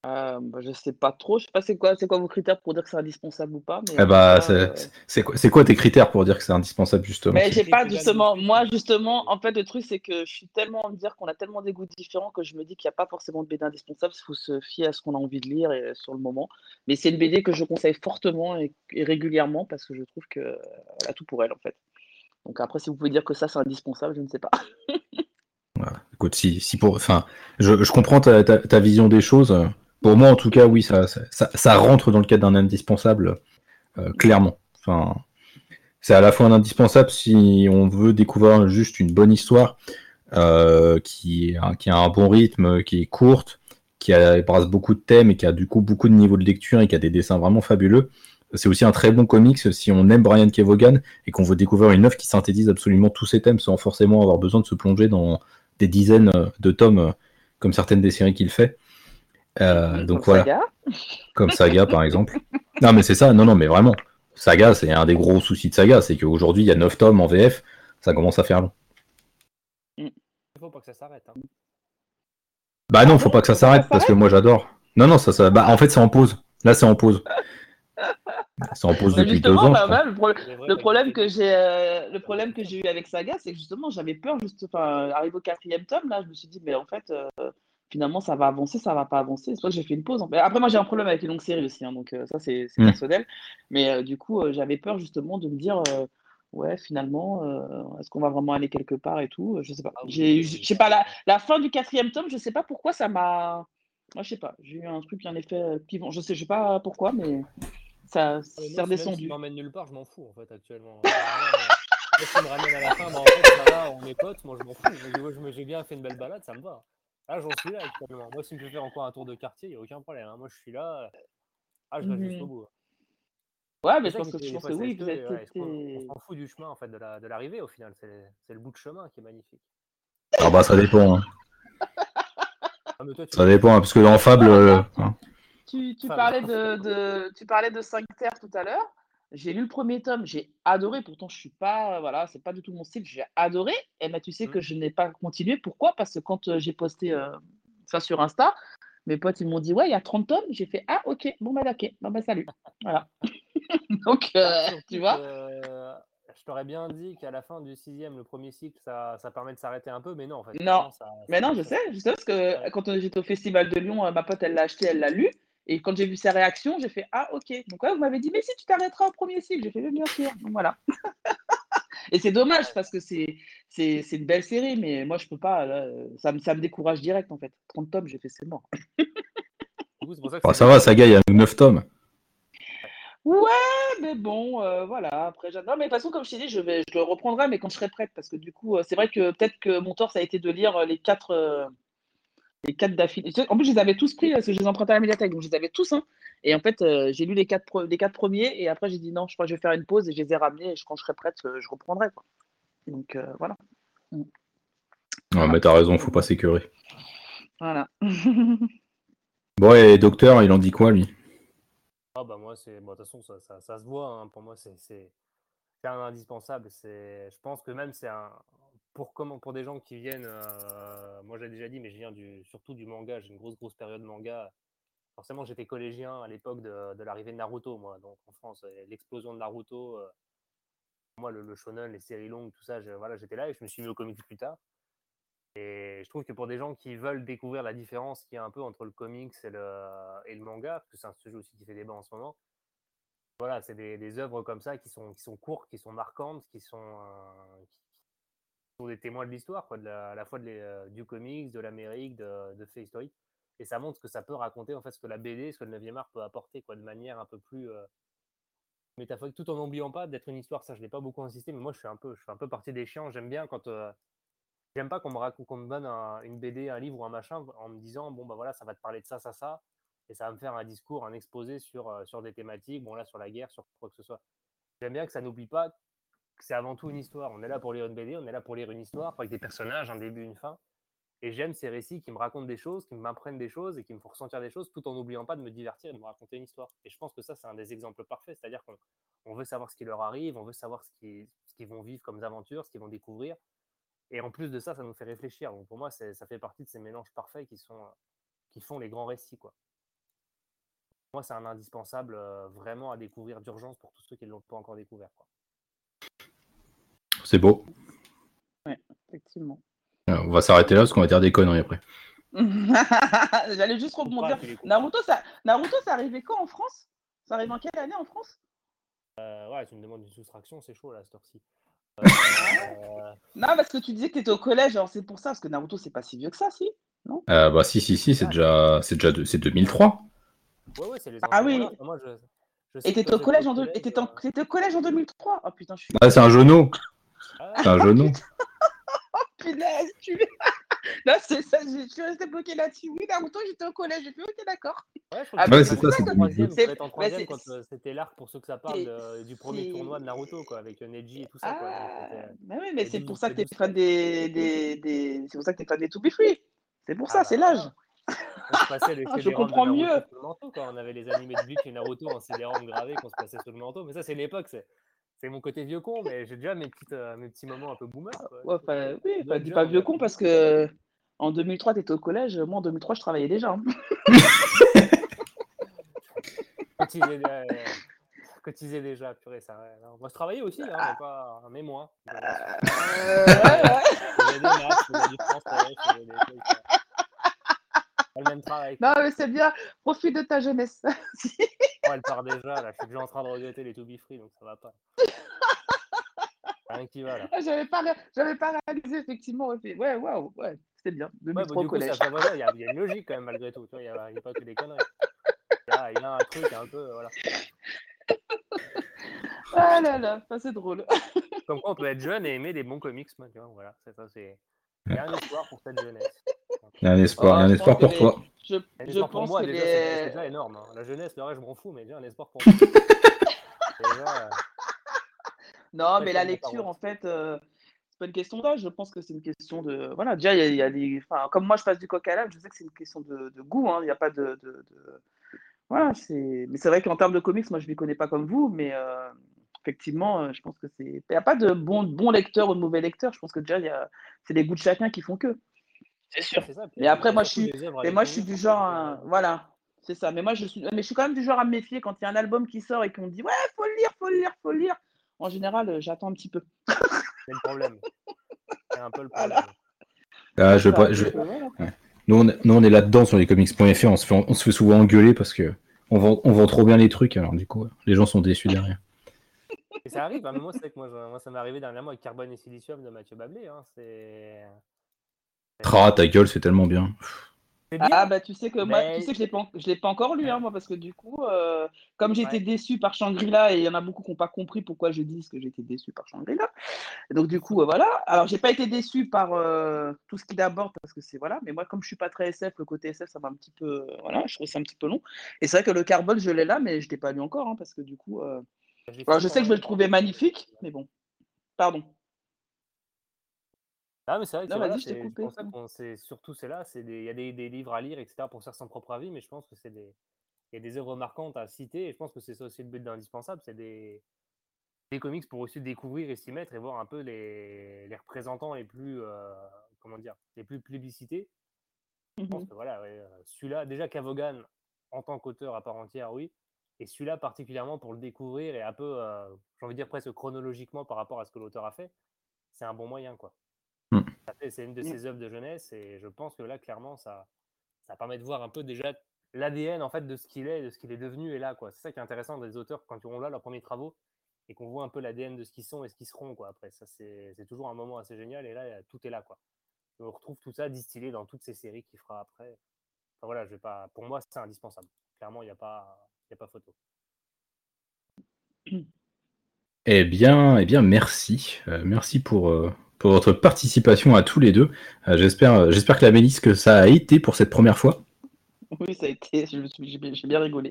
Euh, bah, je sais pas trop. Je sais pas c'est quoi, c'est quoi vos critères pour dire que c'est indispensable ou pas. Mais Eh bah, euh, c'est quoi, c'est quoi tes critères pour dire que c'est indispensable, justement? Mais j'ai pas justement, moi justement, en fait le truc c'est que je suis tellement à me dire qu'on a tellement des goûts différents que je me dis qu'il n'y a pas forcément de BD indispensable, il faut se fier à ce qu'on a envie de lire et, sur le moment. Mais c'est une BD que je conseille fortement et, et régulièrement parce que je trouve qu'elle a tout pour elle en fait. Donc après si vous pouvez dire que ça c'est indispensable, je ne sais pas. <laughs> Écoute, si, si pour, enfin, je, je comprends ta, ta- ta vision des choses. Pour moi, en tout cas, oui, ça, rentre dans le cadre d'un indispensable, euh, clairement. Enfin, c'est à la fois un indispensable si on veut découvrir juste une bonne histoire euh, qui, a- un bon rythme, qui est courte, qui brasse beaucoup de thèmes et qui a du coup beaucoup de niveaux de lecture et qui a des dessins vraiment fabuleux. C'est aussi un très bon comics si on aime Brian Kevogan et qu'on veut découvrir une œuvre qui synthétise absolument tous ces thèmes sans forcément avoir besoin de se plonger dans des dizaines de tomes euh, comme certaines des séries qu'il fait. Euh, donc Comme voilà, Saga. comme Saga par exemple. <laughs> Non mais c'est ça, non non mais vraiment. Saga, c'est un des gros soucis de Saga, c'est qu'aujourd'hui il y a 9 tomes en VF, ça commence à faire long. Il faut pas que ça s'arrête. hein. Bah non, Ah faut pas que ça s'arrête parce que moi j'adore. Non non, ça, ça bah en fait c'est en pause. Là c'est en pause. <laughs> C'est en pause Mais depuis deux ans. bah, pro- problème que j'ai, euh, le problème que j'ai eu avec Saga, c'est que justement, j'avais peur, juste, enfin, arrivé au quatrième tome, là, je me suis dit, mais en fait, euh, finalement, ça va avancer, ça va pas avancer. C'est pour ça que j'ai fait une pause. Après, moi, j'ai un problème avec les longues séries aussi, hein, donc euh, ça, c'est c'est Mm. personnel. Mais euh, du coup, euh, j'avais peur justement de me dire, euh, ouais, finalement, euh, est-ce qu'on va vraiment aller quelque part et tout? Je sais pas. Ah J'ai, je sais pas, la, fin du quatrième tome, je sais pas pourquoi ça m'a. Moi, je sais pas. J'ai eu un truc, un effet clivant. Je sais, je sais pas pourquoi, mais ça, c'est moi, si- redescendu. m'emmène nulle part, je m'en fous en fait actuellement. S'il me ramène à la fin, bah, en fait, ça va, on est potes, moi je m'en fous. Moi, je me- J'ai bien fait une belle balade, ça me va. Là, j'en suis là actuellement. Moi, s'il me fait faire encore un tour de quartier, il n'y a aucun problème. hein. Moi, je suis là. Ah, je reste Mhm. jusqu'au bout. Ouais, mais Et je pense que, je pense oui, vous êtes ouais, on s'en fout du chemin en fait, de la- de l'arrivée au final? C'est le bout de chemin qui est magnifique. Ah bah ça dépend. hein. Ah, mais toi, tu Ça dépend, hein, parce que dans Fable, euh. Tu, parlais de, de- tu parlais de 5 terres tout à l'heure. J'ai lu le premier tome, j'ai adoré. Pourtant, je suis pas, voilà, c'est pas du tout mon style. J'ai adoré. Et ben, tu sais que Mhm. je n'ai pas continué. Pourquoi? Parce que quand euh, j'ai posté euh, ça sur Insta, mes potes ils m'ont dit ouais, il y a 30 tomes. J'ai fait ah ok, bon bah d'accord, bon bah salut. Voilà. <laughs> Donc euh, surtout tu vois? que, je t'aurais bien dit qu'à la fin du sixième, le premier cycle, ça, ça permet de s'arrêter un peu, mais non, en fait. Non, ça, mais non, je sais, je sais parce que quand j'étais au Festival de Lyon, ma pote, elle l'a acheté, elle l'a lu. Et quand j'ai vu sa réaction, j'ai fait Ah, ok. Donc, ouais, vous m'avez dit, mais si tu t'arrêteras au premier cycle, j'ai fait bien sûr. Donc, voilà. <laughs> et c'est dommage parce que c'est c'est c'est une belle série, mais moi, je peux pas. là, ça, me, ça me décourage direct, en fait. 30 tomes, j'ai fait C'est mort. Du coup, c'est pour ça que Ah, ça va, que- Saga, il y a 9 tomes. Ouais, mais bon, euh, voilà. Après, non, mais de toute façon, comme je t'ai dit, je, vais, je le reprendrai, mais quand je serai prête. Parce que du coup, euh, c'est vrai que peut-être que mon tort, ça a été de lire euh, les quatre. Euh, les quatre d'affilée. En plus, je les avais tous pris parce que je les empruntais à la médiathèque, donc je les avais tous. hein. Et en fait, euh, j'ai lu les quatre, pre- les quatre premiers et après, j'ai dit non, je crois que je vais faire une pause et je les ai ramenés. Et je- quand je serai prête, euh, je reprendrai. Quoi. Donc euh, voilà. Ouais, mais t'as raison, faut pas s'écœurer. Voilà. <laughs> Bon, et Docteur, il en dit quoi, lui? Ah, bah, moi, c'est. bon, De toute façon, ça, ça, ça se voit. hein. Pour moi, c'est c'est- c'est un indispensable. C'est- Je pense que même c'est un. Pour, comment, pour des gens qui viennent. euh, Moi, j'ai déjà dit, mais je viens du, surtout du manga. J'ai une grosse, grosse période manga. Forcément, j'étais collégien à l'époque de, de l'arrivée de Naruto, moi. Donc, en France, et l'explosion de Naruto. euh, moi, le, shonen, les séries longues, tout ça, voilà, j'étais là et je me suis mis au comics plus tard. Et je trouve que pour des gens qui veulent découvrir la différence qu'il y a un peu entre le comics et le, et le manga, parce que c'est un sujet aussi qui fait débat en ce moment, voilà, c'est des, œuvres comme ça qui sont, qui sont courtes, qui sont marquantes, qui sont, euh, sont des témoins de l'histoire, quoi, de la- à la fois euh, du comics, de l'Amérique, de, de faits historiques. Et ça montre ce que ça peut raconter, en fait, ce que la BD, ce que le 9e art peut apporter, quoi, de manière un peu plus euh, métaphorique, tout en n'oubliant pas d'être une histoire. Ça, je n'ai pas beaucoup insisté, mais moi, je suis un peu, je fais un peu partie des chiens. J'aime bien quand. euh, J'aime pas qu'on me raconte, donne un- une BD, un livre ou un machin en me disant bon bah voilà ça va te parler de ça ça ça et ça va me faire un discours, un exposé sur euh, sur des thématiques, bon là sur la guerre, sur quoi que ce soit. J'aime bien que ça n'oublie pas c'est avant tout une histoire. On est là pour lire une BD, on est là pour lire une histoire avec des personnages, un début, une fin. Et j'aime ces récits qui me racontent des choses, qui m'apprennent des choses et qui me font ressentir des choses tout en n'oubliant pas de me divertir et de me raconter une histoire. Et je pense que ça, c'est un des exemples parfaits. C'est-à-dire qu'on on veut savoir ce qui leur arrive, on veut savoir ce qu'ils vont vivre comme aventures, ce qu'ils vont découvrir. Et en plus de ça, ça nous fait réfléchir. Donc pour moi, ça fait partie de ces mélanges parfaits qui, font les grands récits. Moi, c'est un indispensable vraiment à découvrir d'urgence pour tous ceux qui ne l'ont pas encore découvert. C'est beau. Ouais, effectivement. on va s'arrêter là parce qu'on va dire des conneries après. <laughs> J'allais juste rebondir. Naruto ça, Naruto, ça arrivait quand en France? Ça arrive en quelle année en France? Euh, Ouais, tu me demandes une soustraction, c'est chaud là, cette heure-ci. <laughs> Euh, non, parce que tu disais que tu étais au collège, alors c'est pour ça, parce que Naruto, c'est pas si vieux que ça, si Non? Euh, Bah, si, si, si, c'est déjà, c'est déjà c'est 2003. Ouais, ouais, c'est les Ah oui moi, je, je Et t'étais au, collège en de... au collège en 2003 Oh putain, je suis. Ah, c'est un genou C'est un genou <laughs> Oh punaise, tu <laughs> Non, c'est ça, je suis resté bloqué là-dessus. Oui, Naruto, j'étais au collège, j'ai fait ok, d'accord. Ouais, ah, c'est ça, c'est en troisième quand euh, c'était l'arc pour ceux que ça parle du premier tournoi de Naruto, quoi, avec euh, Neji et tout ça. Quoi. Ah, bah oui, mais c'est pour ça que t'es fan des, des, des... c'est pour ça que t'es fan des To Be Free. C'est pour ça, ah, c'est bah, l'âge. <laughs> je comprends mieux. Manteau, quand on avait les animés de Bleach et Naruto en CD-ROM gravés qu'on se passait sur le manteau. Mais ça, c'est l'époque. C'est mon côté vieux con, mais j'ai déjà mes, petites, euh, mes petits moments un peu boomer. Ouais, oui, pas, dis pas vieux con parce que en 2003, tu étais au collège. Moi, en 2003, je travaillais déjà. Hein. <laughs> cotisais, déjà, purée, ça. Moi, je travaillais aussi, hein, mais, pas, mais moins. Euh. Non, mais c'est bien. Profite de ta jeunesse. <laughs> oh, elle part déjà, là. Je suis déjà en train de regretter les To Be Free, donc ça va pas. <laughs> Rien qui va, là. Ah, j'avais pas, pas réalisé, effectivement. Ouais, waouh, ouais c'est bien. Ouais, bah, il y, a une logique quand même, malgré tout. Il n'y a, a, pas que des conneries. Il y, a un truc un peu. Voilà. <laughs> Ah là là, ça c'est drôle. Comme quoi, on peut être jeune et aimer des bons comics. Voilà, c'est ça. C'est... Il y a un espoir pour cette jeunesse. Il y a un espoir, il y a un espoir pour toi. Je, je pense pour moi, que déjà, c'est, déjà énorme. Hein. La jeunesse, le reste, je m'en fous, mais déjà un espoir pour moi. <laughs> déjà, euh... Non, mais la lecture, en fait, euh, c'est pas une question d'âge, je pense que c'est une question de. Voilà, déjà, il y, a, des. Enfin, comme moi, je passe du coq à l'âne, je sais que c'est une question de, goût, hein, il n'y a pas de. Voilà, c'est. Mais c'est vrai qu'en termes de comics, moi, je ne les connais pas comme vous, mais euh, effectivement, euh, je pense que c'est. Il n'y a pas de bon, bon lecteur ou de mauvais lecteur, je pense que déjà, il y a... c'est les goûts de chacun qui font que. C'est sûr. Mais après, moi, je suis. Mais moi, je suis du genre. Voilà. C'est ça. Mais moi, je suis. Mais je suis quand même du genre à me méfier quand il y a un album qui sort et qu'on dit ouais, faut le lire, faut le lire, faut le lire. En général, euh, j'attends un petit peu. C'est le problème. C'est un peu le problème. Ah, je, je... Nous, on, nous, on est là-dedans sur les comics.fr, on, se fait, on se fait souvent engueuler parce que on vend, on vend trop bien les trucs, alors du coup, les gens sont déçus derrière. Et ça arrive, hein, moi, c'est que moi, moi, ça m'est arrivé dernièrement avec Carbone et Silicium de Mathieu Bablé. Hein, c'est. Ah, ta gueule, c'est tellement bien. Ah bah tu sais que moi, tu sais que je l'ai pas, je l'ai pas encore lu hein, moi parce que du coup, euh, comme j'étais déçu par Shangri-La et il y en a beaucoup qui n'ont pas compris pourquoi je dis que j'étais déçu par Shangri-La. Donc du coup, euh, voilà. Alors j'ai pas été déçu par euh, tout ce qu'il aborde parce que c'est voilà. Mais moi comme je suis pas très SF, le côté SF ça m'a un petit peu, voilà, je trouve ça un petit peu long. Et c'est vrai que le Carbone je l'ai là, mais je l'ai pas lu encore hein, parce que du coup, alors, je sais que je vais le trouver magnifique, mais bon. Pardon. Ah, mais c'est vrai que c'est pour ça qu'on c'est surtout c'est là, c'est il y a des, des, livres à lire, etc. pour faire son propre avis, mais je pense que c'est des il y a des œuvres marquantes à citer et je pense que c'est ça aussi le but d'indispensable, c'est des des comics pour aussi découvrir et s'y mettre et voir un peu les, les représentants les plus euh, comment dire les plus plébiscités. Je pense mmh que voilà, euh, celui-là déjà Cavogan en tant qu'auteur à part entière, oui, et celui-là particulièrement pour le découvrir et un peu euh, j'ai envie de dire presque chronologiquement par rapport à ce que l'auteur a fait, c'est un bon moyen quoi. C'est une de mmh. ses œuvres de jeunesse et je pense que là, clairement, ça, ça permet de voir un peu déjà l'ADN en fait de ce qu'il est, de ce qu'il est devenu et là quoi. C'est ça qui est intéressant des auteurs quand ils ont là leurs premiers travaux et qu'on voit un peu l'ADN de ce qu'ils sont et ce qu'ils seront quoi. Après ça c'est toujours un moment assez génial et là tout est là quoi. on retrouve tout ça distillé dans toutes ces séries qu'il fera après. Enfin, voilà, je vais pas. Pour moi c'est indispensable. Clairement il n'y a pas il a pas photo. Eh bien, eh bien, merci, euh, merci pour, euh, pour votre participation à tous les deux. Euh, j'espère, euh, j'espère que la Mélisse, que ça a été pour cette première fois. Oui, ça a été. J'ai bien rigolé.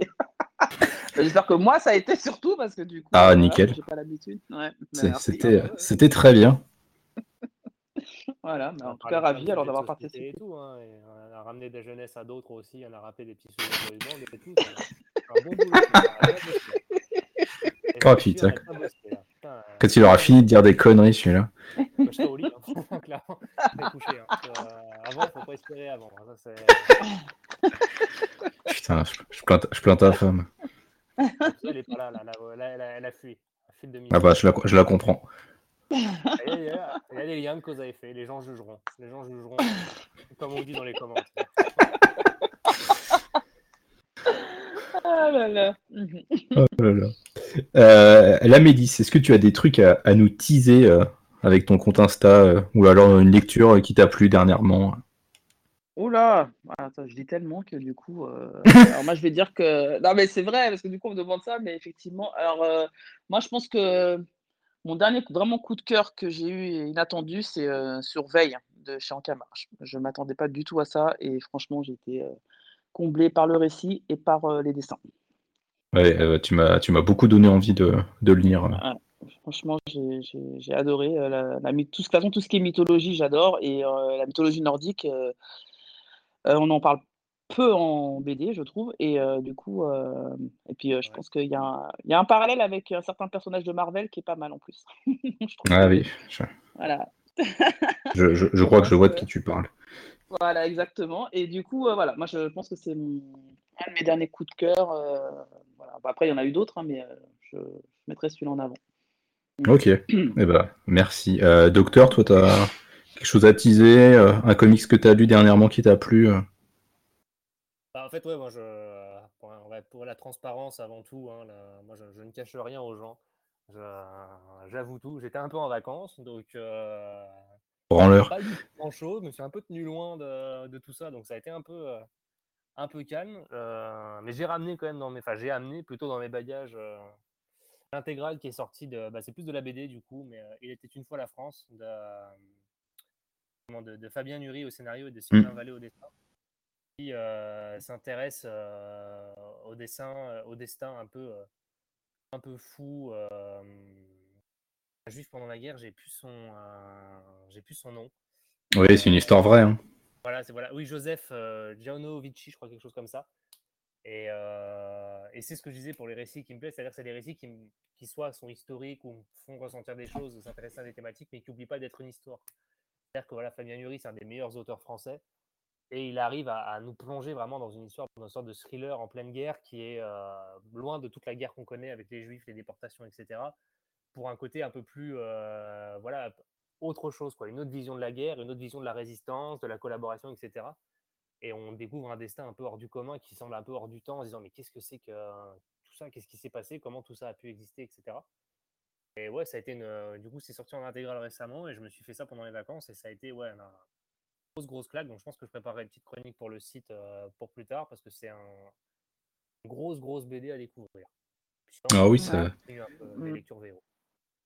<laughs> j'espère que moi, ça a été surtout parce que du coup. Ah, nickel. J'ai pas l'habitude. c'était, c'était très bien. <laughs> voilà, mais en tout cas, ravi alors d'avoir participé. Et tout, hein, et on a ramené des jeunesses à d'autres aussi, on a rappelé des petits souvenirs de et tout. Un bon boulot. <laughs> Oh putain. Quand il aura fini de dire des conneries, celui-là. Je au lit, hein. Euh, avant, faut pas espérer avant. Hein. Ça, c'est- Putain, je, je plains, je plains ta femme. elle est pas là, là, là, là, elle, a, elle a fui. Elle file de Ah bah, je la, je la comprends. Il y, a, il y a- des liens de cause à effet. Les gens jugeront. Les gens jugeront, comme on dit dans les commentaires. Ah là là. Oh là là. Euh, la Médis, est-ce que tu as des trucs à, à nous teaser euh, avec ton compte Insta euh, ou alors une lecture qui t'a plu dernièrement Oula, Ah, attends, je dis tellement que du coup, euh, <laughs> alors moi je vais dire que non mais c'est vrai parce que du coup on me demande ça, mais effectivement, alors euh, moi je pense que mon dernier vraiment coup de cœur que j'ai eu inattendu, c'est euh, sur Veille de chez Ancamar. Je m'attendais pas du tout à ça et franchement j'ai été comblé par le récit et par les dessins. Ouais, tu m'as beaucoup donné envie de, de le lire. Franchement, j'ai- adoré euh, la, la de toute façon tout ce qui est mythologie, j'adore et euh, la mythologie nordique. euh, on en parle peu en BD, je trouve. Et euh, du coup, et puis je Ouais. pense qu'il y, a un- il y a un parallèle avec un certain personnage de Marvel qui est pas mal en plus. <laughs> Je Ah oui, je, Voilà, je, je- je crois que je vois de qui <laughs> tu parles. voilà, exactement. Et du coup, voilà, moi je pense que c'est mon, un de mes derniers coups de cœur. voilà. Après, il y en a eu d'autres, hein, mais je, je mettrai celui-là en avant. Ok, <clears throat> eh ben, merci. Euh, docteur, toi, tu as quelque chose à teaser euh, Un comics que tu as lu dernièrement qui t'a plu euh? Bah, en fait, ouais, moi, je, pour, la transparence avant tout, hein, là, moi, je, je ne cache rien aux gens. Je- J'avoue tout. J'étais un peu en vacances, donc euh, Branleur. pas grand chose. Je me suis un peu tenu loin de, de tout ça, donc ça a été un peu, euh, un peu calme. euh, mais j'ai ramené quand même dans mes, enfin, j'ai amené plutôt dans mes bagages euh, l'intégrale qui est sortie de, bah, c'est plus de la BD du coup, mais euh, il était une fois la France de, comment, de, de Fabien Nury au scénario et de Sylvain Vallée au dessin qui euh, s'intéresse euh, au dessin, euh, au destin un peu, euh, un peu fou. euh, Juif pendant la guerre, j'ai plus son, euh, j'ai plus son nom. Oui, c'est une histoire vraie. hein. Voilà, c'est voilà. Oui, Joseph euh, Gianovici, je crois quelque chose comme ça. Et, euh, et c'est ce que je disais pour les récits qui me plaisent, c'est-à-dire c'est des récits qui, qui soit sont historiques ou me font ressentir des choses, ou s'intéresser à des thématiques, mais qui n'oublient pas d'être une histoire. C'est-à-dire que voilà, Fabien Nury, c'est un des meilleurs auteurs français, et il arrive à, à nous plonger vraiment dans une histoire, dans une sorte de thriller en pleine guerre qui est euh, loin de toute la guerre qu'on connaît avec les Juifs, les déportations, etc. Pour un côté un peu plus, euh, voilà, autre chose, quoi, une autre vision de la guerre, une autre vision de la résistance, de la collaboration, etc. Et on découvre un destin un peu hors du commun qui semble un peu hors du temps en se disant mais qu'est-ce que c'est que euh, tout ça, qu'est-ce qui s'est passé, comment tout ça a pu exister, etc. Et ouais, ça a été une, euh, du coup c'est sorti en intégrale récemment et je me suis fait ça pendant les vacances et ça a été ouais une grosse grosse claque. Donc je pense que je préparerai une petite chronique pour le site euh, pour plus tard parce que c'est un une grosse grosse BD à découvrir. Sinon, Ah oui, ça, Mm.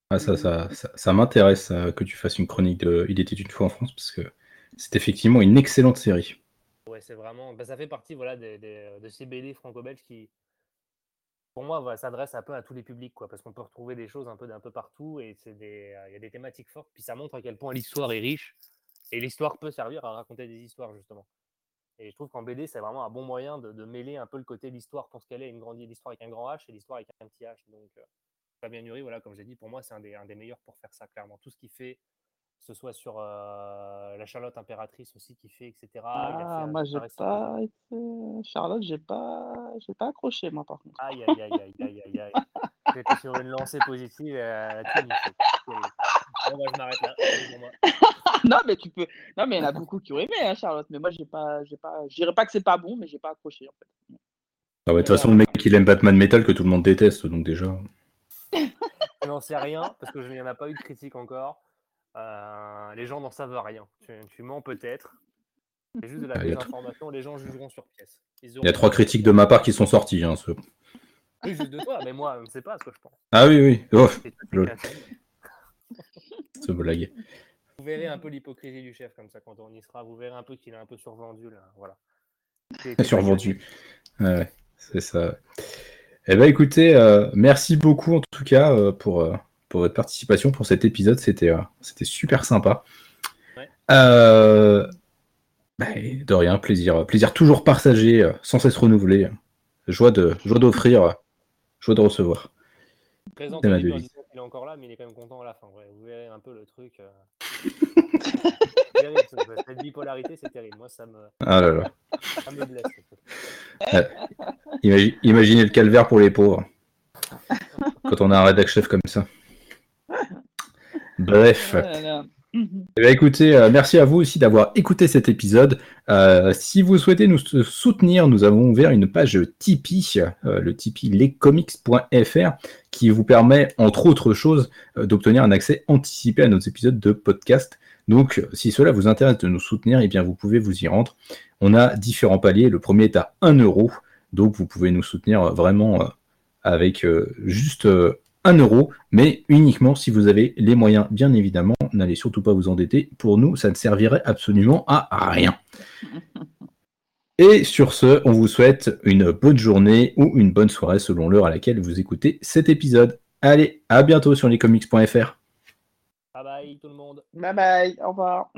ah, ça, ça, ça, ça m'intéresse euh, que tu fasses une chronique de Il était une fois en France parce que c'est effectivement une excellente série. C'est vraiment. bah, ça fait partie voilà, des- des- de ces BD franco-belges qui, pour moi, voilà, s'adressent un peu à tous les publics, quoi, parce qu'on peut retrouver des choses un peu d'un peu partout et euh, il y a des thématiques fortes. Puis ça montre à quel point l'histoire est riche et l'histoire peut servir à raconter des histoires, justement. Et je trouve qu'en BD, c'est vraiment un bon moyen de, de mêler un peu le côté l'histoire pour ce qu'elle est, une grande l'histoire avec un grand H et l'histoire avec un petit H. Donc, euh, Fabien Nury, voilà, comme j'ai dit, pour moi, c'est un des, un des meilleurs pour faire ça, clairement. Tout ce qu'il fait, que ce soit sur euh, la Charlotte impératrice aussi qui fait, etc. Il a Ah, moi j'ai pas été... Charlotte, j'ai pas, j'ai pas accroché moi par contre. Aïe, aïe, aïe, aïe, aïe, aïe, aïe. <laughs> J'étais sur une lancée positive et euh, tout. Bon, bah, je m'arrête là. <laughs> Non mais tu peux, non mais il y en a beaucoup qui ont aimé hein, Charlotte, mais moi j'ai pas, j'ai pas, je dirais pas que c'est pas bon, mais j'ai pas accroché en fait. Ah ouais, de toute façon, le mec, il aime Batman Metal que tout le monde déteste, donc déjà. Je n'en sais rien parce que je n'y en a pas eu de critique encore. Euh, les gens n'en savent rien. Tu, tu mens peut-être. C'est juste de la Ah. Les gens jugeront sur pièce. Il y a trois critiques de ma part qui sont sorties. Hein, ce- Oui, juste de toi, mais moi, je ne sais pas ce que je pense. Ah oui, oui. Oh, ce blague. Vous verrez un peu l'hypocrisie du chef comme ça quand on y sera. Vous verrez un peu qu'il est un peu survendu là. Voilà. <laughs> Survendu. Ouais, ouais, c'est ça. Eh ben, écoutez, euh, merci beaucoup en tout cas euh, pour, pour votre participation pour cet épisode. C'était euh, c'était super sympa. Ouais. Euh, bah, de rien, plaisir, plaisir toujours partagé, euh, sans cesse renouvelé. Joie de joie d'offrir, joie de recevoir. Au début disant qu'il est encore là, mais il est quand même content à la fin. vous verrez un peu le truc. Euh. cette bipolarité, c'est terrible. Moi, ça me, ah là là. Ça me blesse. imaginez le calvaire pour les pauvres. Quand on a un rédac chef comme ça. Bref. Eh ben, écoutez, euh, merci à vous aussi d'avoir écouté cet épisode. Euh, si vous souhaitez nous soutenir, nous avons ouvert une page Tipeee, euh, le Tipeee lescomics.fr, qui vous permet, entre autres choses, d'obtenir un accès anticipé à nos épisodes de podcast. Donc, si cela vous intéresse de nous soutenir, eh bien, vous pouvez vous y rendre. On a différents paliers. Le premier est à 1 euro. Donc, vous pouvez nous soutenir vraiment avec juste 1 euro, mais uniquement si vous avez les moyens, bien évidemment. N'allez surtout pas vous endetter. Pour nous, ça ne servirait absolument à rien. <laughs> Et sur ce, on vous souhaite une bonne journée ou une bonne soirée selon l'heure à laquelle vous écoutez cet épisode. Allez, à bientôt sur lescomics.fr. Bye bye tout le monde. Bye bye, au revoir.